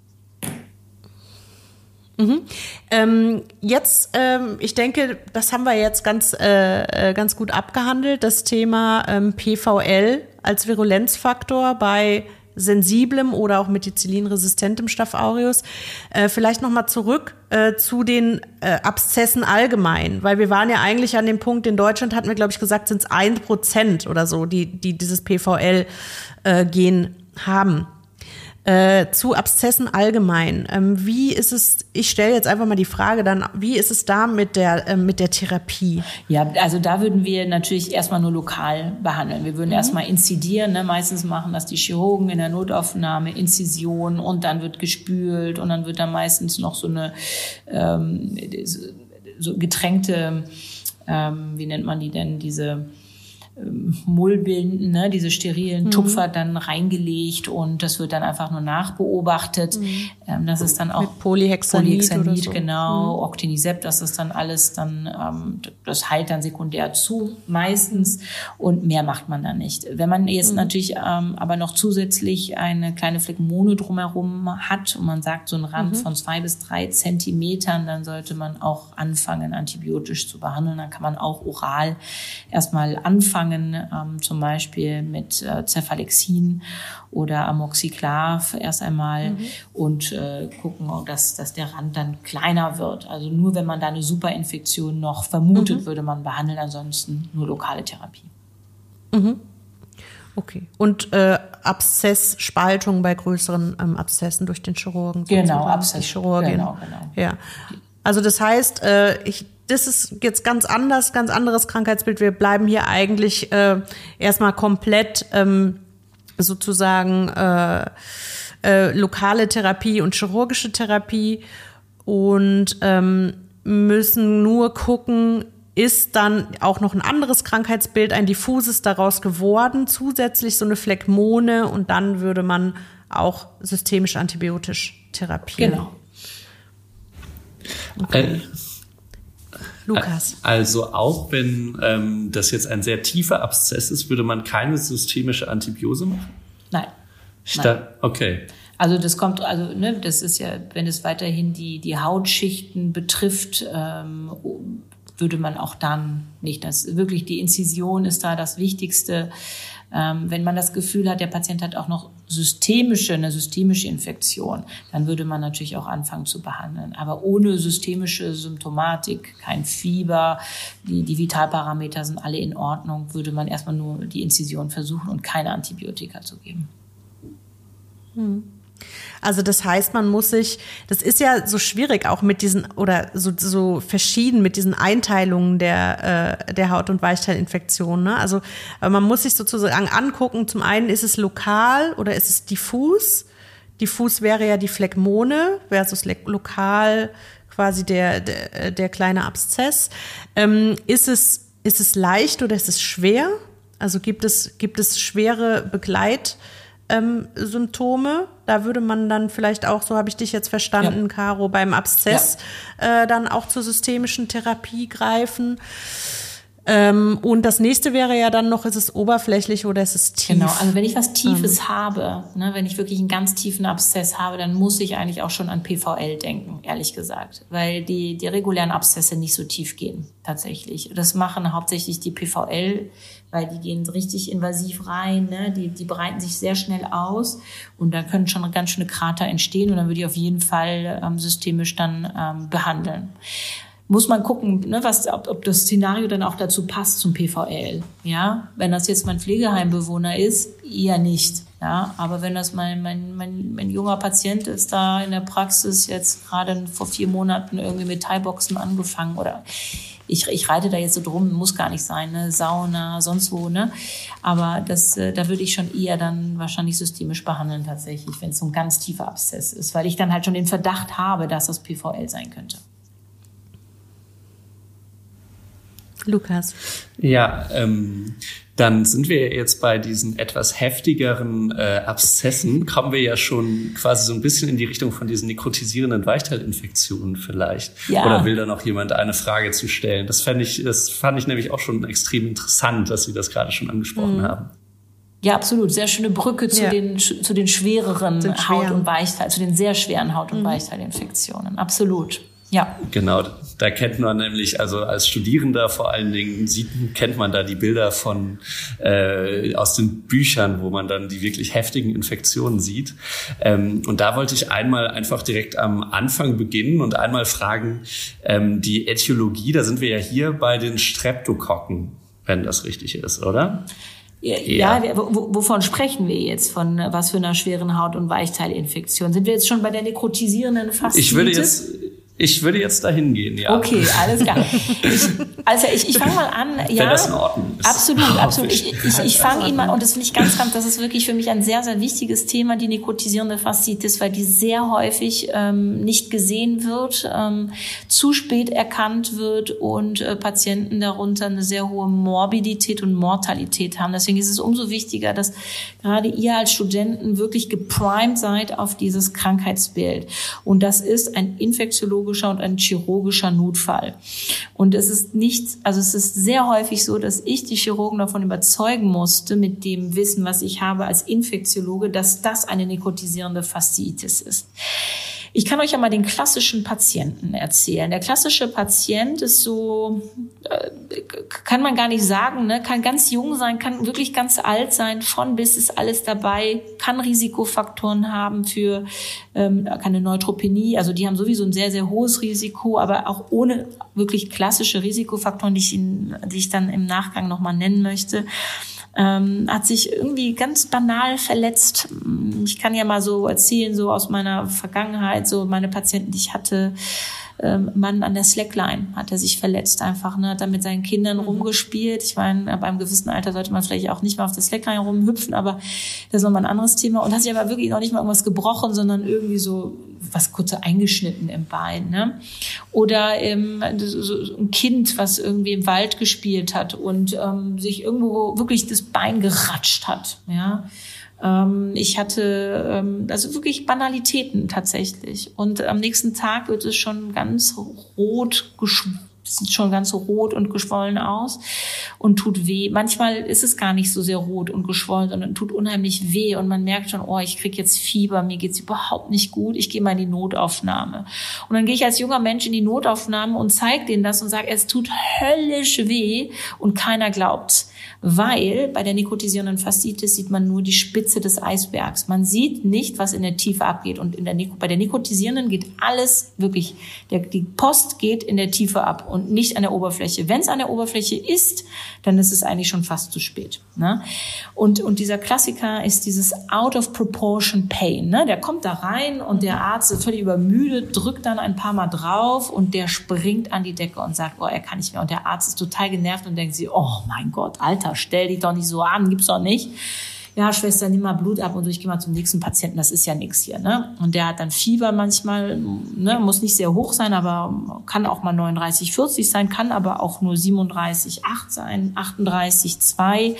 Mhm. Ähm, jetzt, ähm, ich denke, das haben wir jetzt ganz, äh, äh ganz gut abgehandelt, das Thema ähm, PVL als Virulenzfaktor bei sensiblem oder auch methicillinresistentem Staph aureus. Äh, vielleicht nochmal zurück äh, zu den äh, Abszessen allgemein, weil wir waren ja eigentlich an dem Punkt, in Deutschland hatten wir, glaube ich, gesagt, sind es ein Prozent oder so, die, die dieses PVL-Gen äh, haben. Äh, zu Abszessen allgemein. Ähm, wie ist es, ich stelle jetzt einfach mal die Frage dann, wie ist es da mit der, äh, mit der Therapie? Ja, also da würden wir natürlich erstmal nur lokal behandeln. Wir würden mhm. erstmal inzidieren. Ne? Meistens machen das die Chirurgen in der Notaufnahme, Inzision und dann wird gespült und dann wird da meistens noch so eine ähm, so getränkte, ähm, wie nennt man die denn, diese Mullbinden, ne, diese sterilen mhm. Tupfer dann reingelegt und das wird dann einfach nur nachbeobachtet. Mhm. Ähm, das ist dann auch Mit Polyhexanid, Polyhexanid so. genau, mhm. Octinisept, das ist dann alles dann, ähm, das heilt dann sekundär zu, meistens mhm. und mehr macht man dann nicht. Wenn man jetzt mhm. natürlich ähm, aber noch zusätzlich eine kleine Phlegmone drumherum hat und man sagt so einen Rand mhm. von zwei bis drei Zentimetern, dann sollte man auch anfangen, antibiotisch zu behandeln. Dann kann man auch oral erstmal anfangen anfangen, ähm, zum Beispiel mit äh, Cephalexin oder Amoxiclav erst einmal mhm. und äh, gucken, dass, dass der Rand dann kleiner wird. Also nur wenn man da eine Superinfektion noch vermutet, mhm. würde man behandeln, ansonsten nur lokale Therapie. Mhm. Okay. Und äh, Abszessspaltung bei größeren ähm, Abszessen durch den Chirurgen. Genau, Abszess. Chirurgin. Genau, genau. Ja. Also das heißt, äh, ich das ist jetzt ganz anders, ganz anderes Krankheitsbild. Wir bleiben hier eigentlich äh, erstmal komplett ähm, sozusagen äh, äh, lokale Therapie und chirurgische Therapie und ähm, müssen nur gucken, ist dann auch noch ein anderes Krankheitsbild, ein diffuses daraus geworden, zusätzlich so eine Phlegmone und dann würde man auch systemisch antibiotisch therapieren. Genau. Okay. Lukas. Also auch wenn ähm, das jetzt ein sehr tiefer Abszess ist, würde man keine systemische Antibiose machen? Nein. Statt, Nein. Okay. Also das kommt, also ne, das ist ja, wenn es weiterhin die die Hautschichten betrifft, ähm, würde man auch dann nicht. Das wirklich die Inzision ist da das Wichtigste. Ähm, wenn man das Gefühl hat, der Patient hat auch noch systemische, eine systemische Infektion, dann würde man natürlich auch anfangen zu behandeln. Aber ohne systemische Symptomatik, kein Fieber, die, die Vitalparameter sind alle in Ordnung, würde man erstmal nur die Inzision versuchen und keine Antibiotika zu geben. Hm. Also das heißt, man muss sich, das ist ja so schwierig auch mit diesen oder so, so verschieden mit diesen Einteilungen der, äh, der Haut- und Weichteilinfektionen. Ne? Also man muss sich sozusagen angucken, zum einen ist es lokal oder ist es diffus. Diffus wäre ja die Phlegmone versus lokal quasi der, der, der kleine Abszess. Ähm, ist, es, ist es leicht oder ist es schwer? Also gibt es, gibt es schwere Begleit- ähm, Symptome. Da würde man dann vielleicht auch, so habe ich dich jetzt verstanden, ja. Caro, beim Abszess ja. äh, dann auch zur systemischen Therapie greifen. Ähm, und das nächste wäre ja dann noch, ist es oberflächlich oder ist es tief? Genau, also wenn ich was Tiefes ähm. habe, ne, wenn ich wirklich einen ganz tiefen Abszess habe, dann muss ich eigentlich auch schon an PVL denken, ehrlich gesagt. Weil die, die regulären Abszesse nicht so tief gehen, tatsächlich. Das machen hauptsächlich die PVL, weil die gehen richtig invasiv rein, ne? die, die breiten sich sehr schnell aus und da können schon ganz schöne Krater entstehen und dann würde ich auf jeden Fall ähm, systemisch dann ähm, behandeln muss man gucken, ne, was, ob, ob das Szenario dann auch dazu passt zum PVL. Ja, wenn das jetzt mein Pflegeheimbewohner ist, eher nicht. Ja, aber wenn das mein, mein, mein, mein junger Patient ist, da in der Praxis jetzt gerade vor vier Monaten irgendwie mit Thai-Boxen angefangen oder ich, ich reite da jetzt so drum, muss gar nicht sein, ne? Sauna, sonst wo, ne? Aber das, äh, da würde ich schon eher dann wahrscheinlich systemisch behandeln tatsächlich, wenn es so ein ganz tiefer Abszess ist, weil ich dann halt schon den Verdacht habe, dass das PVL sein könnte. Lukas. Ja, ähm, dann sind wir jetzt bei diesen etwas heftigeren äh, Abszessen, kommen wir ja schon quasi so ein bisschen in die Richtung von diesen nekrotisierenden Weichteilinfektionen vielleicht. Ja. Oder will da noch jemand eine Frage zu stellen? Das fand ich, das fand ich nämlich auch schon extrem interessant, dass Sie das gerade schon angesprochen mhm. haben. Ja, absolut. Sehr schöne Brücke zu, ja. den, zu den schwereren Haut- und Weichteil, zu den sehr schweren Haut- und mhm. Weichteilinfektionen. Absolut. Ja. Genau, da kennt man nämlich, also als Studierender vor allen Dingen, sieht, kennt man da die Bilder von äh, aus den Büchern, wo man dann die wirklich heftigen Infektionen sieht. Ähm, und da wollte ich einmal einfach direkt am Anfang beginnen und einmal fragen, ähm, die Äthiologie, da sind wir ja hier bei den Streptokokken, wenn das richtig ist, oder? Ja, ja. wovon sprechen wir jetzt? Von was für einer schweren Haut- und Weichteilinfektion? Sind wir jetzt schon bei der nekrotisierenden Fasziitis? Ich würde jetzt ich würde jetzt dahin gehen, ja. Okay, alles klar. Ich, also ich, ich fange mal an. Ja, Wenn das in Ordnung ist. Absolut, absolut. Ich, ich, ich fange ihn mal, und das finde ich ganz, ganz, das ist wirklich für mich ein sehr, sehr wichtiges Thema, die nekrotisierende Faszitis, weil die sehr häufig ähm, nicht gesehen wird, ähm, zu spät erkannt wird und äh, Patienten darunter eine sehr hohe Morbidität und Mortalität haben. Deswegen ist es umso wichtiger, dass gerade ihr als Studenten wirklich geprimed seid auf dieses Krankheitsbild. Und das ist ein Infektiologisches neurologischer und ein chirurgischer Notfall. Und es ist nicht, also es ist sehr häufig so, dass ich die Chirurgen davon überzeugen musste, mit dem Wissen, was ich habe als Infektiologe, dass das eine nekrotisierende Fasziitis ist. Ich kann euch ja mal den klassischen Patienten erzählen. Der klassische Patient ist so, äh, kann man gar nicht sagen, ne? kann ganz jung sein, kann wirklich ganz alt sein, von bis ist alles dabei, kann Risikofaktoren haben für ähm, keine Neutropenie, also die haben sowieso ein sehr, sehr hohes Risiko, aber auch ohne wirklich klassische Risikofaktoren, die ich, Ihnen, die ich dann im Nachgang nochmal nennen möchte ähm, hat sich irgendwie ganz banal verletzt. Ich kann ja mal so erzählen, so aus meiner Vergangenheit, so meine Patienten, die ich hatte, ähm, Mann an der Slackline hat er sich verletzt einfach, ne, hat dann mit seinen Kindern mhm. rumgespielt. Ich meine, ab einem gewissen Alter sollte man vielleicht auch nicht mal auf der Slackline rumhüpfen, aber das ist nochmal ein anderes Thema. Und hat sich aber wirklich noch nicht mal irgendwas gebrochen, sondern irgendwie so was kurz eingeschnitten im Bein. Ne? Oder ähm, so ein Kind, was irgendwie im Wald gespielt hat und ähm, sich irgendwo wirklich das Bein geratscht hat. Ja? Ähm, ich hatte ähm, also wirklich Banalitäten tatsächlich. Und am nächsten Tag wird es schon ganz rot sieht schon ganz rot und geschwollen aus und tut weh. Manchmal ist es gar nicht so sehr rot und geschwollen, sondern tut unheimlich weh und man merkt schon, oh, ich krieg jetzt Fieber, mir geht's überhaupt nicht gut, ich gehe mal in die Notaufnahme. Und dann gehe ich als junger Mensch in die Notaufnahme und zeige denen das und sage, es tut höllisch weh und keiner glaubt's weil bei der nikotisierenden Faszitis sieht man nur die Spitze des Eisbergs. Man sieht nicht, was in der Tiefe abgeht. Und in der, bei der nikotisierenden geht alles wirklich, der, die Post geht in der Tiefe ab und nicht an der Oberfläche. Wenn es an der Oberfläche ist, dann ist es eigentlich schon fast zu spät. Ne? Und, und dieser Klassiker ist dieses out of proportion pain. Ne? Der kommt da rein und der Arzt ist völlig übermüdet, drückt dann ein paar Mal drauf und der springt an die Decke und sagt, oh, er kann nicht mehr. Und der Arzt ist total genervt und denkt sich, oh mein Gott, Alter, stell dich doch nicht so an, gibt's doch nicht. Ja, Schwester, nimm mal Blut ab und ich gehe mal zum nächsten Patienten, das ist ja nichts hier. Ne? Und der hat dann Fieber manchmal, ne, muss nicht sehr hoch sein, aber kann auch mal 39, 40 sein, kann aber auch nur 37, 8 sein, 38, 2.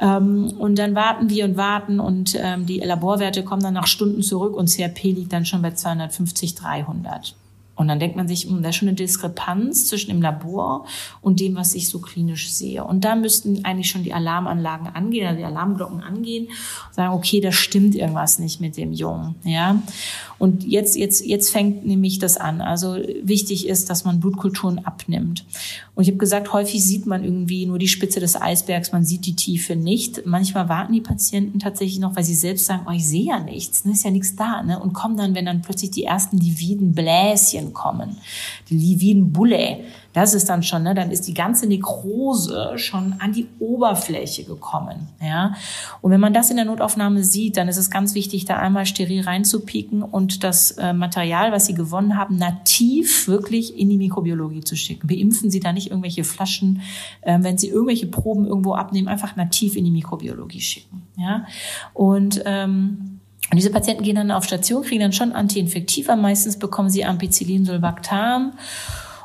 Ähm, und dann warten wir und warten und ähm, die Laborwerte kommen dann nach Stunden zurück und CRP liegt dann schon bei 250, 300. Und dann denkt man sich, hm, da ist schon eine Diskrepanz zwischen dem Labor und dem, was ich so klinisch sehe. Und da müssten eigentlich schon die Alarmanlagen angehen, also die Alarmglocken angehen und sagen, okay, da stimmt irgendwas nicht mit dem Jungen, ja. Und jetzt, jetzt, jetzt fängt nämlich das an. Also wichtig ist, dass man Blutkulturen abnimmt. Und ich habe gesagt, häufig sieht man irgendwie nur die Spitze des Eisbergs, man sieht die Tiefe nicht. Manchmal warten die Patienten tatsächlich noch, weil sie selbst sagen, oh, ich sehe ja nichts, ne, ist ja nichts da, ne? Und kommen dann, wenn dann plötzlich die ersten lividen Bläschen kommen, die lividen Bulle, das ist dann schon, ne, dann ist die ganze Nekrose schon an die Oberfläche gekommen. Ja? Und wenn man das in der Notaufnahme sieht, dann ist es ganz wichtig, da einmal steril reinzupieken und das äh, Material, was Sie gewonnen haben, nativ wirklich in die Mikrobiologie zu schicken. Beimpfen Sie da nicht irgendwelche Flaschen, äh, wenn Sie irgendwelche Proben irgendwo abnehmen, einfach nativ in die Mikrobiologie schicken. Ja? Und ähm, und diese Patienten gehen dann auf Station, kriegen dann schon Antiinfektiva. Meistens bekommen sie Ampicillin, Sulbactam.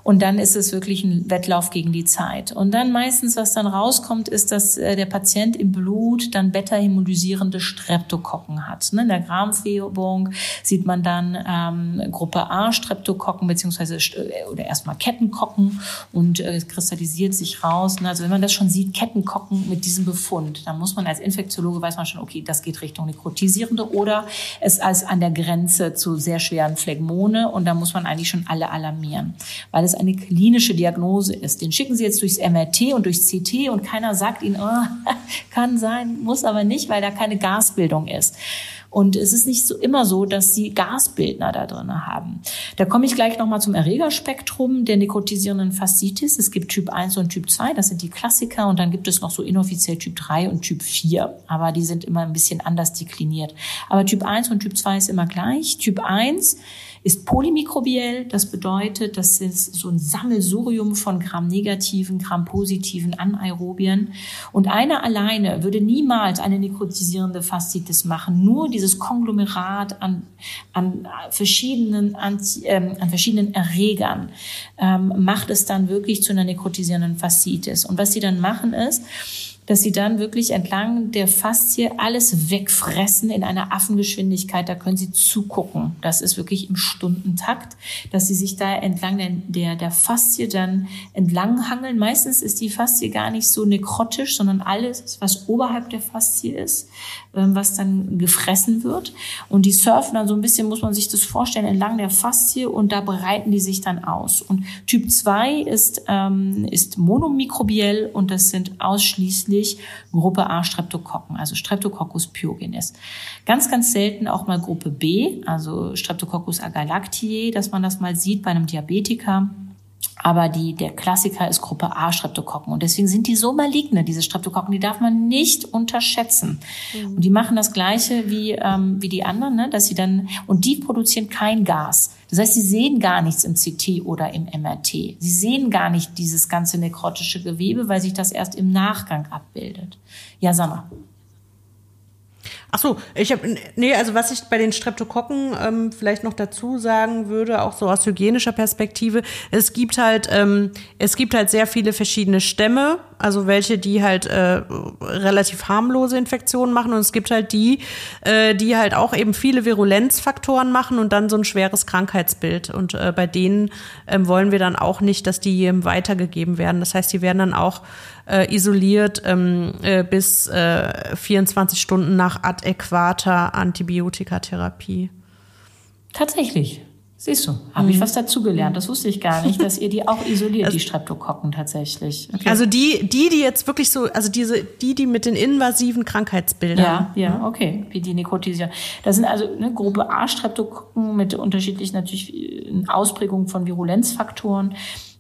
Und dann ist es wirklich ein Wettlauf gegen die Zeit. Und dann meistens, was dann rauskommt, ist, dass äh, der Patient im Blut dann beta-hämolysierende Streptokokken hat. Ne, in der Gramfärbung sieht man dann ähm, Gruppe A Streptokokken beziehungsweise äh, oder erstmal Kettenkokken und äh, kristallisiert sich raus. Ne, also wenn man das schon sieht, Kettenkokken mit diesem Befund, dann muss man als Infektiologe weiß man schon, okay, das geht Richtung nekrotisierende oder es als an der Grenze zu sehr schweren Phlegmone und da muss man eigentlich schon alle alarmieren, weil es eine klinische Diagnose ist. Den schicken Sie jetzt durchs MRT und durchs CT und keiner sagt Ihnen, oh, kann sein, muss aber nicht, weil da keine Gasbildung ist. Und es ist nicht so immer so, dass sie Gasbildner da drin haben. Da komme ich gleich nochmal zum Erregerspektrum der nekrotisierenden Faszitis. Es gibt Typ 1 und Typ 2, das sind die Klassiker. Und dann gibt es noch so inoffiziell Typ 3 und Typ 4. Aber die sind immer ein bisschen anders dekliniert. Aber Typ 1 und Typ 2 ist immer gleich. Typ 1 ist polymikrobiell. Das bedeutet, das ist so ein Sammelsurium von Gram-negativen, Gram-positiven Anaerobien. Und einer alleine würde niemals eine nekrotisierende Faszitis machen. Nur dieses Konglomerat an, an verschiedenen, Anti, ähm, an verschiedenen Erregern ähm, macht es dann wirklich zu einer nekrotisierenden Faszitis. Und was sie dann machen ist, dass sie dann wirklich entlang der Faszie alles wegfressen in einer Affengeschwindigkeit. Da können sie zugucken. Das ist wirklich im Stundentakt, dass sie sich da entlang der, der, der Faszie dann entlang hangeln. Meistens ist die Faszie gar nicht so nekrotisch, sondern alles, was oberhalb der Faszie ist, was dann gefressen wird. Und die surfen dann so ein bisschen, muss man sich das vorstellen, entlang der Faszie und da bereiten die sich dann aus. Und Typ 2 ist, ähm, ist monomikrobiell und das sind ausschließlich ausschließlich Gruppe A Streptokokken, also Streptococcus pyogenes. Ganz, ganz selten auch mal Gruppe B, also Streptococcus agalactiae, dass man das mal sieht bei einem Diabetiker. Aber die, der Klassiker ist Gruppe A Streptokokken. Und deswegen sind die so maligne, diese Streptokokken, die darf man nicht unterschätzen. Mhm. Und die machen das Gleiche wie, ähm, wie die anderen, ne? dass sie dann, und die produzieren kein Gas. Das heißt, sie sehen gar nichts im CT oder im MRT. Sie sehen gar nicht dieses ganze nekrotische Gewebe, weil sich das erst im Nachgang abbildet. Ja, sag mal. Ach so, ich habe nee, also was ich bei den Streptokokken ähm, vielleicht noch dazu sagen würde, auch so aus hygienischer Perspektive, es gibt halt ähm, es gibt halt sehr viele verschiedene Stämme, also welche die halt äh, relativ harmlose Infektionen machen und es gibt halt die, äh, die halt auch eben viele Virulenzfaktoren machen und dann so ein schweres Krankheitsbild und äh, bei denen äh, wollen wir dann auch nicht, dass die weitergegeben werden. Das heißt, die werden dann auch äh, isoliert ähm, äh, bis äh, 24 Stunden nach adäquater Antibiotikatherapie. Tatsächlich. Siehst du, habe ich mhm. was dazugelernt. Das wusste ich gar nicht, dass ihr die auch isoliert, also, die Streptokokken tatsächlich. Okay. Also die, die, die jetzt wirklich so, also diese, die, die mit den invasiven Krankheitsbildern. Ja, ja, mhm. okay, wie die Nekrotisieren. Das sind also eine Gruppe A Streptokokken mit unterschiedlichen natürlich äh, Ausprägungen von Virulenzfaktoren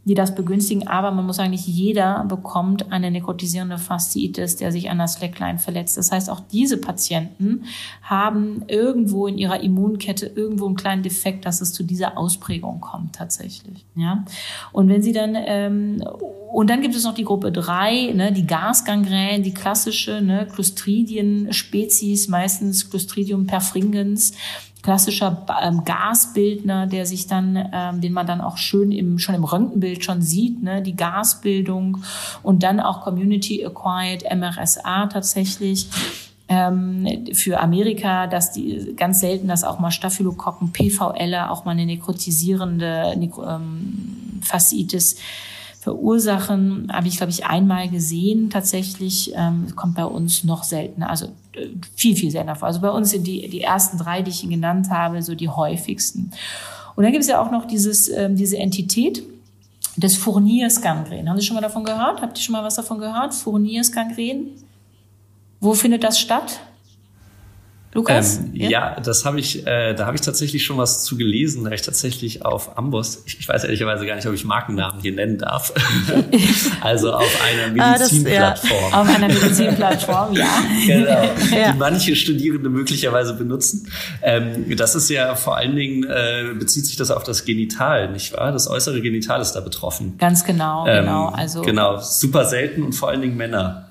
die das begünstigen. Aber man muss sagen, nicht jeder bekommt eine nekrotisierende Fasziitis, der sich an der Slackline verletzt. Das heißt, auch diese Patienten haben irgendwo in ihrer Immunkette irgendwo einen kleinen Defekt, dass es zu dieser Ausprägung kommt tatsächlich. Ja, und wenn sie dann ähm, und dann gibt es noch die Gruppe drei, ne, die Gasgangrän, die klassische ne, Clostridien-Spezies, meistens Clostridium perfringens klassischer ähm, Gasbildner, der sich dann, ähm, den man dann auch schön im, schon im Röntgenbild schon sieht, ne, die Gasbildung und dann auch Community Acquired MRSA tatsächlich ähm, für Amerika, dass die ganz selten, dass auch mal Staphylokokken, PVL, auch mal eine nekrotisierende Nekro, ähm, Fasziitis verursachen, habe ich, glaube ich, einmal gesehen. Tatsächlich ähm, kommt bei uns noch seltener, also äh, viel, viel seltener vor. Also bei uns sind die, die ersten drei, die ich Ihnen genannt habe, so die häufigsten. Und dann gibt es ja auch noch dieses, ähm, diese Entität des Fourniers-Gangren. Haben Sie schon mal davon gehört? Habt ihr schon mal was davon gehört? Fourniers-Gangren? Wo findet das statt? Lukas? Ähm, ja? ja? das habe ich, äh, da habe ich tatsächlich schon was zu gelesen, da ich tatsächlich auf Amboss, ich, ich weiß ehrlicherweise gar nicht, ob ich Markennamen hier nennen darf, also auf einer ah, Medizinplattform. Ja. Auf einer Medizinplattform, ja. genau, ja. die manche Studierende möglicherweise benutzen. Ähm, das ist ja vor allen Dingen, äh, bezieht sich das auf das Genital, nicht wahr? Das äußere Genital ist da betroffen. Ganz genau, ähm, genau. Also genau, super selten und vor allen Dingen Männer.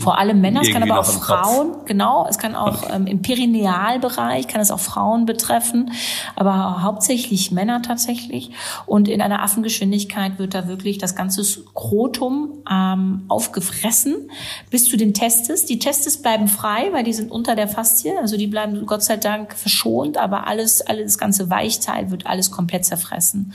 Vor allem Männer, es kann aber auch Frauen, genau, es kann auch ähm, im Perinealbereich, kann es auch Frauen betreffen, aber hauptsächlich Männer tatsächlich. Und in einer Affengeschwindigkeit wird da wirklich das ganze Skrotum ähm, aufgefressen bis zu den Testes. Die Testes bleiben frei, weil die sind unter der Faszie, also die bleiben Gott sei Dank verschont, aber alles, alles das ganze Weichteil wird alles komplett zerfressen.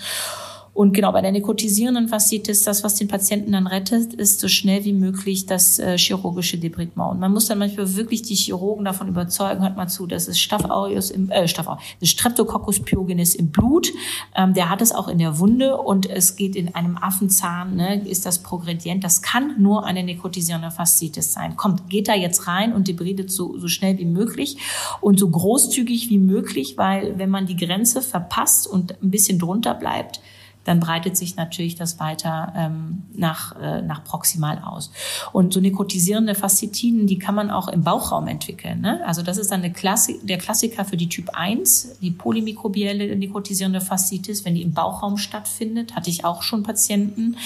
Und genau, bei der nekrotisierenden Faszitis, das, was den Patienten dann rettet, ist so schnell wie möglich das äh, chirurgische Debridement. Und man muss dann manchmal wirklich die Chirurgen davon überzeugen, hört mal zu, das ist Staph aureus im, äh, Staph aureus, Streptococcus pyogenes im Blut. Ähm, der hat es auch in der Wunde und es geht in einem Affenzahn, ne, ist das progredient. Das kann nur eine nekrotisierende Faszitis sein. Kommt, geht da jetzt rein und debridet so, so schnell wie möglich und so großzügig wie möglich, weil wenn man die Grenze verpasst und ein bisschen drunter bleibt, dann breitet sich natürlich das weiter ähm, nach, äh, nach proximal aus. Und so nekrotisierende Faszitiden, die kann man auch im Bauchraum entwickeln. Ne? Also das ist dann eine Klassi der Klassiker für die Typ 1, die polymikrobielle nekrotisierende Faszitis, wenn die im Bauchraum stattfindet, hatte ich auch schon Patienten,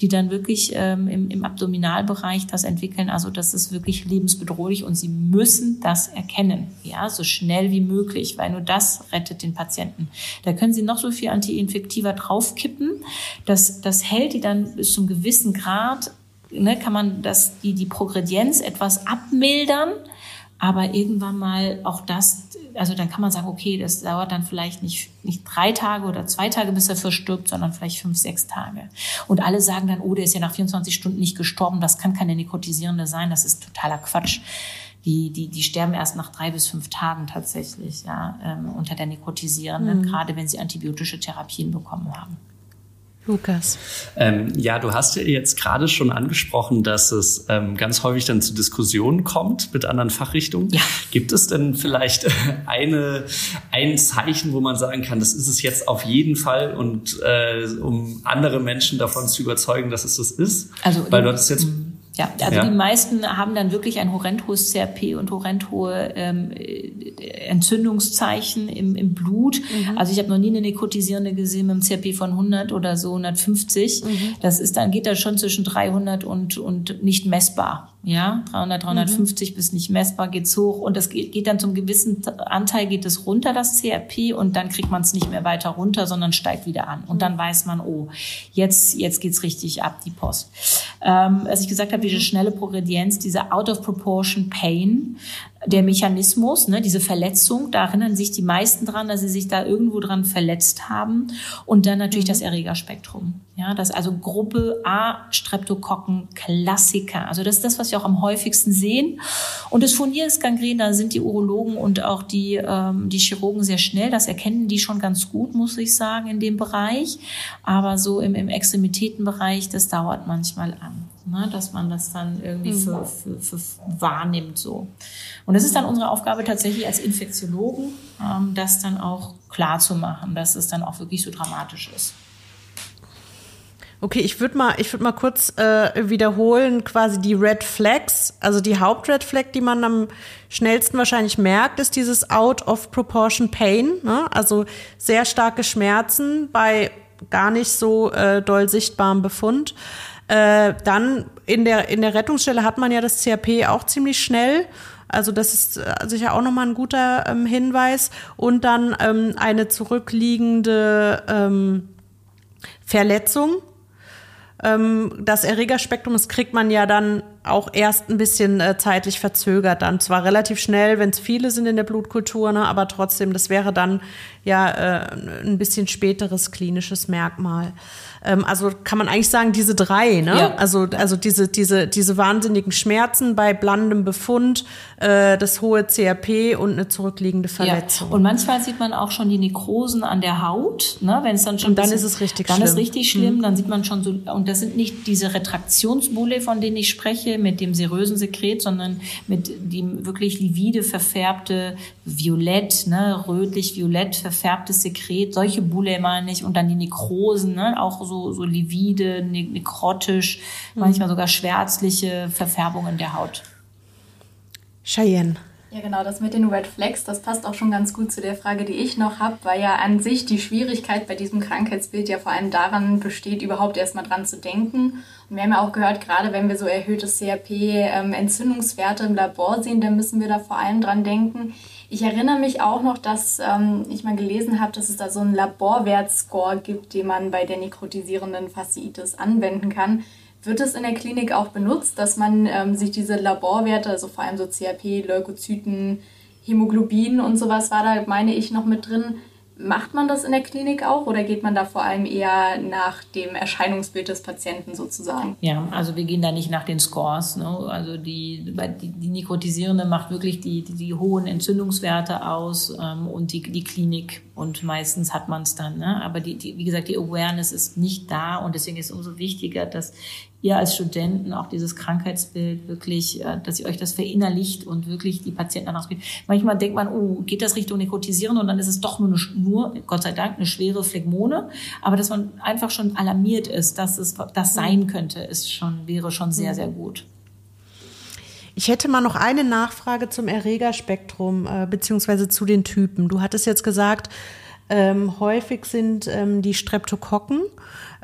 die dann wirklich ähm, im, im Abdominalbereich das entwickeln. Also das ist wirklich lebensbedrohlich und sie müssen das erkennen, ja, so schnell wie möglich, weil nur das rettet den Patienten. Da können sie noch so viel Antiinfektiva draufkippen. Das, das hält die dann bis zum gewissen Grad, ne, kann man das, die, die Progredienz etwas abmildern. Aber irgendwann mal auch das, also dann kann man sagen, okay, das dauert dann vielleicht nicht, nicht drei Tage oder zwei Tage, bis er verstirbt, sondern vielleicht fünf, sechs Tage. Und alle sagen dann, oh, der ist ja nach 24 Stunden nicht gestorben, das kann keine Nikotisierende sein, das ist totaler Quatsch. Die, die, die sterben erst nach drei bis fünf Tagen tatsächlich, ja, ähm, unter der Nikotisierenden, mhm. gerade wenn sie antibiotische Therapien bekommen haben. Lukas. Ähm, ja, du hast ja jetzt gerade schon angesprochen, dass es ähm, ganz häufig dann zu Diskussionen kommt mit anderen Fachrichtungen. Ja. Gibt es denn vielleicht eine, ein Zeichen, wo man sagen kann, das ist es jetzt auf jeden Fall und äh, um andere Menschen davon zu überzeugen, dass es das ist? Also, Weil du hattest jetzt mhm. Ja, also ja. die meisten haben dann wirklich ein horrend hohes CRP und horrend hohe ähm, Entzündungszeichen im, im Blut. Mhm. Also ich habe noch nie eine nekrotisierende gesehen mit einem CRP von 100 oder so 150. Mhm. Das ist dann geht da schon zwischen 300 und und nicht messbar. Ja, 300, 350 mhm. bis nicht messbar geht's hoch und das geht, geht dann zum gewissen Anteil geht es runter das CRP und dann kriegt man es nicht mehr weiter runter, sondern steigt wieder an und dann mhm. weiß man, oh, jetzt jetzt geht's richtig ab die Post. Ähm, als ich gesagt habe, diese schnelle Progredienz, diese out of proportion pain, der Mechanismus, ne, diese Verletzung, da erinnern sich die meisten dran, dass sie sich da irgendwo dran verletzt haben. Und dann natürlich mhm. das Erregerspektrum. Ja, das also Gruppe A Streptokokken Klassiker. Also das ist das, was wir auch am häufigsten sehen. Und das Furnierungsgangren, da sind die Urologen und auch die, ähm, die Chirurgen sehr schnell. Das erkennen die schon ganz gut, muss ich sagen, in dem Bereich. Aber so im, im Extremitätenbereich, das dauert manchmal an ne, dass man das dann irgendwie mhm. für, für, für wahrnimmt so. Und es ist dann unsere Aufgabe tatsächlich als Infektiologen, ähm, das dann auch klar zu machen, dass es dann auch wirklich so dramatisch ist. Okay, ich würde mal, ich würde mal kurz äh, wiederholen, quasi die Red Flags. Also die Hauptred Flag, die man am schnellsten wahrscheinlich merkt, ist dieses Out of Proportion Pain. Ne? Also sehr starke Schmerzen bei gar nicht so äh, doll sichtbarem Befund. Äh, dann in der, in der Rettungsstelle hat man ja das CRP auch ziemlich schnell. Also das ist äh, sicher auch nochmal ein guter ähm, Hinweis. Und dann ähm, eine zurückliegende ähm, Verletzung. Ähm, das Erregerspektrum, das kriegt man ja dann auch erst ein bisschen äh, zeitlich verzögert dann. Zwar relativ schnell, wenn es viele sind in der Blutkultur, ne, aber trotzdem, das wäre dann ja äh, ein bisschen späteres klinisches Merkmal. Ähm, also kann man eigentlich sagen, diese drei, ne? Ja. Also, also diese, diese, diese wahnsinnigen Schmerzen bei blandem Befund, äh, das hohe CRP und eine zurückliegende Verletzung. Ja. Und manchmal sieht man auch schon die Nekrosen an der Haut, ne? Wenn es dann schon und dann ist es richtig dann schlimm. Dann ist richtig schlimm, mhm. dann sieht man schon so, und das sind nicht diese Retraktionsbulle, von denen ich spreche, mit dem serösen Sekret, sondern mit dem wirklich livide verfärbte Violett, ne, rötlich-violett verfärbtes Sekret, solche Bulle meine ich, und dann die Nekrosen, ne, auch so so, so livide, ne, nekrotisch, mhm. manchmal sogar schwärzliche Verfärbungen der Haut. Cheyenne. Ja, genau, das mit den Red Flags, das passt auch schon ganz gut zu der Frage, die ich noch habe, weil ja an sich die Schwierigkeit bei diesem Krankheitsbild ja vor allem daran besteht, überhaupt erstmal dran zu denken. Und wir haben ja auch gehört, gerade wenn wir so erhöhte CRP-Entzündungswerte ähm, im Labor sehen, dann müssen wir da vor allem dran denken. Ich erinnere mich auch noch, dass ähm, ich mal gelesen habe, dass es da so einen Laborwertscore gibt, den man bei der nekrotisierenden Fasziitis anwenden kann. Wird es in der Klinik auch benutzt, dass man ähm, sich diese Laborwerte, also vor allem so CRP, Leukozyten, Hämoglobin und sowas war da, meine ich, noch mit drin, Macht man das in der Klinik auch oder geht man da vor allem eher nach dem Erscheinungsbild des Patienten sozusagen? Ja, also wir gehen da nicht nach den Scores. Ne? Also die, die, die Nikrotisierende macht wirklich die, die, die hohen Entzündungswerte aus ähm, und die, die Klinik und meistens hat man es dann. Ne? Aber die, die, wie gesagt, die Awareness ist nicht da und deswegen ist es umso wichtiger, dass ihr als Studenten auch dieses Krankheitsbild wirklich, äh, dass ihr euch das verinnerlicht und wirklich die Patienten danach spielt. Manchmal denkt man, oh, geht das Richtung Nekrotisieren und dann ist es doch nur, eine, nur, Gott sei Dank, eine schwere Phlegmone. Aber dass man einfach schon alarmiert ist, dass es das sein könnte, ist schon, wäre schon sehr, sehr gut. Ich hätte mal noch eine Nachfrage zum Erregerspektrum äh, beziehungsweise zu den Typen. Du hattest jetzt gesagt, ähm, häufig sind ähm, die Streptokokken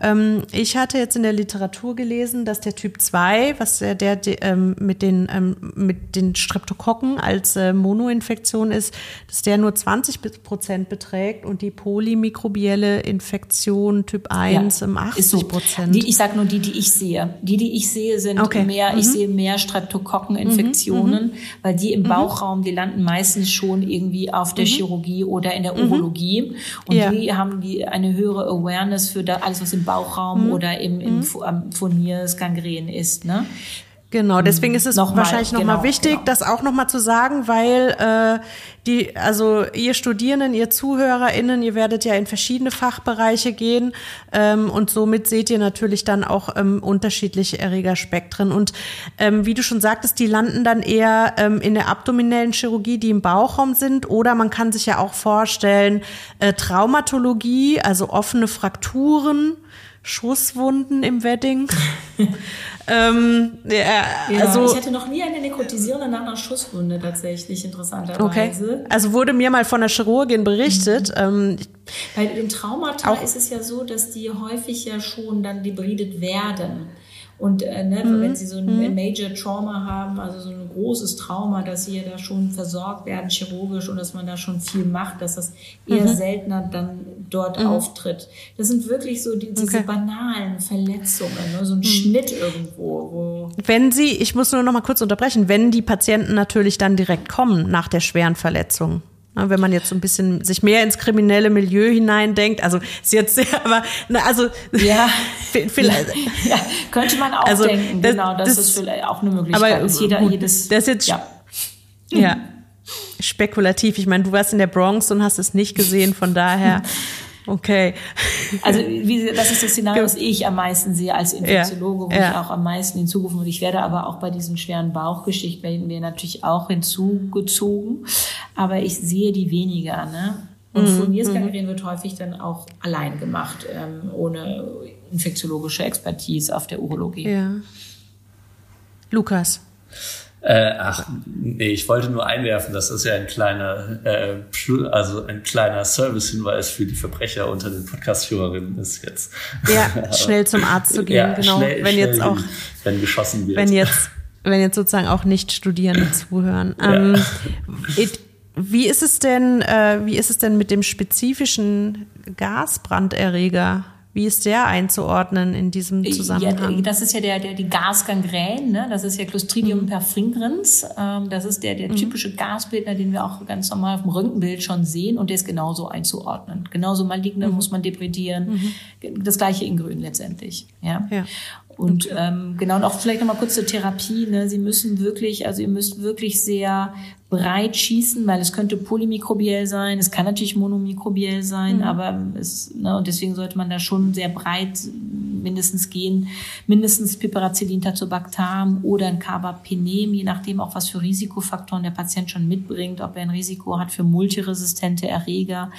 ähm, ich hatte jetzt in der Literatur gelesen, dass der Typ 2, was der, der, ähm, mit, den, ähm, mit den Streptokokken als äh, Monoinfektion ist, dass der nur 20 Prozent beträgt und die polymikrobielle Infektion Typ 1 ja, 80 Prozent. So. ich sage nur die, die ich sehe. Die, die ich sehe, sind okay. mehr, mhm. ich sehe mehr Streptokokkeninfektionen, mhm. weil die im mhm. Bauchraum, die landen meistens schon irgendwie auf der mhm. Chirurgie oder in der mhm. Urologie. Und ja. die haben die eine höhere Awareness für da, alles, was im Bauchraum Bauchraum mhm. oder im, im mhm. Furniers Gangren ist. Ne? Genau, deswegen ist es noch wahrscheinlich nochmal genau, wichtig, genau. das auch nochmal zu sagen, weil äh, die, also ihr Studierenden, ihr ZuhörerInnen, ihr werdet ja in verschiedene Fachbereiche gehen ähm, und somit seht ihr natürlich dann auch ähm, unterschiedliche Erregerspektren. Und ähm, wie du schon sagtest, die landen dann eher ähm, in der abdominellen Chirurgie, die im Bauchraum sind, oder man kann sich ja auch vorstellen, äh, Traumatologie, also offene Frakturen Schusswunden im Wedding. ähm, ja, ja, also, ich hatte noch nie eine nekrotisierende nach einer Schusswunde tatsächlich, interessanterweise. Okay. Also wurde mir mal von der Chirurgin berichtet. Mhm. Ähm, Bei den Traumata ist es ja so, dass die häufig ja schon dann debridet werden. Und äh, ne, mhm. wenn sie so ein mhm. Major Trauma haben, also so ein großes Trauma, dass sie ja da schon versorgt werden chirurgisch und dass man da schon viel macht, dass das eher mhm. seltener dann dort mhm. auftritt. Das sind wirklich so die, diese okay. banalen Verletzungen, ne? so ein mhm. Schnitt irgendwo. Wo wenn sie, ich muss nur noch mal kurz unterbrechen, wenn die Patienten natürlich dann direkt kommen nach der schweren Verletzung. Wenn man jetzt so ein bisschen sich mehr ins kriminelle Milieu hineindenkt, also ist jetzt sehr, aber na, also ja, vielleicht ja, könnte man auch also, denken, das, genau, das, das, ist vielleicht auch eine Möglichkeit. Aber ist jeder gut, jedes, das ist jetzt ja. ja spekulativ. Ich meine, du warst in der Bronx und hast es nicht gesehen, von daher Okay. Also wie, das ist das Szenario, das ich am meisten sehe als Infektiologe, wo ja. ich auch am meisten hinzugerufen und ich werde aber auch bei diesen schweren Bauchgeschichten werden wir natürlich auch hinzugezogen, aber ich sehe die weniger. Ne? Und mhm. Furnierskalibrieren mhm. wird häufig dann auch allein gemacht, ähm, ohne infektiologische Expertise auf der Urologie. Ja. Lukas. Äh, ach, nee, ich wollte nur einwerfen, das ist ja ein kleiner, äh, also ein kleiner Service-Hinweis für die Verbrecher unter den Podcast-Hörerinnen ist jetzt. Ja, schnell zum Arzt zu gehen, ja, genau. Schnell, wenn schnell jetzt auch, wenn geschossen wird. Wenn jetzt, wenn jetzt sozusagen auch Nicht-Studierende zuhören. Ja. Ähm, it, wie ist es denn, äh, wie ist es denn mit dem spezifischen Gasbranderreger? Wie ist der einzuordnen in diesem Zusammenhang? Ja, das ist ja der, der die Gasgangrän, ne? das ist ja Clostridium mhm. perfringrens. Ähm, das ist der, der mhm. typische Gasbildner, den wir auch ganz normal auf dem Röntgenbild schon sehen und der ist genauso einzuordnen. Genauso maligne mhm. muss man depredieren. Mhm. Das gleiche in Grün letztendlich. Ja. ja. Und okay. ähm, genau, und auch vielleicht nochmal kurz zur Therapie. Ne? Sie müssen wirklich, also ihr müsst wirklich sehr breit schießen, weil es könnte polymikrobiell sein, es kann natürlich monomikrobiell sein, mhm. aber es, ne, und deswegen sollte man da schon sehr breit mindestens gehen, mindestens Piperacillin tazobactam oder ein Carbapenem, je nachdem auch was für Risikofaktoren der Patient schon mitbringt, ob er ein Risiko hat für multiresistente Erreger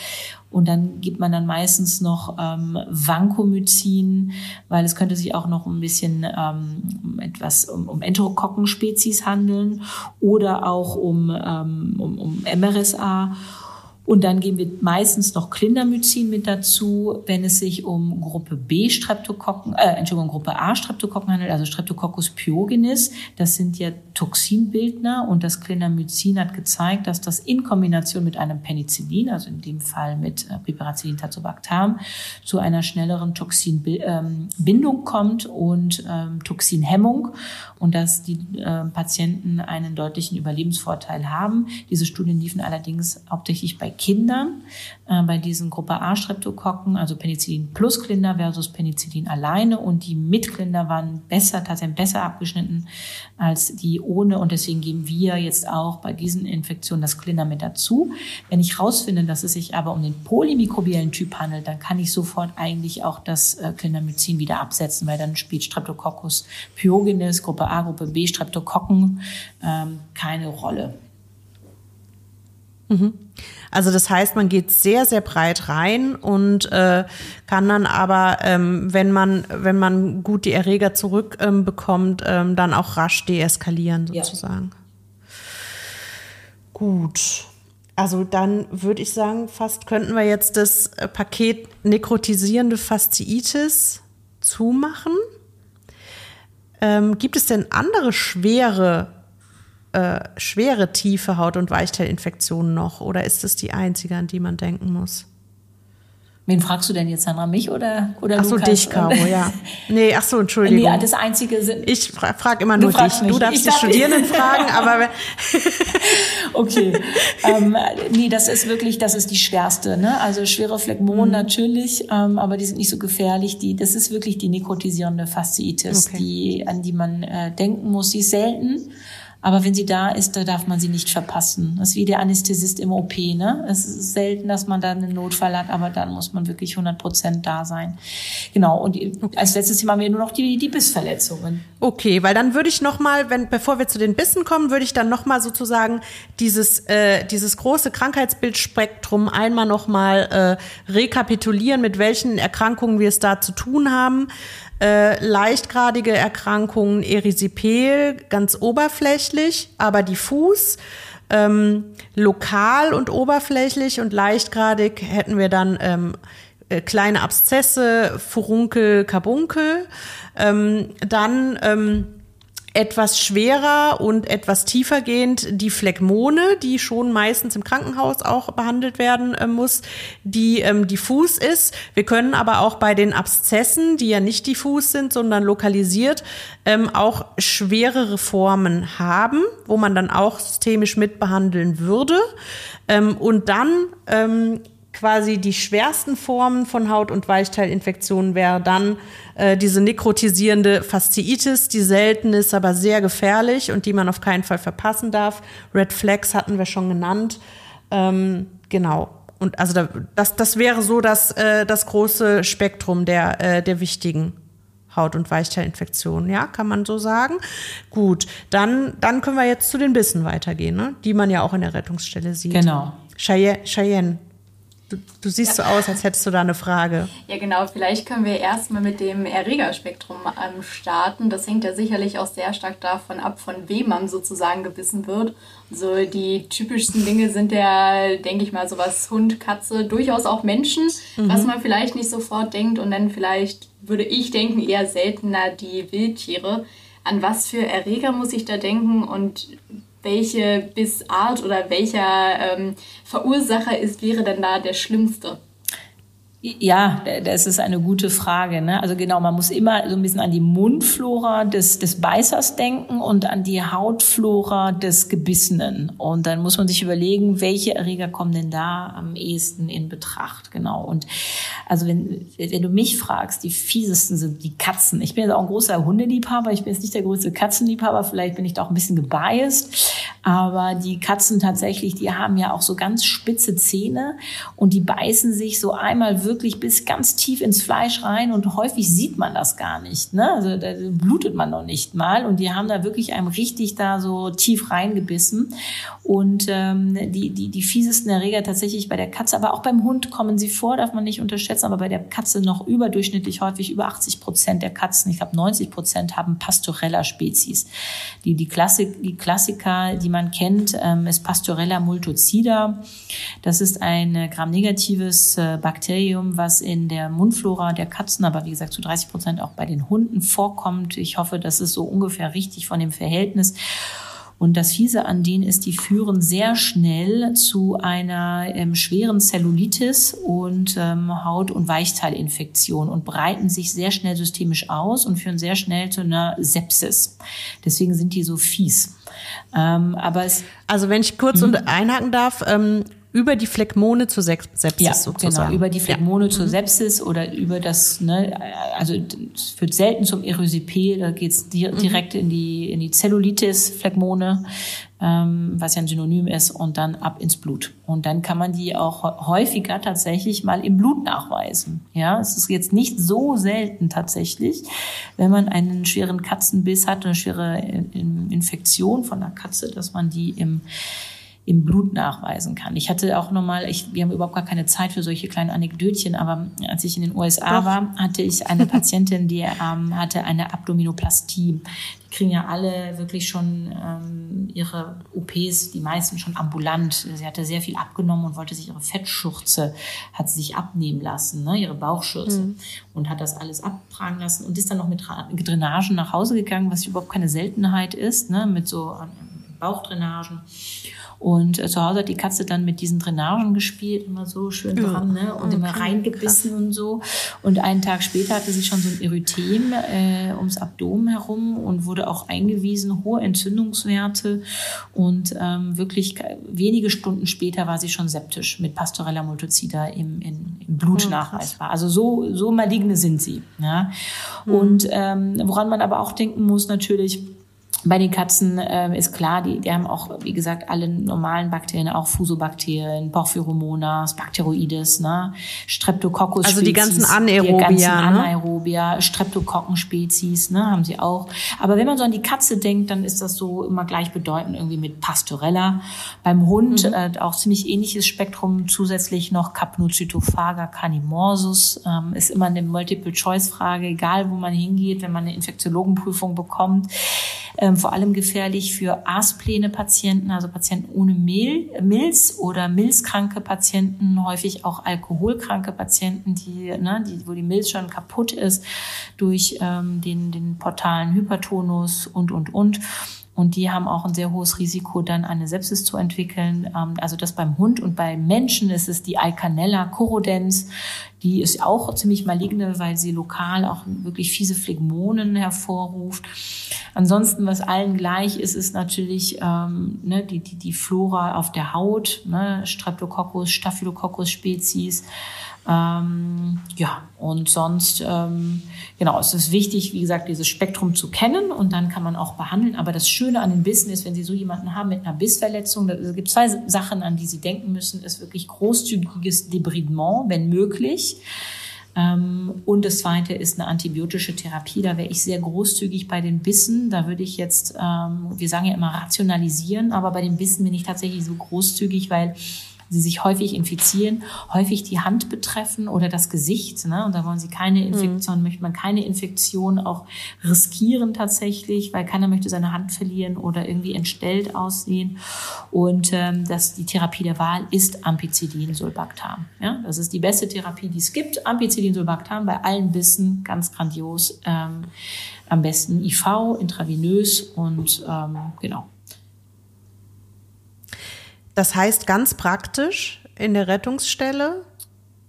und dann gibt man dann meistens noch ähm, Vancomycin, weil es könnte sich auch noch ein bisschen ähm, etwas um, um Enterokokken-Spezies handeln oder auch um, ähm, um, um MRSA. Und dann geben wir meistens noch Clindamycin mit dazu, wenn es sich um Gruppe B Streptokokken, äh, Entschuldigung, Gruppe A Streptokokken handelt, also Streptococcus pyogenes. Das sind ja Toxinbildner und das Clindamycin hat gezeigt, dass das in Kombination mit einem Penicillin, also in dem Fall mit äh, Piperacillin tazobactam, zu einer schnelleren Toxinbindung ähm, kommt und ähm, Toxinhemmung und dass die äh, Patienten einen deutlichen Überlebensvorteil haben. Diese Studien liefen allerdings hauptsächlich bei Kindern, äh, bei diesen Gruppe A Streptokokken, also Penicillin plus Klinder versus Penicillin alleine und die mit Klinder waren besser, tatsächlich besser abgeschnitten als die ohne und deswegen geben wir jetzt auch bei diesen Infektionen das Klinder mit dazu. Wenn ich rausfinde, dass es sich aber um den polymikrobiellen Typ handelt, dann kann ich sofort eigentlich auch das äh, wieder absetzen, weil dann spielt Streptococcus pyogenes, Gruppe A, Gruppe B, Streptokokken ähm, keine Rolle. Mhm. Also das heißt, man geht sehr, sehr breit rein und äh, kann dann aber, ähm, wenn man, wenn man gut die Erreger zurückbekommt, ähm, ähm, dann auch rasch deeskalieren sozusagen. Ja. Gut. Also dann würde ich sagen, fast könnten wir jetzt das äh, Paket nekrotisierende Fasziitis zumachen. Ähm, gibt es denn andere schwere äh, schwere tiefe Haut- und Weichteilinfektionen noch oder ist es die einzige, an die man denken muss? Wen fragst du denn jetzt, Sandra? Mich oder, oder ach so, Lukas? dich, Caro, ja. Nee, ach so, Entschuldigung. Nee, das Einzige sind... Ich frage frag immer nur dich. Mich. Du darfst ich die darf Studierenden fragen, aber... okay. ähm, nee, das ist wirklich, das ist die schwerste. Ne? Also schwere Phlegmonen mhm. natürlich, ähm, aber die sind nicht so gefährlich. Die, das ist wirklich die nekrotisierende Fasziitis, okay. die, an die man äh, denken muss. Sie ist selten. Aber wenn sie da ist, da darf man sie nicht verpassen. Das ist wie der Anästhesist im OP. Ne? Es ist selten, dass man da einen Notfall hat, aber dann muss man wirklich 100 Prozent da sein. Genau. Und als letztes Thema haben wir nur noch die, die Bissverletzungen. Okay, weil dann würde ich noch mal, wenn bevor wir zu den Bissen kommen, würde ich dann noch mal sozusagen dieses äh, dieses große Krankheitsbildspektrum einmal noch mal äh, rekapitulieren, mit welchen Erkrankungen wir es da zu tun haben äh, leichtgradige Erkrankungen Erisipel ganz oberflächlich, aber diffus. Ähm, lokal und oberflächlich und leichtgradig hätten wir dann ähm, äh, kleine Abszesse, Furunkel, Karbunkel. Ähm, dann ähm, etwas schwerer und etwas tiefergehend die Phlegmone, die schon meistens im Krankenhaus auch behandelt werden äh, muss, die ähm, diffus ist. Wir können aber auch bei den Abszessen, die ja nicht diffus sind, sondern lokalisiert, ähm, auch schwerere Formen haben, wo man dann auch systemisch mitbehandeln würde. Ähm, und dann ähm, quasi die schwersten Formen von Haut- und Weichteilinfektionen wäre dann äh, diese nekrotisierende Fasziitis, die selten ist, aber sehr gefährlich und die man auf keinen Fall verpassen darf. Red Flags hatten wir schon genannt. Ähm, genau. Und also da, das, das wäre so das, äh, das große Spektrum der, äh, der wichtigen Haut- und Weichteilinfektionen, ja, kann man so sagen. Gut, dann, dann können wir jetzt zu den Bissen weitergehen, ne? die man ja auch in der Rettungsstelle sieht. Genau. Cheyenne, Cheyenne Du, du siehst ja. so aus, als hättest du da eine Frage. Ja, genau. Vielleicht können wir erstmal mit dem Erregerspektrum ähm, starten. Das hängt ja sicherlich auch sehr stark davon ab, von wem man sozusagen gebissen wird. So die typischsten Dinge sind ja, denke ich mal, sowas Hund, Katze, durchaus auch Menschen, mhm. was man vielleicht nicht sofort denkt. Und dann vielleicht würde ich denken, eher seltener die Wildtiere. An was für Erreger muss ich da denken und welche Bissart oder welcher ähm, Verursacher ist, wäre denn da der schlimmste? Ja, das ist eine gute Frage. Ne? Also genau, man muss immer so ein bisschen an die Mundflora des, des Beißers denken und an die Hautflora des Gebissenen. Und dann muss man sich überlegen, welche Erreger kommen denn da am ehesten in Betracht. Genau. Und also wenn, wenn du mich fragst, die fiesesten sind die Katzen. Ich bin jetzt auch ein großer Hundeliebhaber. Ich bin jetzt nicht der größte Katzenliebhaber. Vielleicht bin ich da auch ein bisschen gebiased. Aber die Katzen tatsächlich, die haben ja auch so ganz spitze Zähne und die beißen sich so einmal wirklich wirklich bis ganz tief ins Fleisch rein und häufig sieht man das gar nicht. Ne? Also da blutet man noch nicht mal und die haben da wirklich einem richtig da so tief reingebissen. Und ähm, die, die, die fiesesten Erreger tatsächlich bei der Katze, aber auch beim Hund kommen sie vor, darf man nicht unterschätzen, aber bei der Katze noch überdurchschnittlich häufig, über 80 Prozent der Katzen, ich glaube 90 Prozent haben Pastorella-Spezies. Die, die, Klassik, die Klassiker, die man kennt, ähm, ist Pastorella multocida. Das ist ein gramnegatives äh, Bakterium, was in der Mundflora der Katzen, aber wie gesagt zu 30 Prozent auch bei den Hunden vorkommt. Ich hoffe, das ist so ungefähr richtig von dem Verhältnis. Und das Fiese an denen ist, die führen sehr schnell zu einer ähm, schweren Zellulitis und ähm, Haut- und Weichteilinfektion und breiten sich sehr schnell systemisch aus und führen sehr schnell zu einer Sepsis. Deswegen sind die so fies. Ähm, aber es also wenn ich kurz und einhaken darf, ähm, über die Phlegmone zur Sepsis ja, sozusagen. Genau, über die Phlegmone ja. zur mhm. Sepsis oder über das, ne, also es führt selten zum Erysipel, da geht's mhm. direkt in die in die Zellulitis, Phlegmone, ähm, was ja ein Synonym ist, und dann ab ins Blut. Und dann kann man die auch häufiger tatsächlich mal im Blut nachweisen. Ja, es ist jetzt nicht so selten tatsächlich, wenn man einen schweren Katzenbiss hat, eine schwere Infektion von einer Katze, dass man die im im Blut nachweisen kann. Ich hatte auch nochmal, ich, wir haben überhaupt gar keine Zeit für solche kleinen Anekdötchen, aber als ich in den USA Doch. war, hatte ich eine Patientin, die ähm, hatte eine Abdominoplastie. Die kriegen ja alle wirklich schon ähm, ihre OPs, die meisten schon ambulant. Sie hatte sehr viel abgenommen und wollte sich ihre Fettschürze, hat sie sich abnehmen lassen, ne, ihre Bauchschürze mhm. und hat das alles abtragen lassen und ist dann noch mit Drainagen nach Hause gegangen, was überhaupt keine Seltenheit ist, ne, mit so ähm, Bauchdrainagen. Und äh, zu Hause hat die Katze dann mit diesen Drainagen gespielt, immer so schön dran, ne? Und okay, immer reingebissen krass. und so. Und einen Tag später hatte sie schon so ein Erythem äh, ums Abdomen herum und wurde auch eingewiesen, hohe Entzündungswerte. Und ähm, wirklich wenige Stunden später war sie schon septisch mit Pastorella multocida im, in, im Blut oh, nachweisbar. Also so, so maligne sind sie. Ja? Mhm. Und ähm, woran man aber auch denken muss, natürlich, bei den Katzen äh, ist klar, die, die haben auch, wie gesagt, alle normalen Bakterien, auch Fusobakterien, Porphyromonas, Bacteroides, ne? Streptococcus. Also die ganzen Anaerobia. Die ganzen Anaerobia, ne? Streptokokken-Spezies, ne, haben sie auch. Aber wenn man so an die Katze denkt, dann ist das so immer gleichbedeutend irgendwie mit Pastorella. Beim Hund mhm. äh, auch ziemlich ähnliches Spektrum, zusätzlich noch Capnocytophaga canimorsus. Ähm, ist immer eine Multiple-Choice-Frage, egal wo man hingeht, wenn man eine Infektiologenprüfung bekommt ähm, vor allem gefährlich für Aspläne-Patienten, also Patienten ohne Mehl, Milz oder milzkranke Patienten, häufig auch alkoholkranke Patienten, die, ne, die, wo die Milz schon kaputt ist durch ähm, den, den portalen Hypertonus und, und, und. Und die haben auch ein sehr hohes Risiko, dann eine Sepsis zu entwickeln. Ähm, also das beim Hund und beim Menschen ist es die Alcanella corrodens. Die ist auch ziemlich maligne, weil sie lokal auch wirklich fiese Phlegmonen hervorruft. Ansonsten, was allen gleich ist, ist natürlich ähm, ne, die, die, die Flora auf der Haut, ne, Streptococcus, Staphylococcus Spezies. Ähm, ja, und sonst, ähm, genau, es ist wichtig, wie gesagt, dieses Spektrum zu kennen und dann kann man auch behandeln. Aber das Schöne an den Bissen ist, wenn Sie so jemanden haben mit einer Bissverletzung, da gibt zwei Sachen, an die Sie denken müssen, ist wirklich großzügiges Debridement, wenn möglich. Ähm, und das zweite ist eine antibiotische Therapie. Da wäre ich sehr großzügig bei den Bissen. Da würde ich jetzt, ähm, wir sagen ja immer rationalisieren, aber bei den Bissen bin ich tatsächlich so großzügig, weil sie sich häufig infizieren, häufig die Hand betreffen oder das Gesicht. Ne? Und da wollen sie keine mhm. Infektion, mhm. möchte man keine Infektion auch riskieren tatsächlich, weil keiner möchte seine Hand verlieren oder irgendwie entstellt aussehen. Und ähm, das, die Therapie der Wahl ist Ampicillin Sulbactam. Ja? Das ist die beste Therapie, die es gibt. Ampicillin Sulbactam bei allen Bissen, ganz grandios. Ähm, am besten IV, intravenös und ähm, genau. Das heißt ganz praktisch, in der Rettungsstelle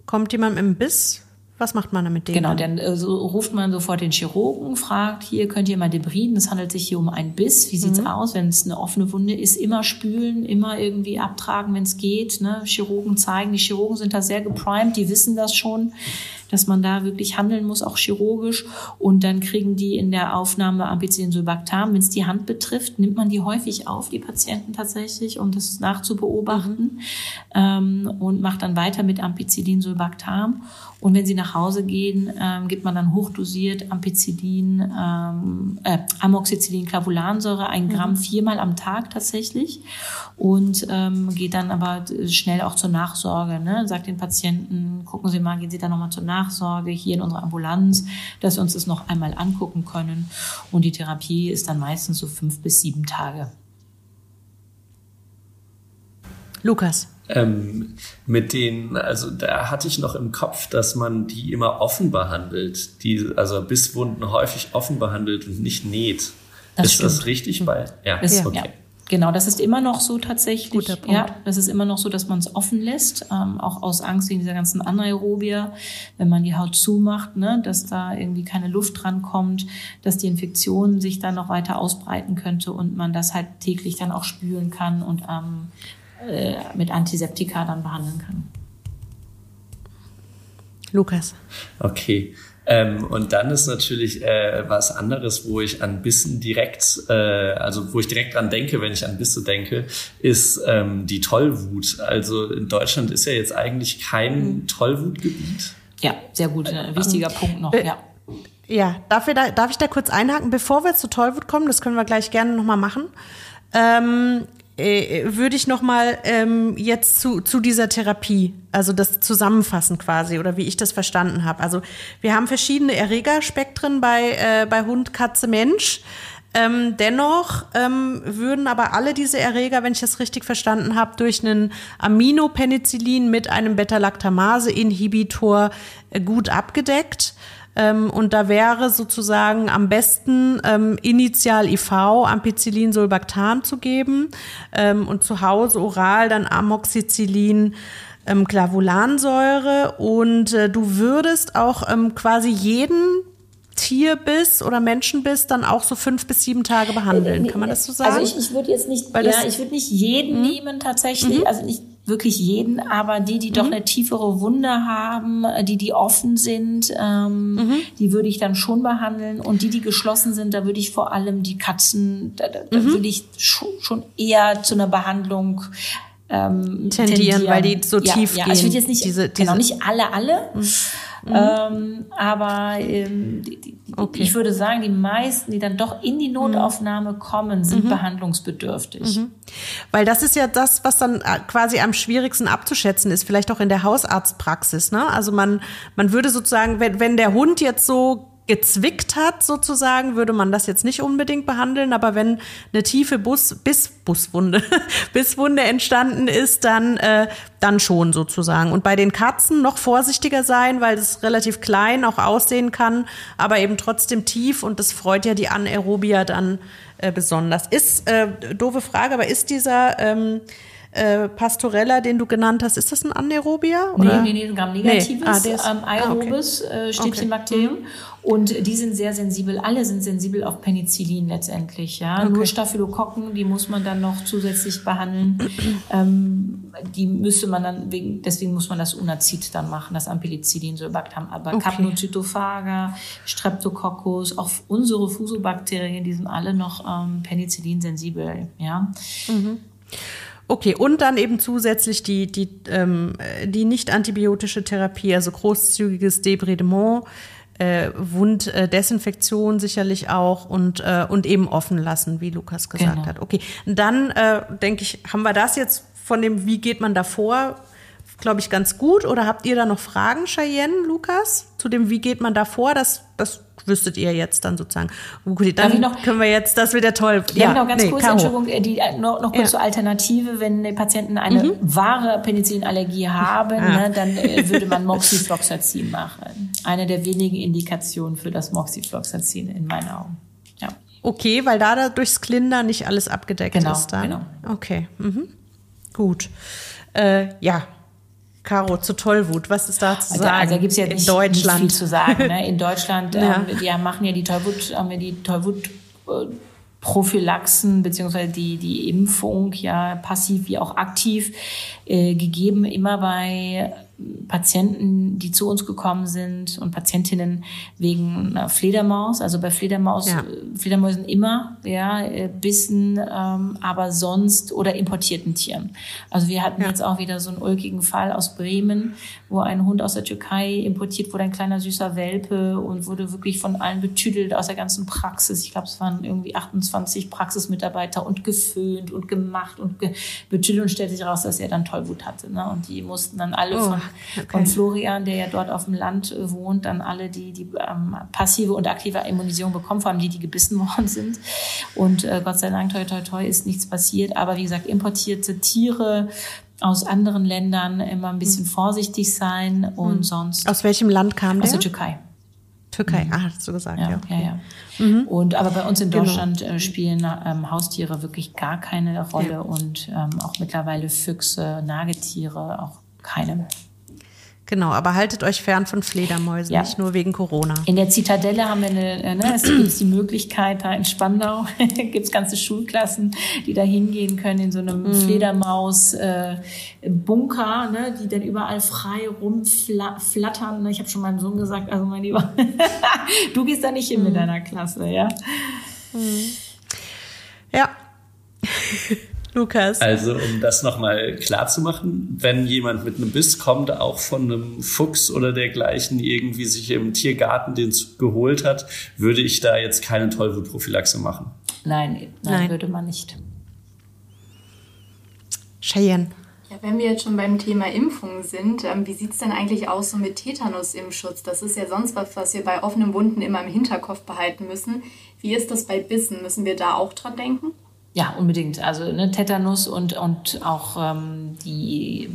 kommt jemand mit einem Biss. Was macht man damit dem? Genau, dann äh, so ruft man sofort den Chirurgen, fragt, hier könnt ihr mal debriden, es handelt sich hier um einen Biss, wie sieht's mhm. aus, wenn es eine offene Wunde ist, immer spülen, immer irgendwie abtragen, wenn es geht, ne? Chirurgen zeigen, die Chirurgen sind da sehr geprimed, die wissen das schon, dass man da wirklich handeln muss, auch chirurgisch. Und dann kriegen die in der Aufnahme Ampicillin-Sulbactam. Wenn es die Hand betrifft, nimmt man die häufig auf, die Patienten tatsächlich, um das nachzubeobachten. Mhm. Ähm, und macht dann weiter mit Ampicillin-Sulbactam. Und wenn sie nach Hause gehen, ähm, gibt man dann hochdosiert Ampicillin, ähm, äh, Amoxicillin, Clavulansäure, ein Gramm mhm. viermal am Tag tatsächlich. Und ähm, geht dann aber schnell auch zur Nachsorge. Ne? Sagt den Patienten, gucken Sie mal, gehen Sie da nochmal zur Nachsorge hier in unserer Ambulanz, dass wir uns das noch einmal angucken können. Und die Therapie ist dann meistens so fünf bis sieben Tage. Lukas. Ähm, mit den, also da hatte ich noch im Kopf, dass man die immer offen behandelt, die, also Bisswunden häufig offen behandelt und nicht näht. Das ist stimmt. das richtig? Bei, ja, ist, okay. Ja. Genau, das ist immer noch so tatsächlich. Guter Punkt. Ja, das ist immer noch so, dass man es offen lässt, ähm, auch aus Angst wegen dieser ganzen Anaerobia, wenn man die Haut zumacht, ne, dass da irgendwie keine Luft dran kommt, dass die Infektion sich dann noch weiter ausbreiten könnte und man das halt täglich dann auch spülen kann und ähm, äh, mit Antiseptika dann behandeln kann. Lukas. Okay. Ähm, und dann ist natürlich äh, was anderes, wo ich an Bissen direkt, äh, also wo ich direkt dran denke, wenn ich an Bisse denke, ist ähm, die Tollwut. Also in Deutschland ist ja jetzt eigentlich kein mhm. Tollwutgebiet. Ja, sehr gut, ein wichtiger ähm, Punkt noch, äh, ja. Ja, darf, da, darf ich da kurz einhaken, bevor wir zu Tollwut kommen, das können wir gleich gerne nochmal machen. Ähm, äh, würde ich noch mal ähm, jetzt zu, zu dieser Therapie, also das zusammenfassen quasi oder wie ich das verstanden habe. Also wir haben verschiedene Erregerspektren bei, äh, bei Hund, Katze, Mensch. Ähm, dennoch ähm, würden aber alle diese Erreger, wenn ich das richtig verstanden habe, durch einen Aminopenicillin mit einem Beta-Lactamase-Inhibitor äh, gut abgedeckt. Ähm, und da wäre sozusagen am besten ähm, initial IV Ampicillin Sulbactam zu geben ähm, und zu Hause oral dann Amoxicillin ähm, Clavulansäure und äh, du würdest auch ähm, quasi jeden Tierbiss oder Menschenbiss dann auch so fünf bis sieben Tage behandeln. Kann man das so also sagen? Also ich, ich würde jetzt nicht, Weil ja, ich würde nicht jeden mhm. nehmen tatsächlich. Mhm. Also nicht wirklich jeden, aber die, die mhm. doch eine tiefere Wunde haben, die, die offen sind, ähm, mhm. die würde ich dann schon behandeln. Und die, die geschlossen sind, da würde ich vor allem die Katzen, da, da mhm. würde ich schon, eher zu einer Behandlung ähm, tendieren, tendieren, weil die so ja, tief ja, gehen. Ich würde jetzt nicht, diese, genau, diese, genau, nicht alle, alle. Mhm. Mhm. Ähm, aber ähm, die, die, okay. ich würde sagen, die meisten, die dann doch in die Notaufnahme kommen, sind mhm. behandlungsbedürftig. Mhm. Weil das ist ja das, was dann äh, quasi am schwierigsten abzuschätzen ist, vielleicht auch in der Hausarztpraxis. Ne? Also man, man würde sozusagen, wenn, wenn der Hund jetzt so gezwickt hat, sozusagen, würde man das jetzt nicht unbedingt behandeln. Aber wenn eine tiefe Bus, Biss, Buswunde, Bisswunde entstanden ist, dann, äh, dann schon sozusagen. Und bei den Katzen noch vorsichtiger sein, weil es relativ klein auch aussehen kann, aber eben trotzdem tief und das freut ja die Anaerobia dann äh, besonders. Ist, äh, doofe Frage, aber ist dieser, ähm, äh, Pastorella, den du genannt hast, ist das ein Anaerobia? Oder? Nee, nee, nee, ein Gramm-negatives, nee. ah, ähm, aerobes ah, okay. äh, Stäbchenbakterium. Okay. Und die sind sehr sensibel, alle sind sensibel auf Penicillin letztendlich. Ja? Okay. Nur Staphylokokken, die muss man dann noch zusätzlich behandeln. ähm, die müsste man dann, wegen, deswegen muss man das Unazid dann machen, das Ampicillin, so Bakterium. Aber okay. Capnocytophaga, Streptococcus, auch unsere Fusobakterien, die sind alle noch ähm, Penicillin-sensibel. Ja? Mhm. Okay, und dann eben zusätzlich die, die, ähm, die nicht antibiotische Therapie, also großzügiges Debridement, äh, Wunddesinfektion sicherlich auch und, äh, und eben offen lassen, wie Lukas gesagt genau. hat. Okay, dann äh, denke ich, haben wir das jetzt von dem, wie geht man da vor, glaube ich, ganz gut. Oder habt ihr da noch Fragen, Cheyenne, Lukas, zu dem, wie geht man da vor? Das, das wüsstet ihr jetzt dann sozusagen. Okay, dann noch, können wir jetzt, das wird ja toll. Ja, genau, ganz nee, kurz, Karo. Entschuldigung, äh, die, äh, noch, noch kurz ja. zur Alternative. Wenn die Patienten eine mhm. wahre Penicillinallergie haben, ah. ne, dann äh, würde man Moxifloxacin machen. Eine der wenigen Indikationen für das Moxifloxacin in meinen Augen. Ja. Okay, weil da, da durchs Klinder nicht alles abgedeckt genau, ist dann. Genau. Okay. Mhm. Gut. Äh, ja, Caro, zu Tollwut, was ist da zu also, sagen? Also da gibt's ja in nicht, Deutschland. nicht viel zu sagen. Ne? In Deutschland, ja. ähm, wir machen ja die Tollwut, haben wir die Tollwut äh, Prophylaxen beziehungsweise die, die Impfung ja passiv wie auch aktiv äh, gegeben, immer bei Patienten, die zu uns gekommen sind und Patientinnen wegen Fledermaus, also bei Fledermaus, ja. Fledermäusen immer, ja, äh, Bissen, ähm, aber sonst oder importierten Tieren. Also wir hatten ja. jetzt auch wieder so einen ulkigen Fall aus Bremen, wo ein Hund aus der Türkei importiert wurde, ein kleiner süßer Welpe und wurde wirklich von allen betüdelt aus der ganzen Praxis. Ich glaube, es waren irgendwie 28 Praxismitarbeiter und geföhnt und gemacht und ge betüdelt und stellte sich raus, dass er dann Tollwut hatte. Ne? Und die mussten dann alle oh. von okay. von Florian, der ja dort auf dem Land äh, wohnt, dann alle, die die ähm, passive und aktive Immunisierung bekommen, vor allem die, die gebissen worden sind. Und äh, Gott sei Dank, toi, toi, toi, ist nichts passiert. Aber wie gesagt, importierte Tiere, aus anderen Ländern immer ein bisschen hm. vorsichtig sein und hm. sonst. Aus welchem Land kam der? Aus der Türkei. Türkei, mhm. ah, hast du gesagt, ja. Ja, ja, ja. Mhm. Und aber bei uns in genau. Deutschland genau. spielen ähm, Haustiere wirklich gar keine Rolle ja. und ähm, auch mittlerweile Füchse, Nagetiere auch keine. Genau, aber haltet euch fern von Fledermäusen, ja. nicht nur wegen Corona. In der Zitadelle haben wir eine, äh, ne, es gibt die Möglichkeit, da in Spandau gibt es ganze Schulklassen, die da hingehen können in so einem mhm. Fledermaus-Bunker, äh, ne, die dann überall frei rumflattern. Ich habe schon meinem Sohn gesagt, also mein Lieber, du gehst da nicht hin mhm. mit deiner Klasse, ja. Mhm. Ja. Lukas. Also, um das nochmal klar zu machen, wenn jemand mit einem Biss kommt, auch von einem Fuchs oder dergleichen irgendwie sich im Tiergarten den geholt hat, würde ich da jetzt keine Tollwutprophylaxe machen. Nein, nein, nein, würde man nicht. Cheyenne. Ja, wenn wir jetzt schon beim Thema Impfung sind, ähm, wie sieht es denn eigentlich aus so mit Tetanus-Impfschutz? Das ist ja sonst was, was wir bei offenen Wunden immer im Hinterkopf behalten müssen. Wie ist das bei Bissen? Müssen wir da auch dran denken? Ja, unbedingt. Also ne, Tetanus und, und auch ähm, die,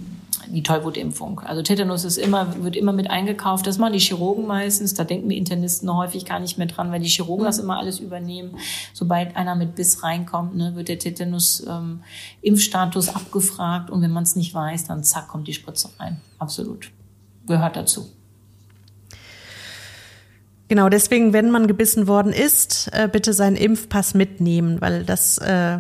die Tollwutimpfung. Also Tetanus ist immer, wird immer mit eingekauft. Das machen die Chirurgen meistens. Da denken wir Internisten häufig gar nicht mehr dran, weil die Chirurgen das immer alles übernehmen. Sobald einer mit Biss reinkommt, ne, wird der Tetanus-Impfstatus ähm, abgefragt. Und wenn man es nicht weiß, dann zack, kommt die Spritze rein. Absolut. Gehört dazu. Genau, deswegen, wenn man gebissen worden ist, äh, bitte seinen Impfpass mitnehmen, weil das äh,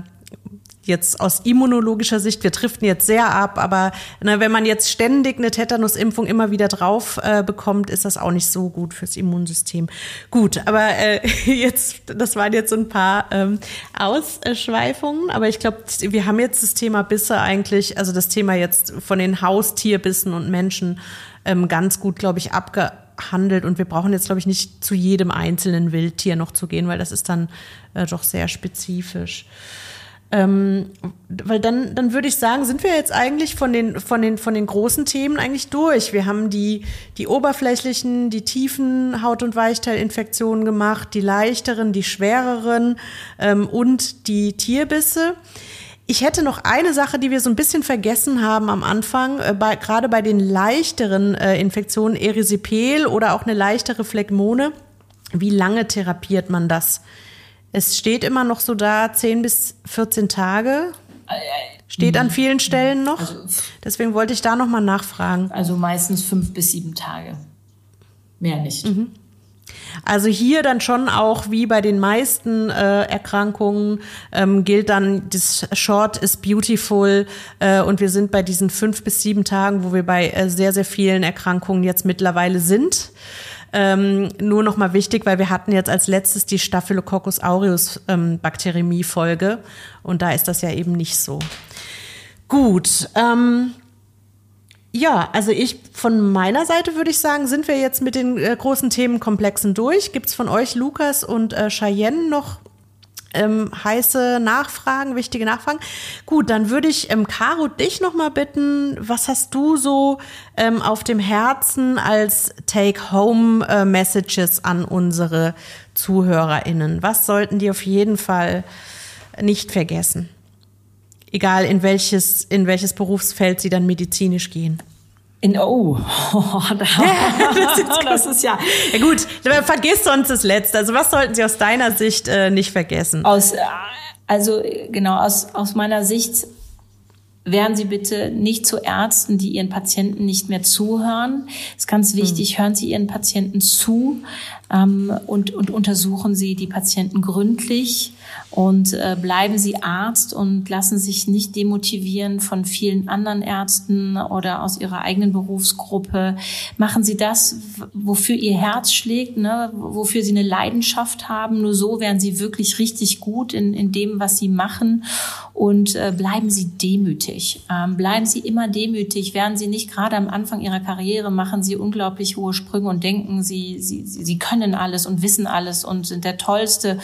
jetzt aus immunologischer Sicht, wir driften jetzt sehr ab, aber ne, wenn man jetzt ständig eine Tetanusimpfung immer wieder drauf äh, bekommt, ist das auch nicht so gut fürs Immunsystem. Gut, aber äh, jetzt, das waren jetzt so ein paar ähm, Ausschweifungen, aber ich glaube, wir haben jetzt das Thema Bisse eigentlich, also das Thema jetzt von den Haustierbissen und Menschen ähm, ganz gut, glaube ich, abge handelt. Und wir brauchen jetzt, glaube ich, nicht zu jedem einzelnen Wildtier noch zu gehen, weil das ist dann äh, doch sehr spezifisch. Ähm, weil dann, dann würde ich sagen, sind wir jetzt eigentlich von den, von den, von den großen Themen eigentlich durch. Wir haben die, die oberflächlichen, die tiefen Haut- und Weichteilinfektionen gemacht, die leichteren, die schwereren ähm, und die Tierbisse. Ich hätte noch eine Sache, die wir so ein bisschen vergessen haben am Anfang, äh, bei, gerade bei den leichteren äh, Infektionen, Erisipel oder auch eine leichtere Phlegmone. Wie lange therapiert man das? Es steht immer noch so da, 10 bis 14 Tage. Steht an vielen Stellen noch. Also, Deswegen wollte ich da noch mal nachfragen. Also meistens fünf bis sieben Tage. Mehr nicht. Mhm. Also hier dann schon auch wie bei den meisten äh, Erkrankungen ähm, gilt dann, das Short is beautiful äh, und wir sind bei diesen fünf bis sieben Tagen, wo wir bei äh, sehr, sehr vielen Erkrankungen jetzt mittlerweile sind. Ähm, nur noch mal wichtig, weil wir hatten jetzt als letztes die Staphylococcus aureus ähm, Bakteriämie Folge und da ist das ja eben nicht so. Gut, ähm, ja, also ich von meiner Seite würde ich sagen, sind wir jetzt mit den äh, großen Themenkomplexen durch. Gibt es von euch, Lukas und äh, Cheyenne, noch ähm, heiße Nachfragen, wichtige Nachfragen? Gut, dann würde ich ähm, Caro dich noch mal bitten, was hast du so ähm, auf dem Herzen als Take-Home-Messages an unsere ZuhörerInnen? Was sollten die auf jeden Fall nicht vergessen? Egal in welches, in welches Berufsfeld sie dann medizinisch gehen. In, oh, oh da, das, ist das, ist ja. ja gut, vergiss sonst das Letzte. Also was sollten Sie aus deiner Sicht äh, nicht vergessen? Aus, also genau, aus, aus meiner Sicht werden Sie bitte nicht zu Ärzten, die Ihren Patienten nicht mehr zuhören. Es ist ganz wichtig, hm. hören Sie Ihren Patienten zu ähm, und, und untersuchen Sie die Patienten gründlich Und äh, bleiben Sie Arzt und lassen sich nicht demotivieren von vielen anderen Ärzten oder aus Ihrer eigenen Berufsgruppe. Machen Sie das, wofür Ihr Herz schlägt, ne? wofür Sie eine Leidenschaft haben. Nur so werden Sie wirklich richtig gut in, in dem, was Sie machen. Und äh, bleiben Sie demütig. Ähm, bleiben Sie immer demütig. Werden Sie nicht gerade am Anfang Ihrer Karriere machen Sie unglaublich hohe Sprünge und denken, Sie, Sie, Sie können alles und wissen alles und sind der Tollste.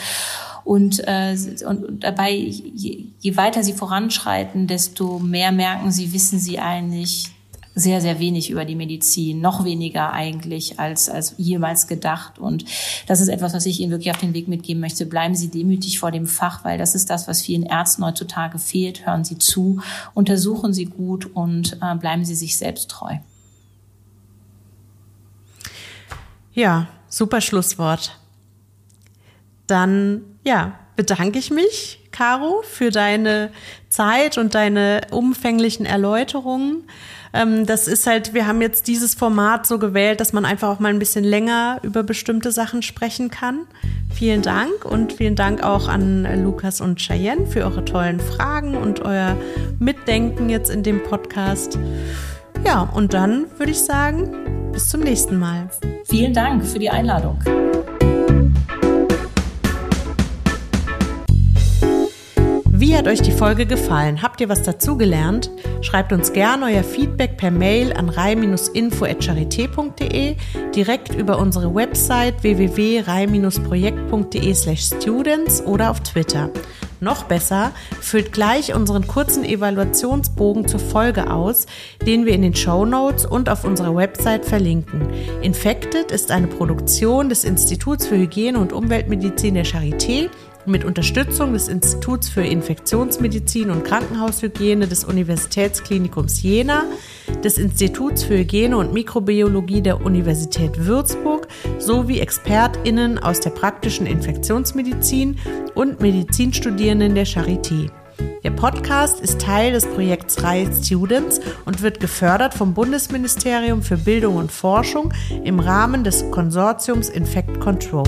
Und, äh, und dabei, je, je weiter sie voranschreiten, desto mehr merken sie, wissen sie eigentlich sehr, sehr wenig über die Medizin, noch weniger eigentlich als, als jemals gedacht. Und das ist etwas, was ich Ihnen wirklich auf den Weg mitgeben möchte. Bleiben Sie demütig vor dem Fach, weil das ist das, was vielen Ärzten heutzutage fehlt. Hören Sie zu, untersuchen Sie gut und äh, bleiben Sie sich selbst treu. Ja, super Schlusswort. Dann ja, bedanke ich mich, Caro, für deine Zeit und deine umfänglichen Erläuterungen. Ähm, das ist halt, wir haben jetzt dieses Format so gewählt, dass man einfach auch mal ein bisschen länger über bestimmte Sachen sprechen kann. Vielen Dank und vielen Dank auch an Lukas und Cheyenne für eure tollen Fragen und euer Mitdenken jetzt in dem Podcast. Ja, und dann würde ich sagen, bis zum nächsten Mal. Vielen Dank für die Einladung. Wie hat euch die Folge gefallen? Habt ihr was dazugelernt? Schreibt uns gerne euer Feedback per Mail an rei-info.charité.de, direkt über unsere Website www.rei-projekt.de slash students oder auf Twitter. Noch besser, füllt gleich unseren kurzen Evaluationsbogen zur Folge aus, den wir in den Show Notes und auf unserer Website verlinken. Infected ist eine Produktion des Instituts für Hygiene und Umweltmedizin der Charité mit Unterstützung des Instituts für Infektionsmedizin und Krankenhaushygiene des Universitätsklinikums Jena, des Instituts für Hygiene und Mikrobiologie der Universität Würzburg sowie ExpertInnen aus der praktischen Infektionsmedizin und Medizinstudierenden der Charité. Der Podcast ist Teil des Projekts Reihe Students und wird gefördert vom Bundesministerium für Bildung und Forschung im Rahmen des Konsortiums Infect Control.